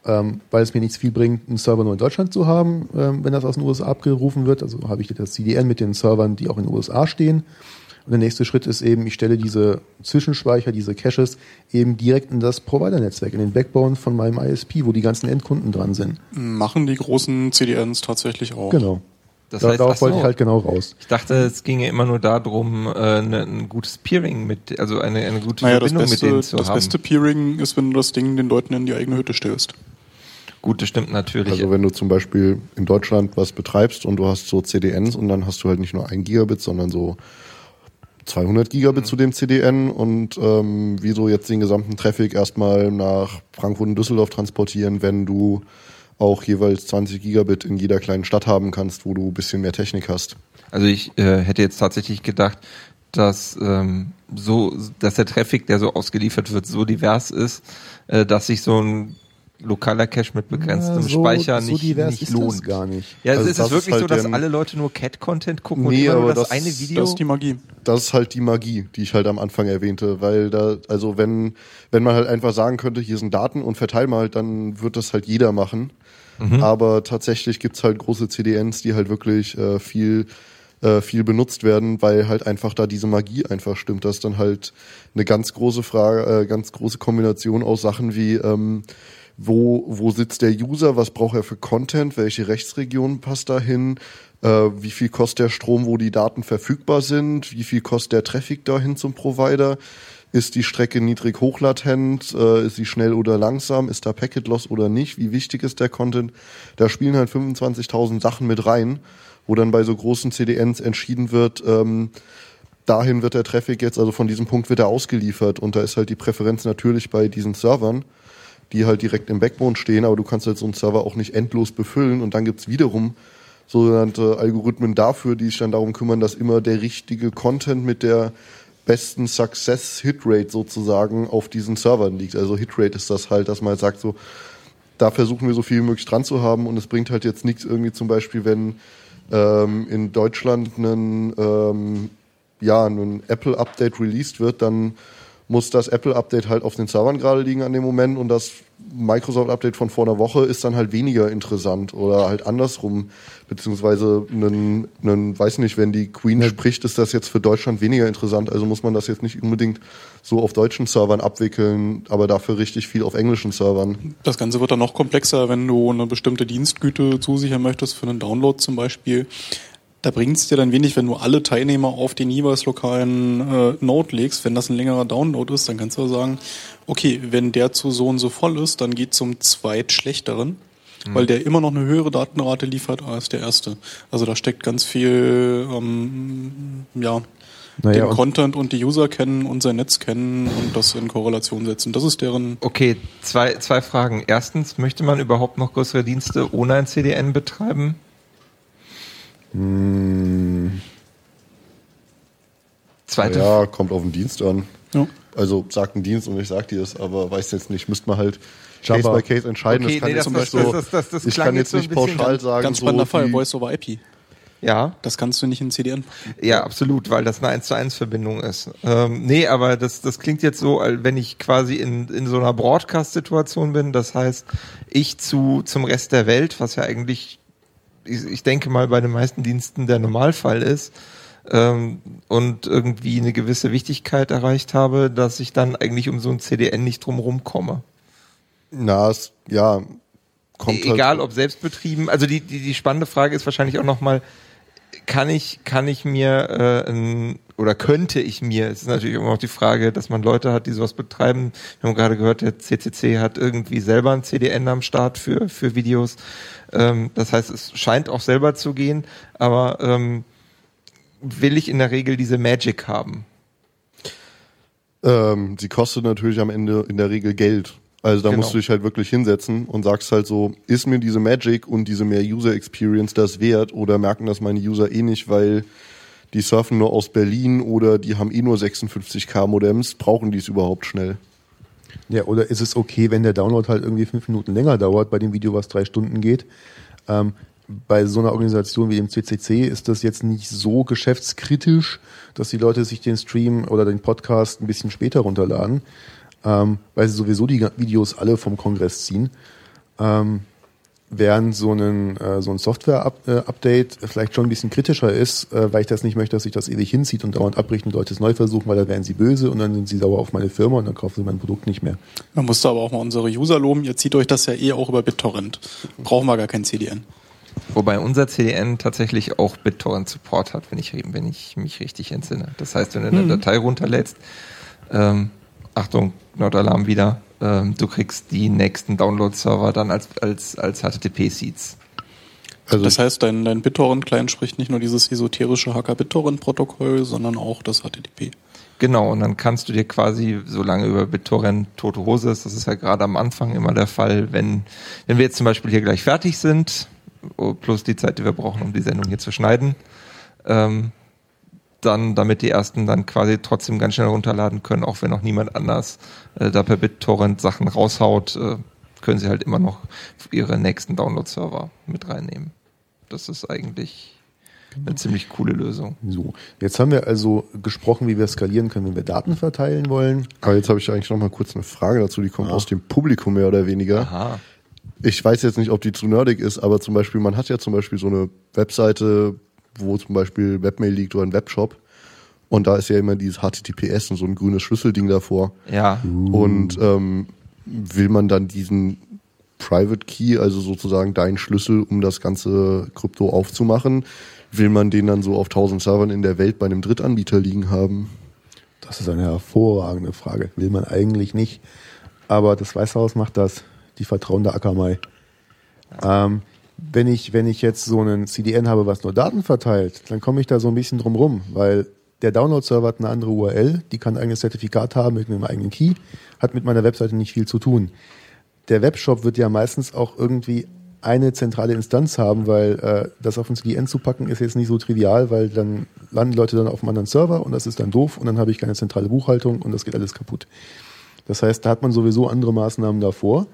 ähm, weil es mir nichts viel bringt, einen Server nur in Deutschland zu haben, ähm, wenn das aus den USA abgerufen wird. Also habe ich das CDN mit den Servern, die auch in den USA stehen. Und der nächste Schritt ist eben, ich stelle diese Zwischenspeicher, diese Caches eben direkt in das Provider-Netzwerk, in den Backbone von meinem ISP, wo die ganzen Endkunden dran sind. Machen die großen CDNs tatsächlich auch. Genau. Das da, heißt, darauf so. wollte ich halt genau raus. Ich dachte, es ginge immer nur darum, äh, ne, ein gutes Peering mit, also eine, eine gute Naja, das Verbindung mit beste, denen zu das haben. beste Peering ist, wenn du das Ding den Leuten in die eigene Hütte stellst. Gut, das stimmt natürlich. Also wenn du zum Beispiel in Deutschland was betreibst und du hast so CDNs und dann hast du halt nicht nur ein Gigabit, sondern so 200 Gigabit zu dem CDN und ähm, wie so jetzt den gesamten Traffic erstmal nach Frankfurt und Düsseldorf transportieren, wenn du auch jeweils 20 Gigabit in jeder kleinen Stadt haben kannst, wo du ein bisschen mehr Technik hast. Also ich äh, hätte jetzt tatsächlich gedacht, dass ähm, so, dass der Traffic, der so ausgeliefert wird, so divers ist, äh, dass sich so ein lokaler Cache mit begrenztem Ja, so- Speicher so nicht, divers nicht ist lohnt. das gar nicht. Ja, Also ist das es wirklich ist so, halt dass alle Leute nur Cat-Content gucken Nee, und immer nur aber das, das- eine Video? Das ist die Magie. Das ist halt die Magie, die ich halt am Anfang erwähnte, weil da, also wenn, wenn man halt einfach sagen könnte, hier sind Daten und verteil mal, dann wird das halt jeder machen. Aber tatsächlich gibt's halt große CDNs, die halt wirklich äh, viel, äh, viel benutzt werden, weil halt einfach da diese Magie einfach stimmt. Das ist dann halt eine ganz große Frage, äh, ganz große Kombination aus Sachen wie, ähm, wo, wo sitzt der User, was braucht er für Content, welche Rechtsregion passt dahin, äh, wie viel kostet der Strom, wo die Daten verfügbar sind, wie viel kostet der Traffic dahin zum Provider, ist die Strecke niedrig hochlatent, äh, ist sie schnell oder langsam, ist da Packet Loss oder nicht, wie wichtig ist der Content, da spielen halt 25.000 Sachen mit rein, wo dann bei so großen CDNs entschieden wird, ähm, dahin wird der Traffic jetzt, also von diesem Punkt wird er ausgeliefert und da ist halt die Präferenz natürlich bei diesen Servern, die halt direkt im Backbone stehen, aber du kannst halt so einen Server auch nicht endlos befüllen und dann gibt's wiederum sogenannte Algorithmen dafür, die sich dann darum kümmern, dass immer der richtige Content mit der besten Success-Hitrate sozusagen auf diesen Servern liegt. Also Hitrate ist das halt, dass man halt sagt so, da versuchen wir so viel wie möglich dran zu haben und es bringt halt jetzt nichts irgendwie zum Beispiel, wenn ähm, in Deutschland ein, ähm, ja, ein Apple-Update released wird, dann muss das Apple-Update halt auf den Servern gerade liegen an dem Moment und das Microsoft-Update von vor einer Woche ist dann halt weniger interessant oder halt andersrum, beziehungsweise einen, einen weiß nicht, wenn die Queen spricht, ist das jetzt für Deutschland weniger interessant, also muss man das jetzt nicht unbedingt so auf deutschen Servern abwickeln, aber dafür richtig viel auf englischen Servern. Das Ganze wird dann noch komplexer, wenn du eine bestimmte Dienstgüte zusichern möchtest für einen Download zum Beispiel. Da bringt es dir dann wenig, wenn du alle Teilnehmer auf den jeweils lokalen äh, Node legst. Wenn das ein längerer Download ist, dann kannst du sagen, okay, wenn der zu so und so voll ist, dann geht zum zweitschlechteren, weil der immer noch eine höhere Datenrate liefert als der erste. Also da steckt ganz viel, ähm, ja, Naja, den und- Content und die User kennen und sein Netz kennen und das in Korrelation setzen. Das ist deren Okay, zwei, zwei Fragen. Erstens, möchte man überhaupt noch größere Dienste ohne ein CDN betreiben? Zweite Ja, kommt auf den Dienst an. Ja. Also sagt ein Dienst und ich sag dir es, aber weiß jetzt nicht, müsste man halt Jabba. Case by Case entscheiden. Okay, das kann nee, jetzt das- nicht das- so, das- das- das ich kann jetzt so nicht bisschen pauschal sagen, Ganz so spannender Fall, die- Voice over IP. Ja, Das kannst du nicht in CDN ja, absolut, weil das eine 1 zu 1 Verbindung ist. Ähm, nee, aber das, das klingt jetzt so, als wenn ich quasi in, in so einer Broadcast-Situation bin. Das heißt, ich zu, zum Rest der Welt, was ja eigentlich, ich, ich denke mal, bei den meisten Diensten der Normalfall ist, ähm, und irgendwie eine gewisse Wichtigkeit erreicht habe, dass ich dann eigentlich um so ein CDN nicht drumherum komme. Na, es, ja, kommt E- Egal halt, ob selbstbetrieben. Also die, die, die spannende Frage ist wahrscheinlich auch nochmal, kann ich, kann ich mir äh, ein, oder könnte ich mir, es ist natürlich immer noch die Frage, dass man Leute hat, die sowas betreiben. Wir haben gerade gehört, der CCC hat irgendwie selber ein CDN am Start für, für Videos. Ähm, das heißt, es scheint auch selber zu gehen, aber ähm, will ich in der Regel diese Magic haben? ähm, sie kostet natürlich am Ende in der Regel Geld. Also da Genau. musst du dich halt wirklich hinsetzen und sagst halt so, ist mir diese Magic und diese mehr User Experience das wert oder merken das meine User eh nicht, weil die surfen nur aus Berlin oder die haben eh nur 56k Modems, brauchen die es überhaupt schnell? Ja, oder ist es okay, wenn der Download halt irgendwie fünf Minuten länger dauert bei dem Video, was drei Stunden geht? Ähm, bei so einer Organisation wie dem CCC ist das jetzt nicht so geschäftskritisch, dass die Leute sich den Stream oder den Podcast ein bisschen später runterladen, ähm, weil sie sowieso die Videos alle vom Kongress ziehen. Ähm, während so ein, äh, so ein Software-Update vielleicht schon ein bisschen kritischer ist, äh, weil ich das nicht möchte, dass sich das ewig hinzieht und dauernd abbricht und Leute es neu versuchen, weil dann werden sie böse und dann sind sie sauer auf meine Firma und dann kaufen sie mein Produkt nicht mehr. Man musste aber auch mal unsere User loben. Ihr zieht euch das ja eh auch über BitTorrent. Brauchen wir gar kein CDN. Wobei unser CDN tatsächlich auch BitTorrent-Support hat, wenn ich, wenn ich mich richtig entsinne. Das heißt, wenn du eine mhm. Datei runterlädst, ähm, Achtung, Nordalarm wieder, ähm, du kriegst die nächsten Download-Server dann als, als, als HTTP-Seeds. Also das heißt, dein, dein BitTorrent-Client spricht nicht nur dieses esoterische Hacker-BitTorrent-Protokoll, sondern auch das HTTP. Genau, und dann kannst du dir quasi, solange über BitTorrent tote Hose ist, das ist ja gerade am Anfang immer der Fall, wenn, wenn wir jetzt zum Beispiel hier gleich fertig sind, oh, plus die Zeit, die wir brauchen, um die Sendung hier zu schneiden, ähm, dann, damit die ersten dann quasi trotzdem ganz schnell runterladen können, auch wenn noch niemand anders äh, da per BitTorrent Sachen raushaut, äh, können sie halt immer noch ihre nächsten Download-Server mit reinnehmen. Das ist eigentlich eine ziemlich coole Lösung. So, jetzt haben wir also gesprochen, wie wir skalieren können, wenn wir Daten verteilen wollen. Aber jetzt habe ich eigentlich noch mal kurz eine Frage dazu, die kommt ah. aus dem Publikum mehr oder weniger. Aha. Ich weiß jetzt nicht, ob die zu nerdig ist, aber zum Beispiel, man hat ja zum Beispiel so eine Webseite, wo zum Beispiel Webmail liegt oder ein Webshop. Und da ist ja immer dieses HTTPS und so ein grünes Schlüsselding davor. Ja. Und ähm, will man dann diesen Private Key, also sozusagen deinen Schlüssel, um das ganze Krypto aufzumachen, will man den dann so auf 1000 Servern in der Welt bei einem Drittanbieter liegen haben? Das ist eine hervorragende Frage. Will man eigentlich nicht. Aber das Weiße Haus macht das. Die vertrauen der Akamai. Ähm, wenn ich, wenn ich jetzt so einen CDN habe, was nur Daten verteilt, dann komme ich da so ein bisschen drum rum, weil der Download-Server hat eine andere URL, die kann ein eigenes Zertifikat haben mit einem eigenen Key, hat mit meiner Webseite nicht viel zu tun. Der Webshop wird ja meistens auch irgendwie eine zentrale Instanz haben, weil äh, das auf ein CDN zu packen ist jetzt nicht so trivial, weil dann landen Leute dann auf einem anderen Server und das ist dann doof und dann habe ich keine zentrale Buchhaltung und das geht alles kaputt. Das heißt, da hat man sowieso andere Maßnahmen davor.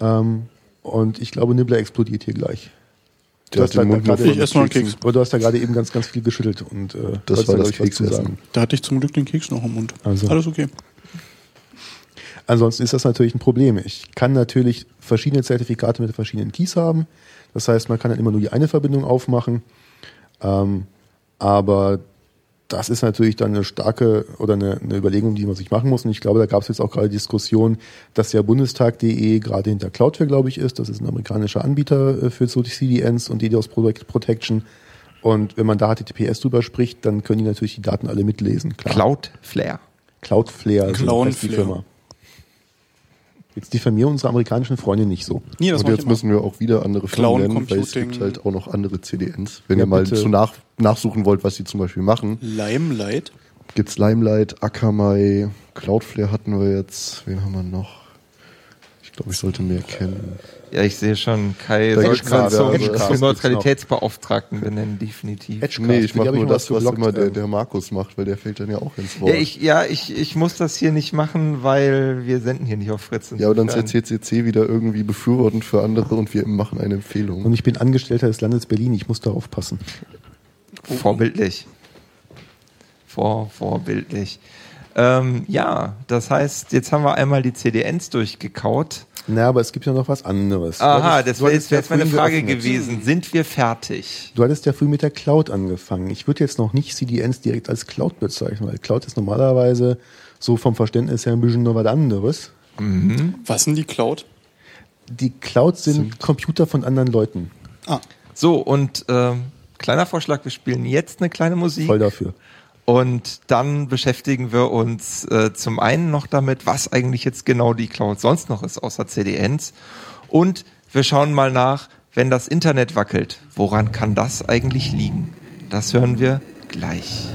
Ähm, und ich glaube, Nibbler explodiert hier gleich. Du hast, da grade, ich esse noch Keks. du hast da gerade eben ganz, ganz viel geschüttelt und äh, das war das Keks zu sagen. Da hatte ich zum Glück den Keks noch im Mund. Also. Alles okay. Ansonsten ist das natürlich ein Problem. Ich kann natürlich verschiedene Zertifikate mit verschiedenen Keys haben. Das heißt, man kann dann immer nur die eine Verbindung aufmachen. Ähm, aber das ist natürlich dann eine starke oder eine, eine, Überlegung, die man sich machen muss. Und ich glaube, da gab es jetzt auch gerade Diskussion, dass ja Bundestag.de gerade hinter Cloudflare, glaube ich, ist. Das ist ein amerikanischer Anbieter äh, für so CDNs und DDoS Protection. Und wenn man da HTTPS drüber spricht, dann können die natürlich die Daten alle mitlesen. Klar. Cloudflare. Cloudflare, so heißt die Firma. Jetzt diffamieren unsere amerikanischen Freunde nicht so. Nee, das und jetzt müssen wir auch wieder andere Firmen nennen, weil es gibt halt auch noch andere CDNs. Wenn ja, ihr mal zu nach, nachsuchen wollt, was sie zum Beispiel machen. Limelight? Gibt's Limelight, Akamai, Cloudflare hatten wir jetzt. Wen haben wir noch? Ich glaube, ich sollte mehr kennen. Ja, ich sehe schon, Kai da sollte man zum, zum Neutralitätsbeauftragten benennen, definitiv. Edgecast, nee, ich mache nur das, was immer der, der Markus macht, weil der fällt dann ja auch ins Wort. Ja, ich, ja, ich, ich muss das hier nicht machen, weil wir senden hier nicht auf Fritz. Ja, aber dann ist der CCC wieder irgendwie befürwortend für andere und wir machen eine Empfehlung. Und ich bin Angestellter des Landes Berlin, ich muss darauf passen. Vorbildlich. Vor, vorbildlich. Ähm, ja, das heißt, jetzt haben wir einmal die CDNs durchgekaut. Na, aber es gibt ja noch was anderes. Aha, das wäre jetzt, jetzt meine Frage geöffnet. gewesen. Sind wir fertig? Du hattest ja früh mit der Cloud angefangen. Ich würde jetzt noch nicht CDNs direkt als Cloud bezeichnen, weil Cloud ist normalerweise so vom Verständnis her ein bisschen noch was anderes. Mhm. Was sind die Cloud? Die Cloud sind, sind, Computer von anderen Leuten. Ah. So, und äh, kleiner Vorschlag, wir spielen jetzt eine kleine Musik. Voll dafür. Und dann beschäftigen wir uns äh, zum einen noch damit, was eigentlich jetzt genau die Cloud sonst noch ist, außer CDNs. Und wir schauen mal nach, wenn das Internet wackelt, woran kann das eigentlich liegen? Das hören wir gleich.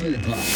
Flipa.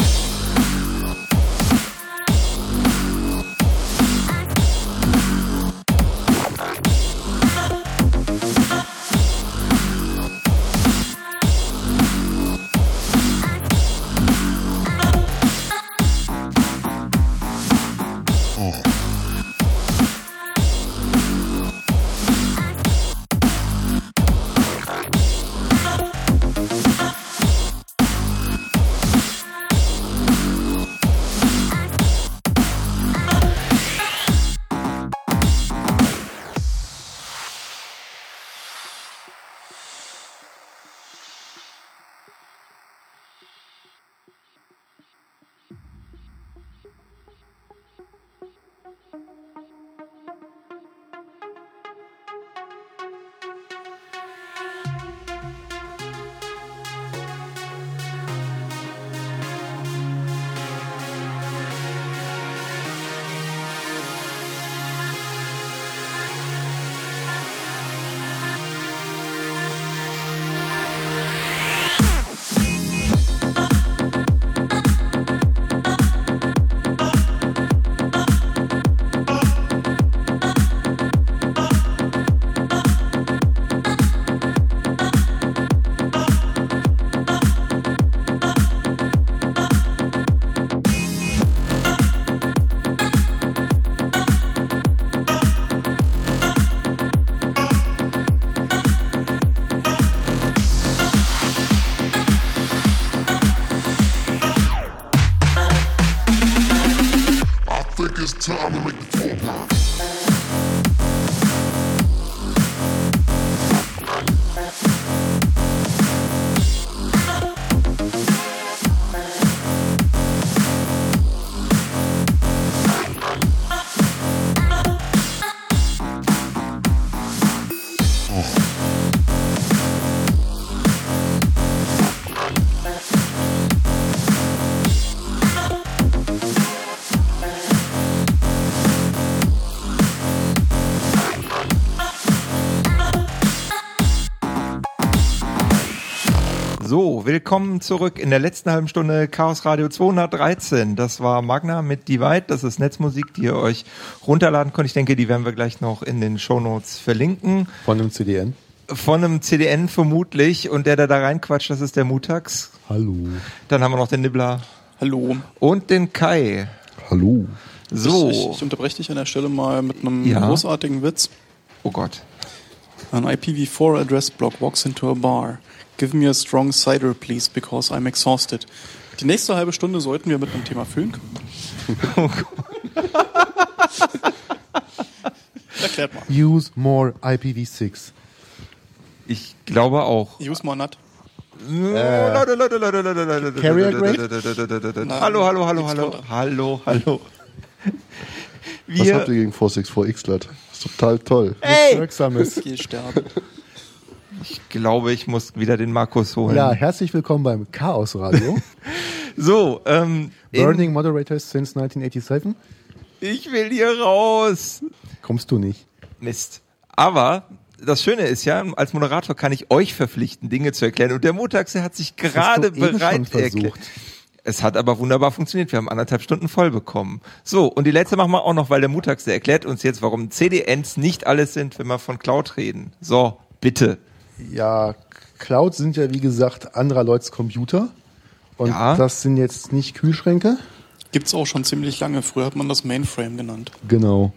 Willkommen zurück in der letzten halben Stunde Chaos Radio 213. Das war Magna mit Divide. Das ist Netzmusik, die ihr euch runterladen könnt. Ich denke, die werden wir gleich noch in den Shownotes verlinken. Von einem CDN. Von einem CDN vermutlich. Und der, der da reinquatscht, das ist der Mutax. Hallo. Dann haben wir noch den Nibbler Hallo. und den Kai. Hallo. So. Ich, ich unterbreche dich an der Stelle mal mit einem Ja. großartigen Witz. Oh Gott. An IPv4 address block walks into a bar. Give me a strong cider, please, because I'm exhausted. Die nächste halbe Stunde sollten wir mit einem Thema füllen können. Erklärt mal. Use more IPv6. Ich glaube auch. Use more nut. Leute, Carrier. Hallo, hallo, hallo, hallo. Hallo, hallo. Was habt ihr gegen 464 Xlat? Das ist total toll. ey, Wirksames. Geh sterben. Ich glaube, ich muss wieder den Markus holen. Ja, herzlich willkommen beim Chaos Radio. So, ähm, in, Burning Moderators since 1987. ich will hier raus. Kommst du nicht. Mist. Aber das Schöne ist ja, als Moderator kann ich euch verpflichten, Dinge zu erklären. Und der Montags, hat sich gerade eben bereit erklärt. Es hat aber wunderbar funktioniert. Wir haben anderthalb Stunden voll bekommen. So, und die letzte machen wir auch noch, weil der der erklärt uns jetzt, warum CDNs nicht alles sind, wenn wir von Cloud reden. So, bitte. Ja, Cloud sind ja wie gesagt anderer Leute's Computer. Und Ja. das sind jetzt nicht Kühlschränke. Gibt's auch schon ziemlich lange. Früher hat man das Mainframe genannt. Genau.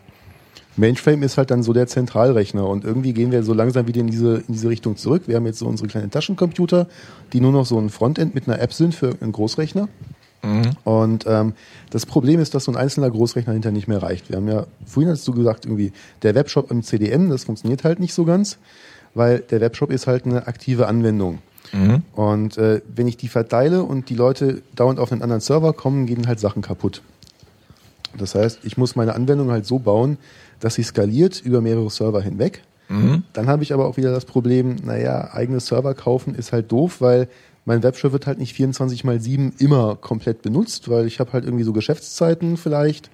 Mainframe ist halt dann so der Zentralrechner und irgendwie gehen wir so langsam wieder in diese, in diese Richtung zurück. Wir haben jetzt so unsere kleinen Taschencomputer, die nur noch so ein Frontend mit einer App sind für einen Großrechner. Und ähm, das Problem ist, dass so ein einzelner Großrechner hinter nicht mehr reicht. Wir haben ja, vorhin hast du gesagt, irgendwie der Webshop im CDN, das funktioniert halt nicht so ganz, weil der Webshop ist halt eine aktive Anwendung. Und äh, wenn ich die verteile und die Leute dauernd auf einen anderen Server kommen, gehen halt Sachen kaputt. Das heißt, ich muss meine Anwendung halt so bauen, dass sie skaliert über mehrere Server hinweg. Dann habe ich aber auch wieder das Problem, naja, eigene Server kaufen ist halt doof, weil mein Webshop wird halt nicht 24 mal 7 immer komplett benutzt, weil ich habe halt irgendwie so Geschäftszeiten vielleicht.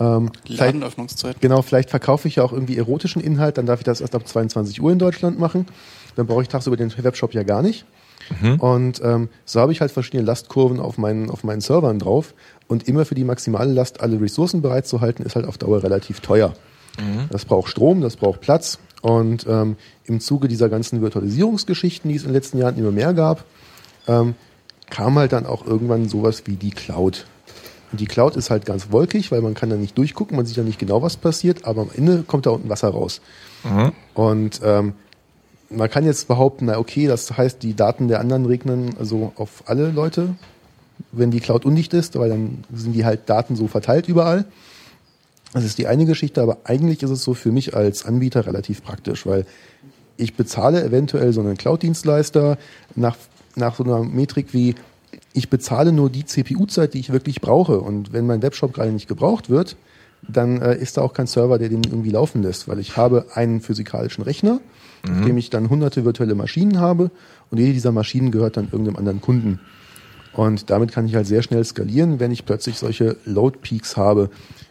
Ähm, vielleicht Ladenöffnungszeit. Genau, vielleicht verkaufe ich ja auch irgendwie erotischen Inhalt, dann darf ich das erst ab 22 Uhr in Deutschland machen. Dann brauche ich tagsüber den Webshop ja gar nicht. Und ähm, so habe ich halt verschiedene Lastkurven auf meinen, auf meinen Servern drauf. Und immer für die maximale Last alle Ressourcen bereitzuhalten, ist halt auf Dauer relativ teuer. Das braucht Strom, das braucht Platz. Und ähm, im Zuge dieser ganzen Virtualisierungsgeschichten, die es in den letzten Jahren immer mehr gab, ähm, kam halt dann auch irgendwann sowas wie die Cloud. Und die Cloud ist halt ganz wolkig, weil man kann da nicht durchgucken, man sieht ja nicht genau, was passiert, aber am Ende kommt da unten Wasser raus. Und ähm, man kann jetzt behaupten, na okay, das heißt, die Daten der anderen regnen also auf alle Leute, wenn die Cloud undicht ist, weil dann sind die halt Daten so verteilt überall. Das ist die eine Geschichte, aber eigentlich ist es so für mich als Anbieter relativ praktisch, weil ich bezahle eventuell so einen Cloud-Dienstleister nach, nach so einer Metrik wie, ich bezahle nur die CPU-Zeit, die ich wirklich brauche. Und wenn mein Webshop gerade nicht gebraucht wird, dann äh, ist da auch kein Server, der den irgendwie laufen lässt, weil ich habe einen physikalischen Rechner, auf dem ich dann hunderte virtuelle Maschinen habe und jede dieser Maschinen gehört dann irgendeinem anderen Kunden. Und damit kann ich halt sehr schnell skalieren, wenn ich plötzlich solche Load Peaks habe,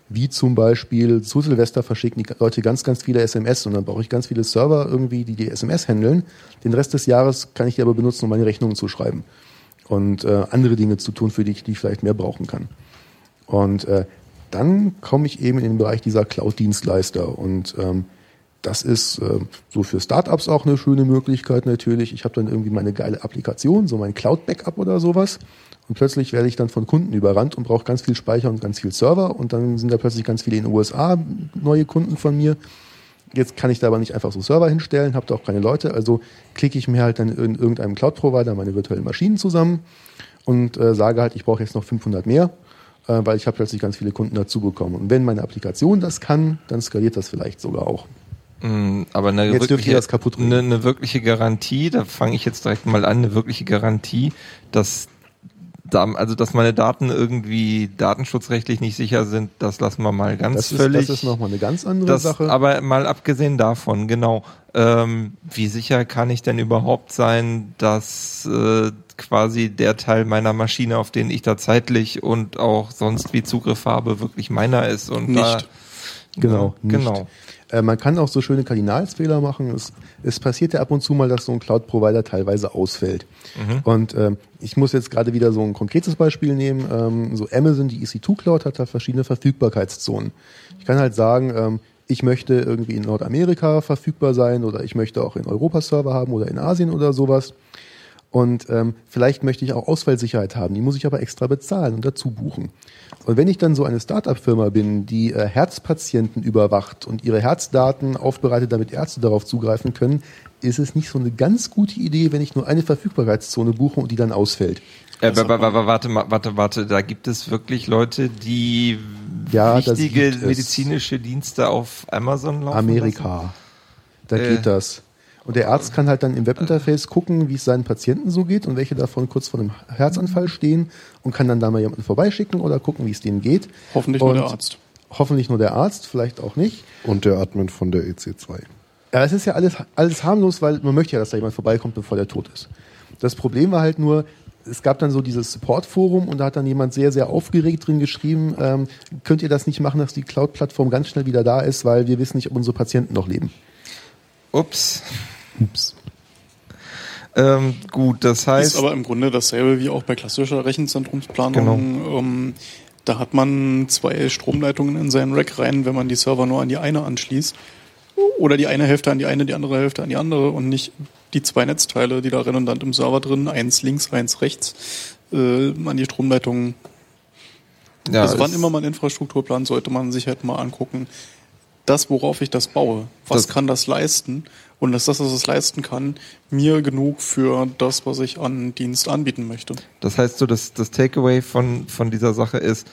wie zum Beispiel zu Silvester verschicken die Leute ganz, ganz viele SMS und dann brauche ich ganz viele Server irgendwie, die die SMS handeln. Den Rest des Jahres kann ich die aber benutzen, um meine Rechnungen zu schreiben und äh, andere Dinge zu tun, für die ich die ich vielleicht mehr brauchen kann. Und äh, dann komme ich eben in den Bereich dieser Cloud-Dienstleister und ähm, das ist äh, so für Startups auch eine schöne Möglichkeit natürlich. Ich habe dann irgendwie meine geile Applikation, so mein Cloud-Backup oder sowas. Und plötzlich werde ich dann von Kunden überrannt und brauche ganz viel Speicher und ganz viel Server. Und dann sind da plötzlich ganz viele in den USA neue Kunden von mir. Jetzt kann ich da aber nicht einfach so Server hinstellen, habe da auch keine Leute. Also klicke ich mir halt dann in irgendeinem Cloud-Provider meine virtuellen Maschinen zusammen und äh, sage halt, ich brauche jetzt noch 500 mehr, äh, weil ich habe plötzlich ganz viele Kunden dazu bekommen. Und wenn meine Applikation das kann, dann skaliert das vielleicht sogar auch. Mm, Aber eine Jetzt wirkliche, eine, eine wirkliche Garantie, da fange ich jetzt direkt mal an, eine wirkliche Garantie, dass da, also dass meine Daten irgendwie datenschutzrechtlich nicht sicher sind, das lassen wir mal ganz Das ist, völlig. das ist nochmal eine ganz andere Das, Sache. aber mal abgesehen davon, genau. Ähm, wie sicher kann ich denn überhaupt sein, dass äh, quasi der Teil meiner Maschine, auf den ich da zeitlich und auch sonst wie Zugriff habe, wirklich meiner ist und da, Nicht. Genau, nicht. Äh, man kann auch so schöne Kardinalsfehler machen. Es, es passiert ja ab und zu mal, dass so ein Cloud-Provider teilweise ausfällt. Und ähm, ich muss jetzt gerade wieder so ein konkretes Beispiel nehmen. Ähm, so Amazon, die EC2 Cloud, hat da verschiedene Verfügbarkeitszonen. Ich kann halt sagen, ähm, ich möchte irgendwie in Nordamerika verfügbar sein oder ich möchte auch in Europa Server haben oder in Asien oder sowas. Und ähm, vielleicht möchte ich auch Ausfallsicherheit haben. Die muss ich aber extra bezahlen und dazu buchen. Und wenn ich dann so eine Start-up-Firma bin, die äh, Herzpatienten überwacht und ihre Herzdaten aufbereitet, damit Ärzte darauf zugreifen können, ist es nicht so eine ganz gute Idee, wenn ich nur eine Verfügbarkeitszone buche und die dann ausfällt. Äh, wa- wa- wa- warte, warte, warte, da gibt es wirklich Leute, die Ja, wichtige medizinische Dienste auf Amazon laufen lassen? Amerika. Da Äh. geht das. Und der Arzt kann halt dann im Webinterface gucken, wie es seinen Patienten so geht und welche davon kurz vor einem Herzanfall stehen und kann dann da mal jemanden vorbeischicken oder gucken, wie es denen geht. Hoffentlich nur und der Arzt. Hoffentlich nur der Arzt, vielleicht auch nicht. Und der Admin von der E EC2. Ja, es ist ja alles, alles harmlos, weil man möchte ja, dass da jemand vorbeikommt, bevor der tot ist. Das Problem war halt nur, es gab dann so dieses Support-Forum und da hat dann jemand sehr, sehr aufgeregt drin geschrieben, ähm, könnt ihr das nicht machen, dass die Cloud-Plattform ganz schnell wieder da ist, weil wir wissen nicht, ob unsere Patienten noch leben. Ups. Ups. Ähm, gut, das Ist heißt, aber im Grunde dasselbe wie auch bei klassischer Rechenzentrumsplanung. Ähm, da hat man zwei Stromleitungen in seinen Rack rein, wenn man die Server nur an die eine anschließt. Oder die eine Hälfte an die eine, die andere Hälfte an die andere und nicht die zwei Netzteile, die da redundant im Server drin, eins links, eins rechts, äh, an die Stromleitungen. ja, also wann immer man Infrastruktur plant, sollte man sich halt mal angucken, das, worauf ich das baue, was Das- kann das leisten? Und dass das, was es leisten kann, mir genug für das, was ich an Dienst anbieten möchte. das heißt so, dass das Takeaway von, von dieser Sache ist,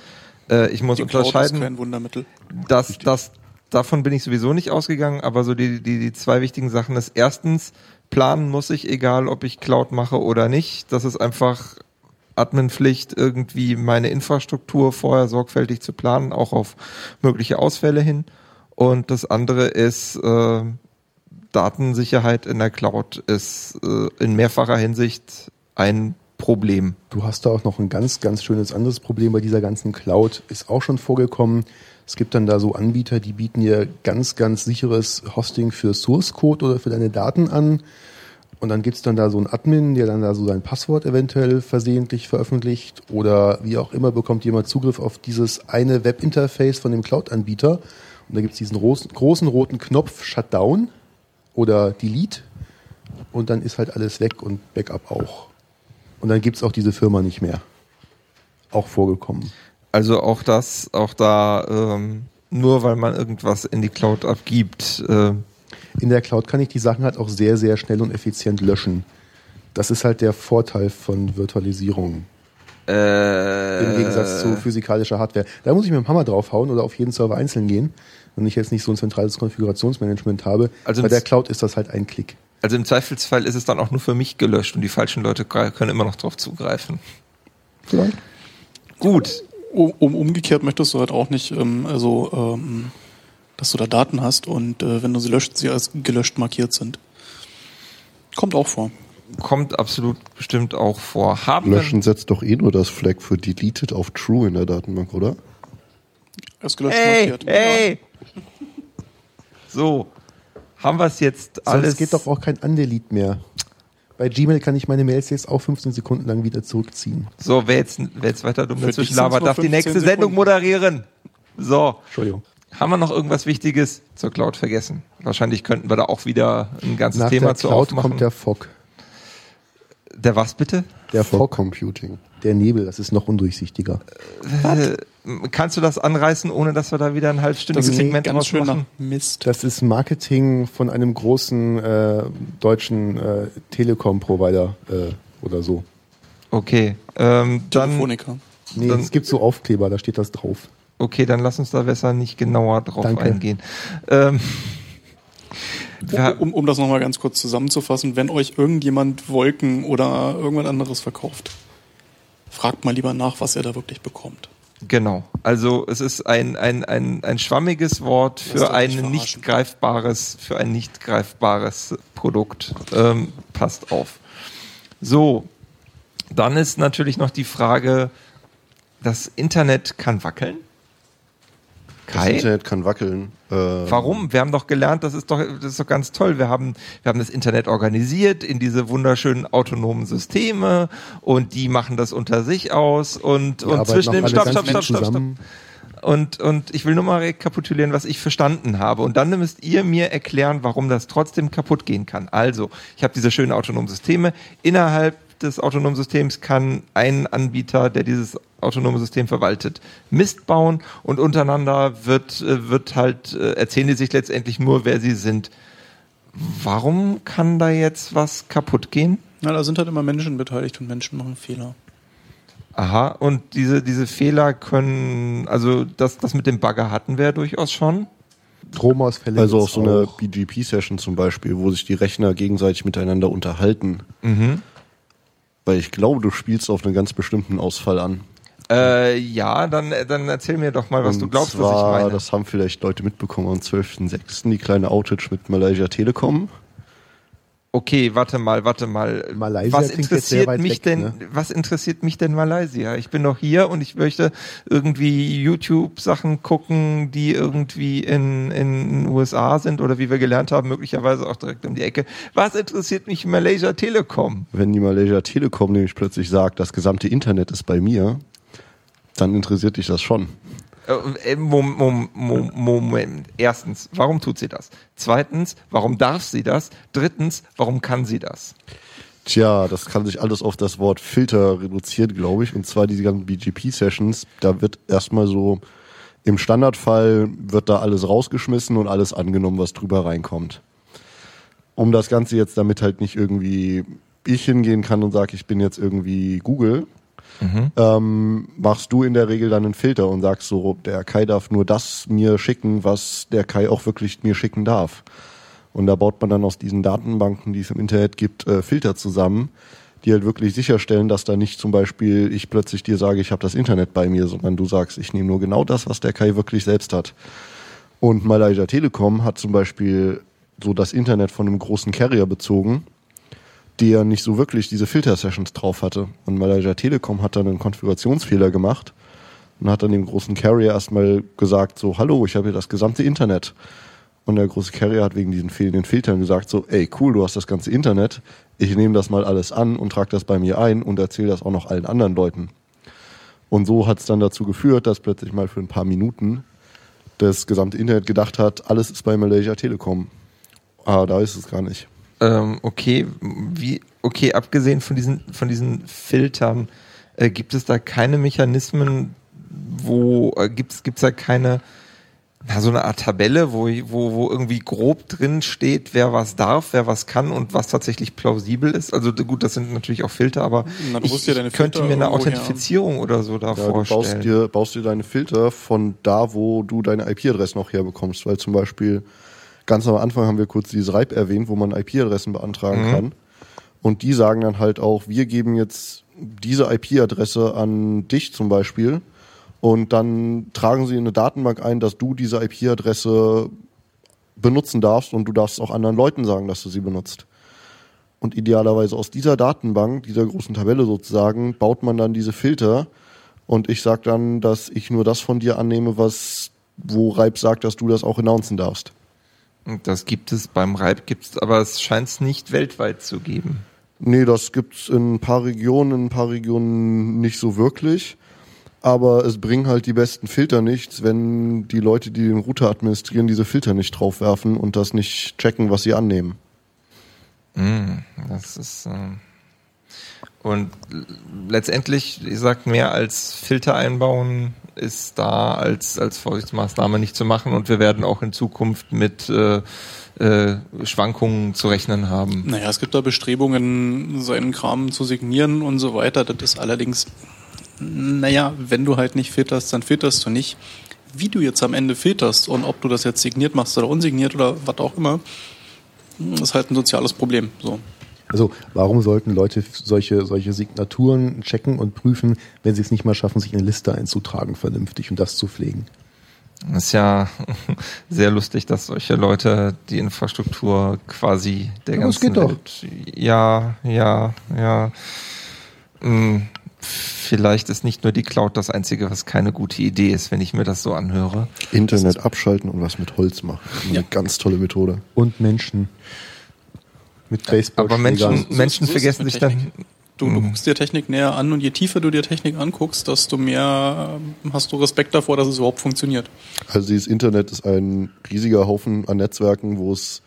äh, ich muss Die Cloud ist unterscheiden, kein Wundermittel. dass das davon bin ich sowieso nicht ausgegangen, aber so die, die, die zwei wichtigen Sachen ist erstens, planen muss ich, egal ob ich Cloud mache oder nicht. Das ist einfach Adminpflicht, irgendwie meine Infrastruktur vorher sorgfältig zu planen, auch auf mögliche Ausfälle hin. Und das andere ist, äh, Datensicherheit in der Cloud ist äh, in mehrfacher Hinsicht ein Problem. Du hast da auch noch ein ganz, ganz schönes anderes Problem bei dieser ganzen Cloud. Ist auch schon vorgekommen. Es gibt dann da so Anbieter, die bieten dir ganz, ganz sicheres Hosting für Source Code oder für deine Daten an. Und dann gibt es dann da so einen Admin, der dann da so sein Passwort eventuell versehentlich veröffentlicht oder wie auch immer bekommt jemand Zugriff auf dieses eine Webinterface von dem Cloud-Anbieter. Und da gibt es diesen großen, roten Knopf Shutdown oder Delete und dann ist halt alles weg und Backup auch. Und dann gibt es auch diese Firma nicht mehr. Auch vorgekommen. Also auch das, auch da, ähm, nur weil man irgendwas in die Cloud abgibt. Äh, In der Cloud kann ich die Sachen halt auch sehr, sehr schnell und effizient löschen. Das ist halt der Vorteil von Virtualisierung. äh, Im Gegensatz zu physikalischer Hardware. Da muss ich mit dem Hammer draufhauen oder auf jeden Server einzeln gehen. Und ich jetzt nicht so ein zentrales Konfigurationsmanagement habe. Also Bei der Cloud ist das halt ein Klick. Also im Zweifelsfall ist es dann auch nur für mich gelöscht und die falschen Leute können immer noch drauf zugreifen. Vielleicht. Gut. Um, um, umgekehrt möchtest du halt auch nicht, ähm, also, ähm, dass du da Daten hast und äh, wenn du sie löscht, sie als gelöscht markiert sind. Kommt auch vor. Kommt absolut bestimmt auch vor. Haben wir- Löschen setzt doch eh nur das Flag für Deleted auf True in der Datenbank, oder? Als gelöscht Hey, markiert. hey! So, haben wir es jetzt Alles alles. geht doch auch kein Undelete mehr. Bei Gmail kann ich meine Mails jetzt auch 15 Sekunden lang wieder zurückziehen. So, wer jetzt, wer jetzt weiter dumm dazwischen labert, darf die 15 nächste Sendung Sekunden. moderieren. So, Entschuldigung. haben wir noch irgendwas Wichtiges zur Cloud vergessen? Wahrscheinlich könnten wir da auch wieder ein ganzes Nach Thema der zu Cloud aufmachen. kommt der Fog. der was bitte? Der Fog Computing. der Nebel, das ist noch undurchsichtiger. Äh, kannst du das anreißen, ohne dass wir da wieder ein Das halbstündiges ist Segment ganz schön nach machen? Mist. Das ist Marketing von einem großen äh, deutschen äh, Telekom-Provider äh, oder so. Okay, ähm, dann, Telefonica. Nee, Dann- es gibt so Aufkleber, da steht das drauf. okay, dann lass uns da besser nicht genauer drauf Danke. eingehen. Ähm, Um, um das nochmal ganz kurz zusammenzufassen, wenn euch irgendjemand Wolken oder irgendwas anderes verkauft, fragt mal lieber nach, was er da wirklich bekommt. Genau. Also es ist ein, ein, ein, ein schwammiges Wort für ein nicht nicht greifbares, für ein nicht greifbares Produkt. Ähm, passt auf. So, dann ist natürlich noch die Frage, das Internet kann wackeln. Das Kai? Internet kann wackeln. Äh, Warum? Wir haben doch gelernt, das ist doch, das ist doch ganz toll. Wir haben, wir haben das Internet organisiert in diese wunderschönen autonomen Systeme und die machen das unter sich aus und, und zwischen dem Stopp, Stopp, Stopp, Stopp, Stopp. Und, und ich will nur mal rekapitulieren, was ich verstanden habe. Und dann müsst ihr mir erklären, warum das trotzdem kaputt gehen kann. Also, ich habe diese schönen autonomen Systeme. Innerhalb des autonomen Systems kann ein Anbieter, der dieses autonome System verwaltet, Mist bauen und untereinander wird, äh, wird halt, äh, erzählen die sich letztendlich nur, wer sie sind. Warum kann da jetzt was kaputt gehen? Na, da sind halt immer Menschen beteiligt und Menschen machen Fehler. Aha, und diese, diese Fehler können, also das, das mit dem Bagger hatten wir ja durchaus schon. Stromausfälle. also auch so eine. BGP-Session zum Beispiel, wo sich die Rechner gegenseitig miteinander unterhalten. Mhm. Weil ich glaube, du spielst auf einen ganz bestimmten Ausfall an. Äh, ja, dann, dann erzähl mir doch mal, was du Und glaubst, was zwar, ich meine. Das haben vielleicht Leute mitbekommen am 12.06. die kleine Outage mit Malaysia Telekom. Okay, warte mal, warte mal. Malaysia was klingt jetzt sehr interessiert weit mich weg, denn? ne? Was interessiert mich denn Malaysia? Ich bin doch hier und ich möchte irgendwie YouTube-Sachen gucken, die irgendwie in in den USA sind oder wie wir gelernt haben, möglicherweise auch direkt um die Ecke. Was interessiert mich Malaysia Telekom? Wenn die Malaysia Telekom nämlich plötzlich sagt, das gesamte Internet ist bei mir, dann interessiert dich das schon. Äh, Mom, Mom, Mom, Moment. Erstens, warum tut sie das? Zweitens, warum darf sie das? Drittens, warum kann sie das? Tja, das kann sich alles auf das Wort Filter reduzieren, glaube ich. Und zwar diese ganzen BGP-Sessions, da wird erstmal so, im Standardfall wird da alles rausgeschmissen und alles angenommen, was drüber reinkommt. Um das Ganze jetzt damit halt nicht irgendwie ich hingehen kann und sage, ich bin jetzt irgendwie Google, ähm, machst du in der Regel dann einen Filter und sagst so, der Kai darf nur das mir schicken, was der Kai auch wirklich mir schicken darf. Und da baut man dann aus diesen Datenbanken, die es im Internet gibt, äh, Filter zusammen, die halt wirklich sicherstellen, dass da nicht zum Beispiel ich plötzlich dir sage, ich habe das Internet bei mir, sondern du sagst, ich nehme nur genau das, was der Kai wirklich selbst hat. Und Malaysia Telekom hat zum Beispiel so das Internet von einem großen Carrier bezogen, der nicht so wirklich diese Filter-Sessions drauf hatte. Und Malaysia Telekom hat dann einen Konfigurationsfehler gemacht und hat dann dem großen Carrier erstmal gesagt, so, hallo, ich habe hier das gesamte Internet. Und der große Carrier hat wegen diesen fehlenden Filtern gesagt so, ey cool, du hast das ganze Internet, ich nehme das mal alles an und trage das bei mir ein und erzähle das auch noch allen anderen Leuten. Und so hat es dann dazu geführt, dass plötzlich mal für ein paar Minuten das gesamte Internet gedacht hat, alles ist bei Malaysia Telekom. Ah, da ist es gar nicht. Ähm, okay, wie, okay, abgesehen von diesen, von diesen Filtern, äh, gibt es da keine Mechanismen, wo, äh, gibt es da keine, na, so eine Art Tabelle, wo, wo, wo irgendwie grob drin steht, wer was darf, wer was kann und was tatsächlich plausibel ist. Also gut, das sind natürlich auch Filter, aber Na, du ich, ich könnte Filter mir eine Authentifizierung oder so da Ja, du vorstellen. baust dir, baust dir deine Filter von da, wo du deine IP-Adresse noch herbekommst. Weil zum Beispiel ganz am Anfang haben wir kurz dieses RIPE erwähnt, wo man IP-Adressen beantragen kann. Und die sagen dann halt auch, wir geben jetzt diese IP-Adresse an dich zum Beispiel. Und dann tragen sie in eine Datenbank ein, dass du diese IP-Adresse benutzen darfst und du darfst auch anderen Leuten sagen, dass du sie benutzt. Und idealerweise aus dieser Datenbank, dieser großen Tabelle sozusagen, baut man dann diese Filter. Und ich sag dann, dass ich nur das von dir annehme, was, wo Reib sagt, dass du das auch announcen darfst. Das gibt es beim Reib, gibt's, aber es scheint es nicht weltweit zu geben. Nee, das gibt's in ein paar Regionen, in ein paar Regionen nicht so wirklich. Aber es bringen halt die besten Filter nichts, wenn die Leute, die den Router administrieren, diese Filter nicht draufwerfen und das nicht checken, was sie annehmen. Mm, Das ist ähm, und letztendlich, ich sag, mehr als Filter einbauen ist da als als Vorsichtsmaßnahme nicht zu machen und wir werden auch in Zukunft mit äh, äh, Schwankungen zu rechnen haben. Naja, es gibt da Bestrebungen, seinen Kram zu signieren und so weiter. Das ist allerdings, naja, wenn du halt nicht filterst, dann filterst du nicht. Wie du jetzt am Ende filterst und ob du das jetzt signiert machst oder unsigniert oder was auch immer, ist halt ein soziales Problem. So. Also warum sollten Leute solche, solche Signaturen checken und prüfen, wenn sie es nicht mal schaffen, sich in eine Liste einzutragen vernünftig und das zu pflegen? Das ist ja sehr lustig, dass solche Leute die Infrastruktur quasi der es ganzen geht doch. Welt. Ja, ja, ja. Hm, Vielleicht ist nicht nur die Cloud das Einzige, was keine gute Idee ist, wenn ich mir das so anhöre. Internet abschalten und was mit Holz machen. Eine Ja. ganz tolle Methode. Und Menschen mit Baseball. Aber Menschen, Menschen so vergessen sich dann. Du, du guckst dir Technik näher an und je tiefer du dir Technik anguckst, desto mehr ähm, hast du Respekt davor, dass es überhaupt funktioniert. Also dieses Internet ist ein riesiger Haufen an Netzwerken, wo es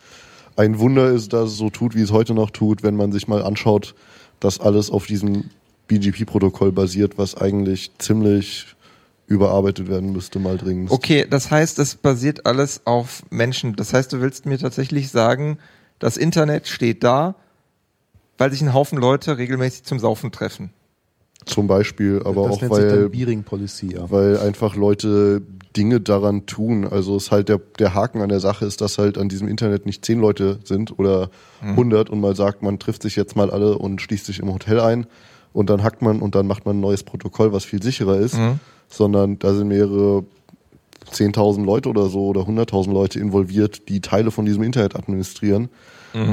ein Wunder ist, dass es so tut, wie es heute noch tut, wenn man sich mal anschaut, dass alles auf diesem BGP-Protokoll basiert, was eigentlich ziemlich überarbeitet werden müsste, mal dringend. Okay, das heißt, es basiert alles auf Menschen. Das heißt, du willst mir tatsächlich sagen, das Internet steht da, weil sich ein Haufen Leute regelmäßig zum Saufen treffen. Zum Beispiel, aber das auch nennt sich weil, dann Bearing Policy, ja. weil einfach Leute Dinge daran tun. Also es ist halt der, der Haken an der Sache ist, dass halt an diesem Internet nicht zehn Leute sind oder hundert und mal sagt, man trifft sich jetzt mal alle und schließt sich im Hotel ein und dann hackt man und dann macht man ein neues Protokoll, was viel sicherer ist, sondern da sind mehrere 10.000 Leute oder so oder 100.000 Leute involviert, die Teile von diesem Internet administrieren.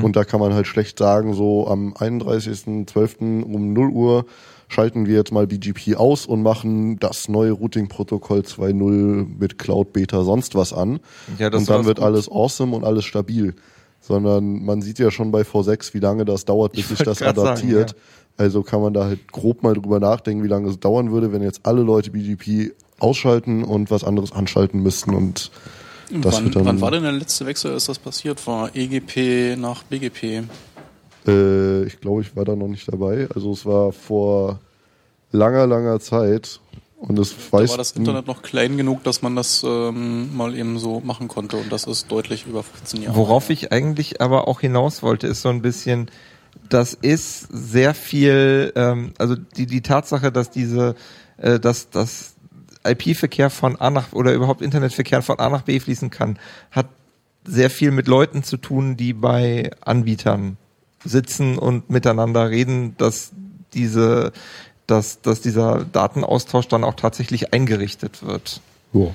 Und da kann man halt schlecht sagen, so am 31.12. um 0 Uhr schalten wir jetzt mal BGP aus und machen das neue Routing-Protokoll 2.0 mit Cloud Beta sonst was an. Ja, das und dann wird gut. alles awesome und alles stabil. Sondern man sieht ja schon bei V6, wie lange das dauert, bis Ich sich das grad sagen, adaptiert. ja. Also kann man da halt grob mal drüber nachdenken, wie lange es dauern würde, wenn jetzt alle Leute BGP ausschalten und was anderes anschalten müssten und das wann, wird dann, wann war denn der letzte Wechsel, als das passiert war? EGP nach BGP. Äh, ich glaube, ich war da noch nicht dabei. Also es war vor langer, langer Zeit. Und es Da weiß war das Internet noch klein genug, dass man das ähm, mal eben so machen konnte und das ist deutlich über 15 Jahre. Worauf ich eigentlich aber auch hinaus wollte, ist so ein bisschen, das ist sehr viel, ähm, also die, die Tatsache, dass diese, äh, dass das IP-Verkehr von A nach oder überhaupt Internetverkehr von A nach B fließen kann, hat sehr viel mit Leuten zu tun, die bei Anbietern sitzen und miteinander reden, dass diese, dass, dass dieser Datenaustausch dann auch tatsächlich eingerichtet wird. Ja.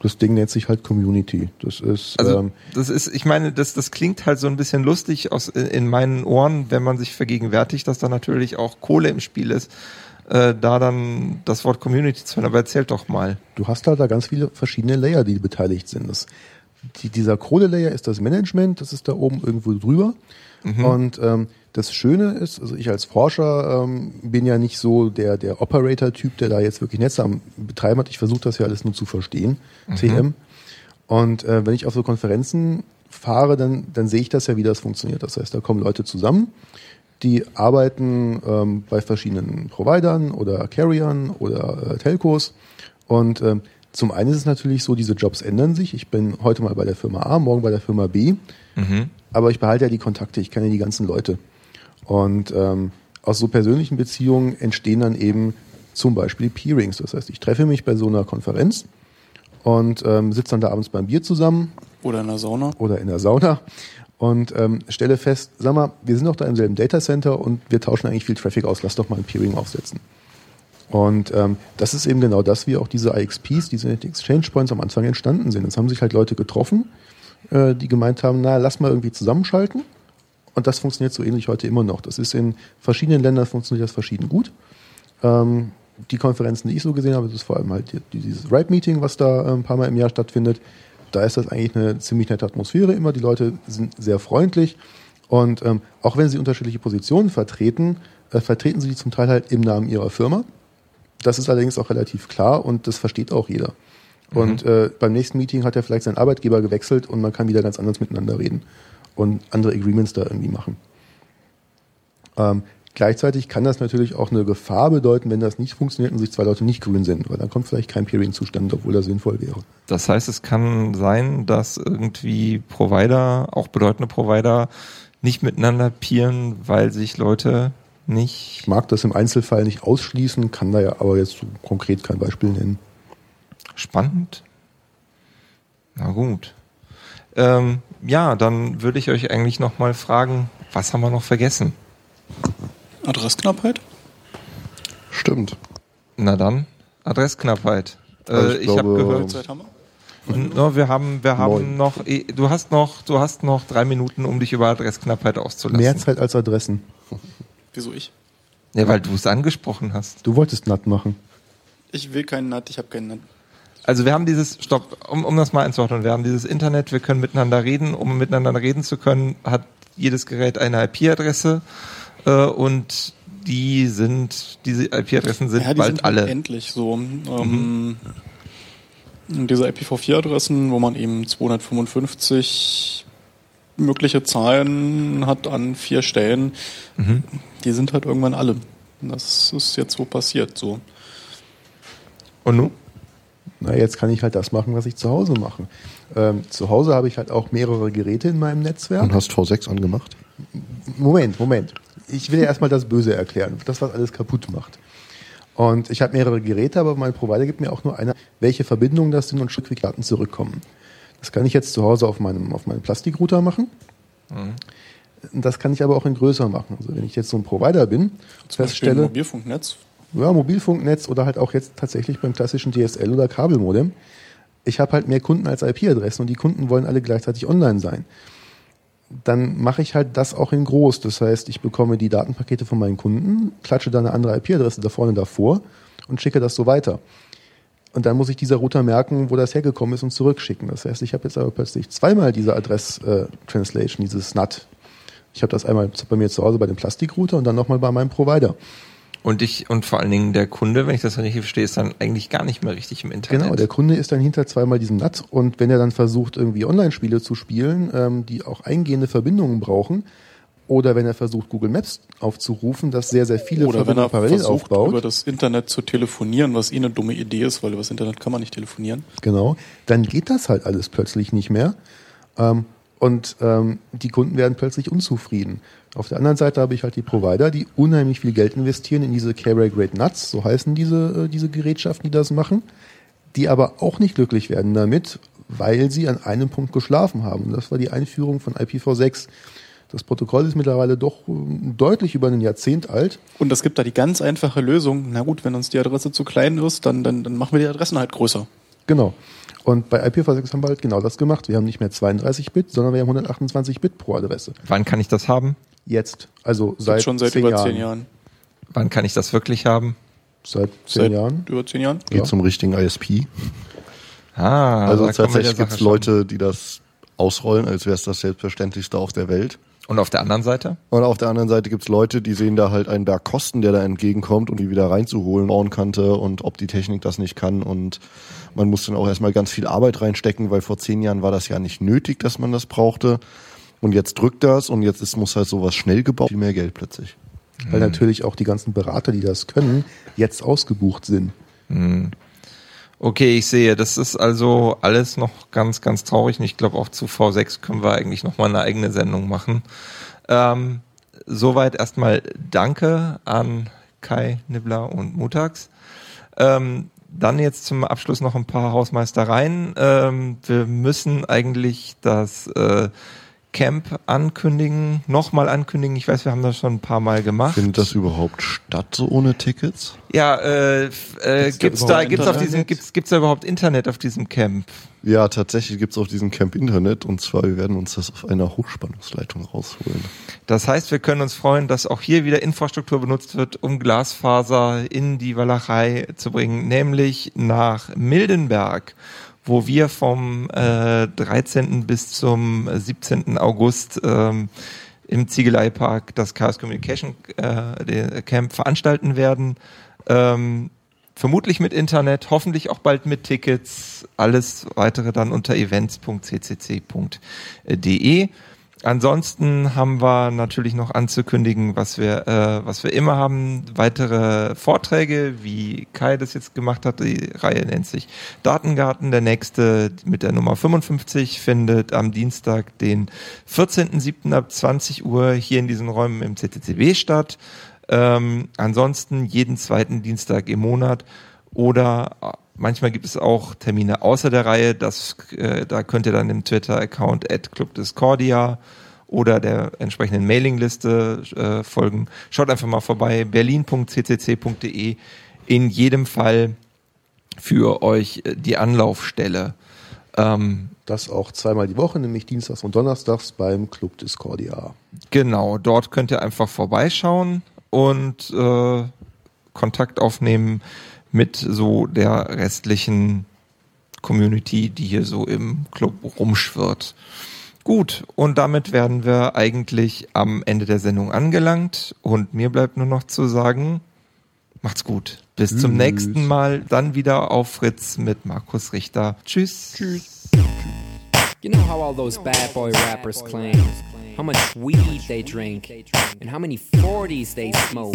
Das Ding nennt sich halt Community. Das ist, Also ähm, das ist, ich meine, das, das klingt halt so ein bisschen lustig aus, in meinen Ohren, wenn man sich vergegenwärtigt, dass da natürlich auch Kohle im Spiel ist, äh, da dann das Wort Community zu hören. Aber erzählt doch mal. du hast halt da ganz viele verschiedene Layer, die beteiligt sind. Das die, dieser Kohle-Layer ist das Management, das ist da oben irgendwo drüber. Und ähm, das Schöne ist, also ich als Forscher ähm, bin ja nicht so der, der Operator-Typ, der da jetzt wirklich Netze am Betreiben hat. Ich versuche das ja alles nur zu verstehen, TM. Und äh, wenn ich auf so Konferenzen fahre, dann, dann sehe ich das ja, wie das funktioniert. Das heißt, da kommen Leute zusammen, die arbeiten ähm, bei verschiedenen Providern oder Carriern oder äh, Telcos. Und ähm, zum einen ist es natürlich so, diese Jobs ändern sich. Ich bin heute mal bei der Firma A, morgen bei der Firma B. Aber ich behalte ja die Kontakte, ich kenne die ganzen Leute. Und ähm, aus so persönlichen Beziehungen entstehen dann eben zum Beispiel Peerings. Das heißt, ich treffe mich bei so einer Konferenz und ähm, sitze dann da abends beim Bier zusammen Oder in der Sauna. oder in der Sauna und ähm, stelle fest, sag mal, wir sind doch da im selben Datacenter und wir tauschen eigentlich viel Traffic aus, lass doch mal ein Peering aufsetzen. Und ähm, das ist eben genau das, wie auch diese IXPs, diese Exchange Points am Anfang entstanden sind. Es haben sich halt Leute getroffen, äh, die gemeint haben, na, lass mal irgendwie zusammenschalten. Und das funktioniert so ähnlich heute immer noch. Das ist in verschiedenen Ländern funktioniert das verschieden gut. Ähm, die Konferenzen, die ich so gesehen habe, das ist vor allem halt die- dieses Ripe-Meeting, was da äh, ein paar Mal im Jahr stattfindet. Da ist das eigentlich eine ziemlich nette Atmosphäre immer. Die Leute sind sehr freundlich. Und ähm, auch wenn sie unterschiedliche Positionen vertreten, äh, vertreten sie die zum Teil halt im Namen ihrer Firma. Das ist allerdings auch relativ klar und das versteht auch jeder. Und äh, beim nächsten Meeting hat er vielleicht seinen Arbeitgeber gewechselt und man kann wieder ganz anders miteinander reden und andere Agreements da irgendwie machen. Ähm, gleichzeitig kann das natürlich auch eine Gefahr bedeuten, wenn das nicht funktioniert und sich zwei Leute nicht grün sind, weil dann kommt vielleicht kein Peering zustande, obwohl das sinnvoll wäre. Das heißt, es kann sein, dass irgendwie Provider, auch bedeutende Provider, nicht miteinander peeren, weil sich Leute nicht. Ich mag das im Einzelfall nicht ausschließen, kann da ja aber jetzt so konkret kein Beispiel nennen. Spannend. Na gut. Ähm, ja, dann würde ich euch eigentlich noch mal fragen, was haben wir noch vergessen? Adressknappheit? Stimmt. Na dann, Adressknappheit. Also Äh, ich ich habe gehört, Zeit haben wir? no, wir haben, wir haben Neun. noch, eh, du hast noch, du hast noch drei Minuten, um dich über Adressknappheit auszulassen. Mehr Zeit als Adressen. Wieso ich? Ja, weil du es angesprochen hast. Du wolltest NAT machen. Ich will keinen NAT, ich habe keinen NAT. Also wir haben dieses, stopp, um, um das mal einzuordnen, wir haben dieses Internet, wir können miteinander reden. Um miteinander reden zu können, hat jedes Gerät eine IP-Adresse und die sind, diese IP-Adressen sind ja, die bald sind alle. endlich so. Ähm, Diese IPv4-Adressen, wo man eben 255 mögliche Zahlen hat an vier Stellen, Mhm. die sind halt irgendwann alle. Das ist jetzt so passiert. So. Und nun? Na, jetzt kann ich halt das machen, was ich zu Hause mache. Ähm, zu Hause habe ich halt auch mehrere Geräte in meinem Netzwerk. Und hast V6 angemacht? Moment, Moment. Ich will ja erstmal das Böse erklären, das, was alles kaputt macht. Und ich habe mehrere Geräte, aber mein Provider gibt mir auch nur eine, welche Verbindungen das sind und Stück wie Daten zurückkommen. Das kann ich jetzt zu Hause auf meinem, auf meinem Plastikrouter machen. Das kann ich aber auch in größer machen. Also wenn ich jetzt so ein Provider bin, Zum feststelle, Mobilfunknetz. ja, Mobilfunknetz oder halt auch jetzt tatsächlich beim klassischen DSL oder Kabelmodem. Ich habe halt mehr Kunden als IP-Adressen und die Kunden wollen alle gleichzeitig online sein. Dann mache ich halt das auch in groß. Das heißt, ich bekomme die Datenpakete von meinen Kunden, klatsche da eine andere IP-Adresse da vorne davor und schicke das so weiter. Und dann muss ich dieser Router merken, wo das hergekommen ist und zurückschicken. Das heißt, ich habe jetzt aber plötzlich zweimal diese Adress-Translation, dieses NAT. Ich habe das einmal bei mir zu Hause bei dem Plastikrouter und dann nochmal bei meinem Provider. Und ich, und vor allen Dingen der Kunde, wenn ich das richtig verstehe, ist dann eigentlich gar nicht mehr richtig im Internet. Genau, der Kunde ist dann hinter zweimal diesem NAT und wenn er dann versucht, irgendwie Online-Spiele zu spielen, ähm, die auch eingehende Verbindungen brauchen, oder wenn er versucht, Google Maps aufzurufen, das sehr, sehr viele Oder wenn er Verbindungen parallel versucht, über aufbaut, das Internet zu telefonieren, was eh eine dumme Idee ist, weil über das Internet kann man nicht telefonieren. genau, dann geht das halt alles plötzlich nicht mehr. Ähm, und ähm, die Kunden werden plötzlich unzufrieden. Auf der anderen Seite habe ich halt die Provider, die unheimlich viel Geld investieren in diese Carrier Grade Nuts, so heißen diese, äh, diese Gerätschaften, die das machen, die aber auch nicht glücklich werden damit, weil sie an einem Punkt geschlafen haben. Und das war die Einführung von IPv6. Das Protokoll ist mittlerweile doch äh, deutlich über ein Jahrzehnt alt. Und es gibt da die ganz einfache Lösung. Na gut, wenn uns die Adresse zu klein ist, dann, dann, dann machen wir die Adressen halt größer. Genau. Und bei IPv6 haben wir halt genau das gemacht. Wir haben nicht mehr 32 Bit, sondern wir haben 128 Bit pro Adresse. Wann kann ich das haben? Jetzt. Also Seit schon seit zehn über Jahren. zehn Jahren. Wann kann ich das wirklich haben? Seit zehn Seit Jahren. über zehn Jahren? Geht Ja. zum richtigen ISP. Ah, Also tatsächlich gibt es. Leute, die das ausrollen, als wäre es das Selbstverständlichste auf der Welt. Und auf der anderen Seite? Und auf der anderen Seite gibt es Leute, die sehen da halt einen Berg Kosten, der da entgegenkommt, um die wieder reinzuholen, Bauenkante und ob die Technik das nicht kann. Und man muss dann auch erstmal ganz viel Arbeit reinstecken, weil vor zehn Jahren war das ja nicht nötig, dass man das brauchte. Und jetzt drückt das und jetzt ist, muss halt sowas schnell gebaut, viel mehr Geld plötzlich. Weil natürlich auch die ganzen Berater, die das können, jetzt ausgebucht sind. Okay, ich sehe, das ist also alles noch ganz, ganz traurig. Und ich glaube, auch zu V6 können wir eigentlich noch mal eine eigene Sendung machen. Ähm, soweit erstmal Danke an Kai Nibbler und Mutax. Ähm, dann jetzt zum Abschluss noch ein paar Hausmeistereien. Ähm, wir müssen eigentlich das äh, Camp ankündigen, nochmal ankündigen. Ich weiß, wir haben das schon ein paar Mal gemacht. Findet das überhaupt statt, so ohne Tickets? Ja, äh, äh, Gibt's da gibt's auf diesem, gibt's, gibt's da überhaupt Internet auf diesem Camp? Ja, tatsächlich gibt's auf diesem Camp Internet und zwar, wir werden uns das auf einer Hochspannungsleitung rausholen. Das heißt, wir können uns freuen, dass auch hier wieder Infrastruktur benutzt wird, um Glasfaser in die Walachei zu bringen, nämlich nach Mildenberg, wo wir vom äh, 13. bis zum 17. August ähm, im Ziegeleipark das Chaos Communication äh, Camp veranstalten werden. Ähm, vermutlich mit Internet, hoffentlich auch bald mit Tickets. Alles weitere dann unter events.ccc.de. Ansonsten haben wir natürlich noch anzukündigen, was wir, äh, was wir immer haben. Weitere Vorträge, wie Kai das jetzt gemacht hat. Die Reihe nennt sich Datengarten. Der nächste mit der Nummer 55 findet am Dienstag, den 14.07. ab 20 Uhr hier in diesen Räumen im CCCB statt. Ähm, ansonsten jeden zweiten Dienstag im Monat oder manchmal gibt es auch Termine außer der Reihe. Das, äh, da könnt ihr dann im Twitter-Account at Club Discordia oder der entsprechenden Mailingliste äh, folgen. Schaut einfach mal vorbei, berlin.ccc.de. In jedem Fall für euch äh, die Anlaufstelle. Ähm, Das auch zweimal die Woche, nämlich dienstags und donnerstags beim Club Discordia. Genau, dort könnt ihr einfach vorbeischauen und äh, Kontakt aufnehmen mit so der restlichen Community, die hier so im Club rumschwirrt. Gut, und damit werden wir eigentlich am Ende der Sendung angelangt und mir bleibt nur noch zu sagen, macht's gut. Bis zum nächsten Mal, dann wieder auf Fritz mit Markus Richter. Tschüss. Tschüss. You know how all those bad boy rappers claim how much weed they drink, and how many 40s they smoke,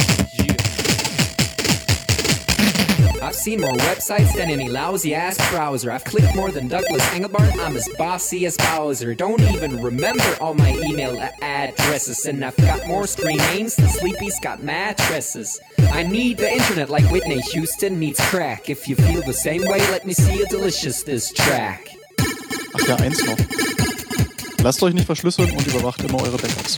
I've seen more websites than any lousy ass browser. I've clicked more than Douglas Engelbart. I'm as bossy as Bowser. Don't even remember all my email addresses. And I've got more screen names than Sleepy's got mattresses. I need the internet like Whitney Houston needs crack. If you feel the same way, let me see a delicious this track. Ach ja, eins noch. Lasst euch nicht verschlüsseln und überwacht immer eure Backups.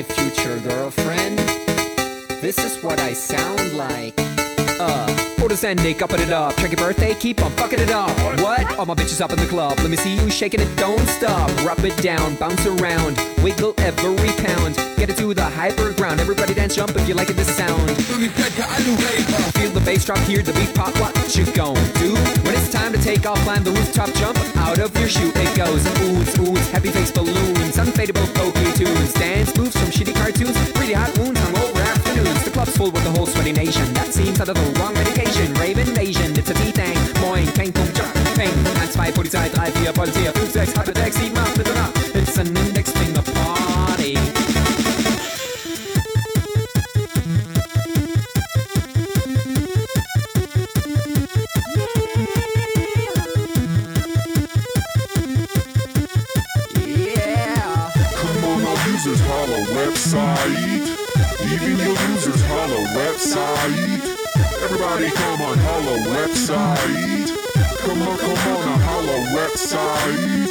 My future girlfriend. This is what I sound like. Uh, photos ending, upping it up. Check your birthday, keep on fucking it up. What? All my bitches up in the club. Let me see you shaking it, don't stop. Rub it down, bounce around, wiggle every pound. Get it to the hyper ground. Everybody dance, jump if you like it, this sound. Feel the bass drop, hear the beat pop. What you gon' do? When it's time to take off, climb the rooftop, jump out of your shoe. It goes oohs, oohs, happy face balloons, unfadable pokey tunes, dance moves from shitty cartoons, pretty hot wounds, hungover afternoons. The club's full with the whole sweaty nation. That seems out of the wrong medication. Rave invasion, it's a D-Thing. Moin, kein Punkt, Jump, Peng. 1, 2, Polizei, 3, 4, Polizei, 5, 6, halbe 6, 7, 8, bitte nach. It's an index finger website. Even your users holla website. Everybody come on holla website. Come on, come on, a holla website.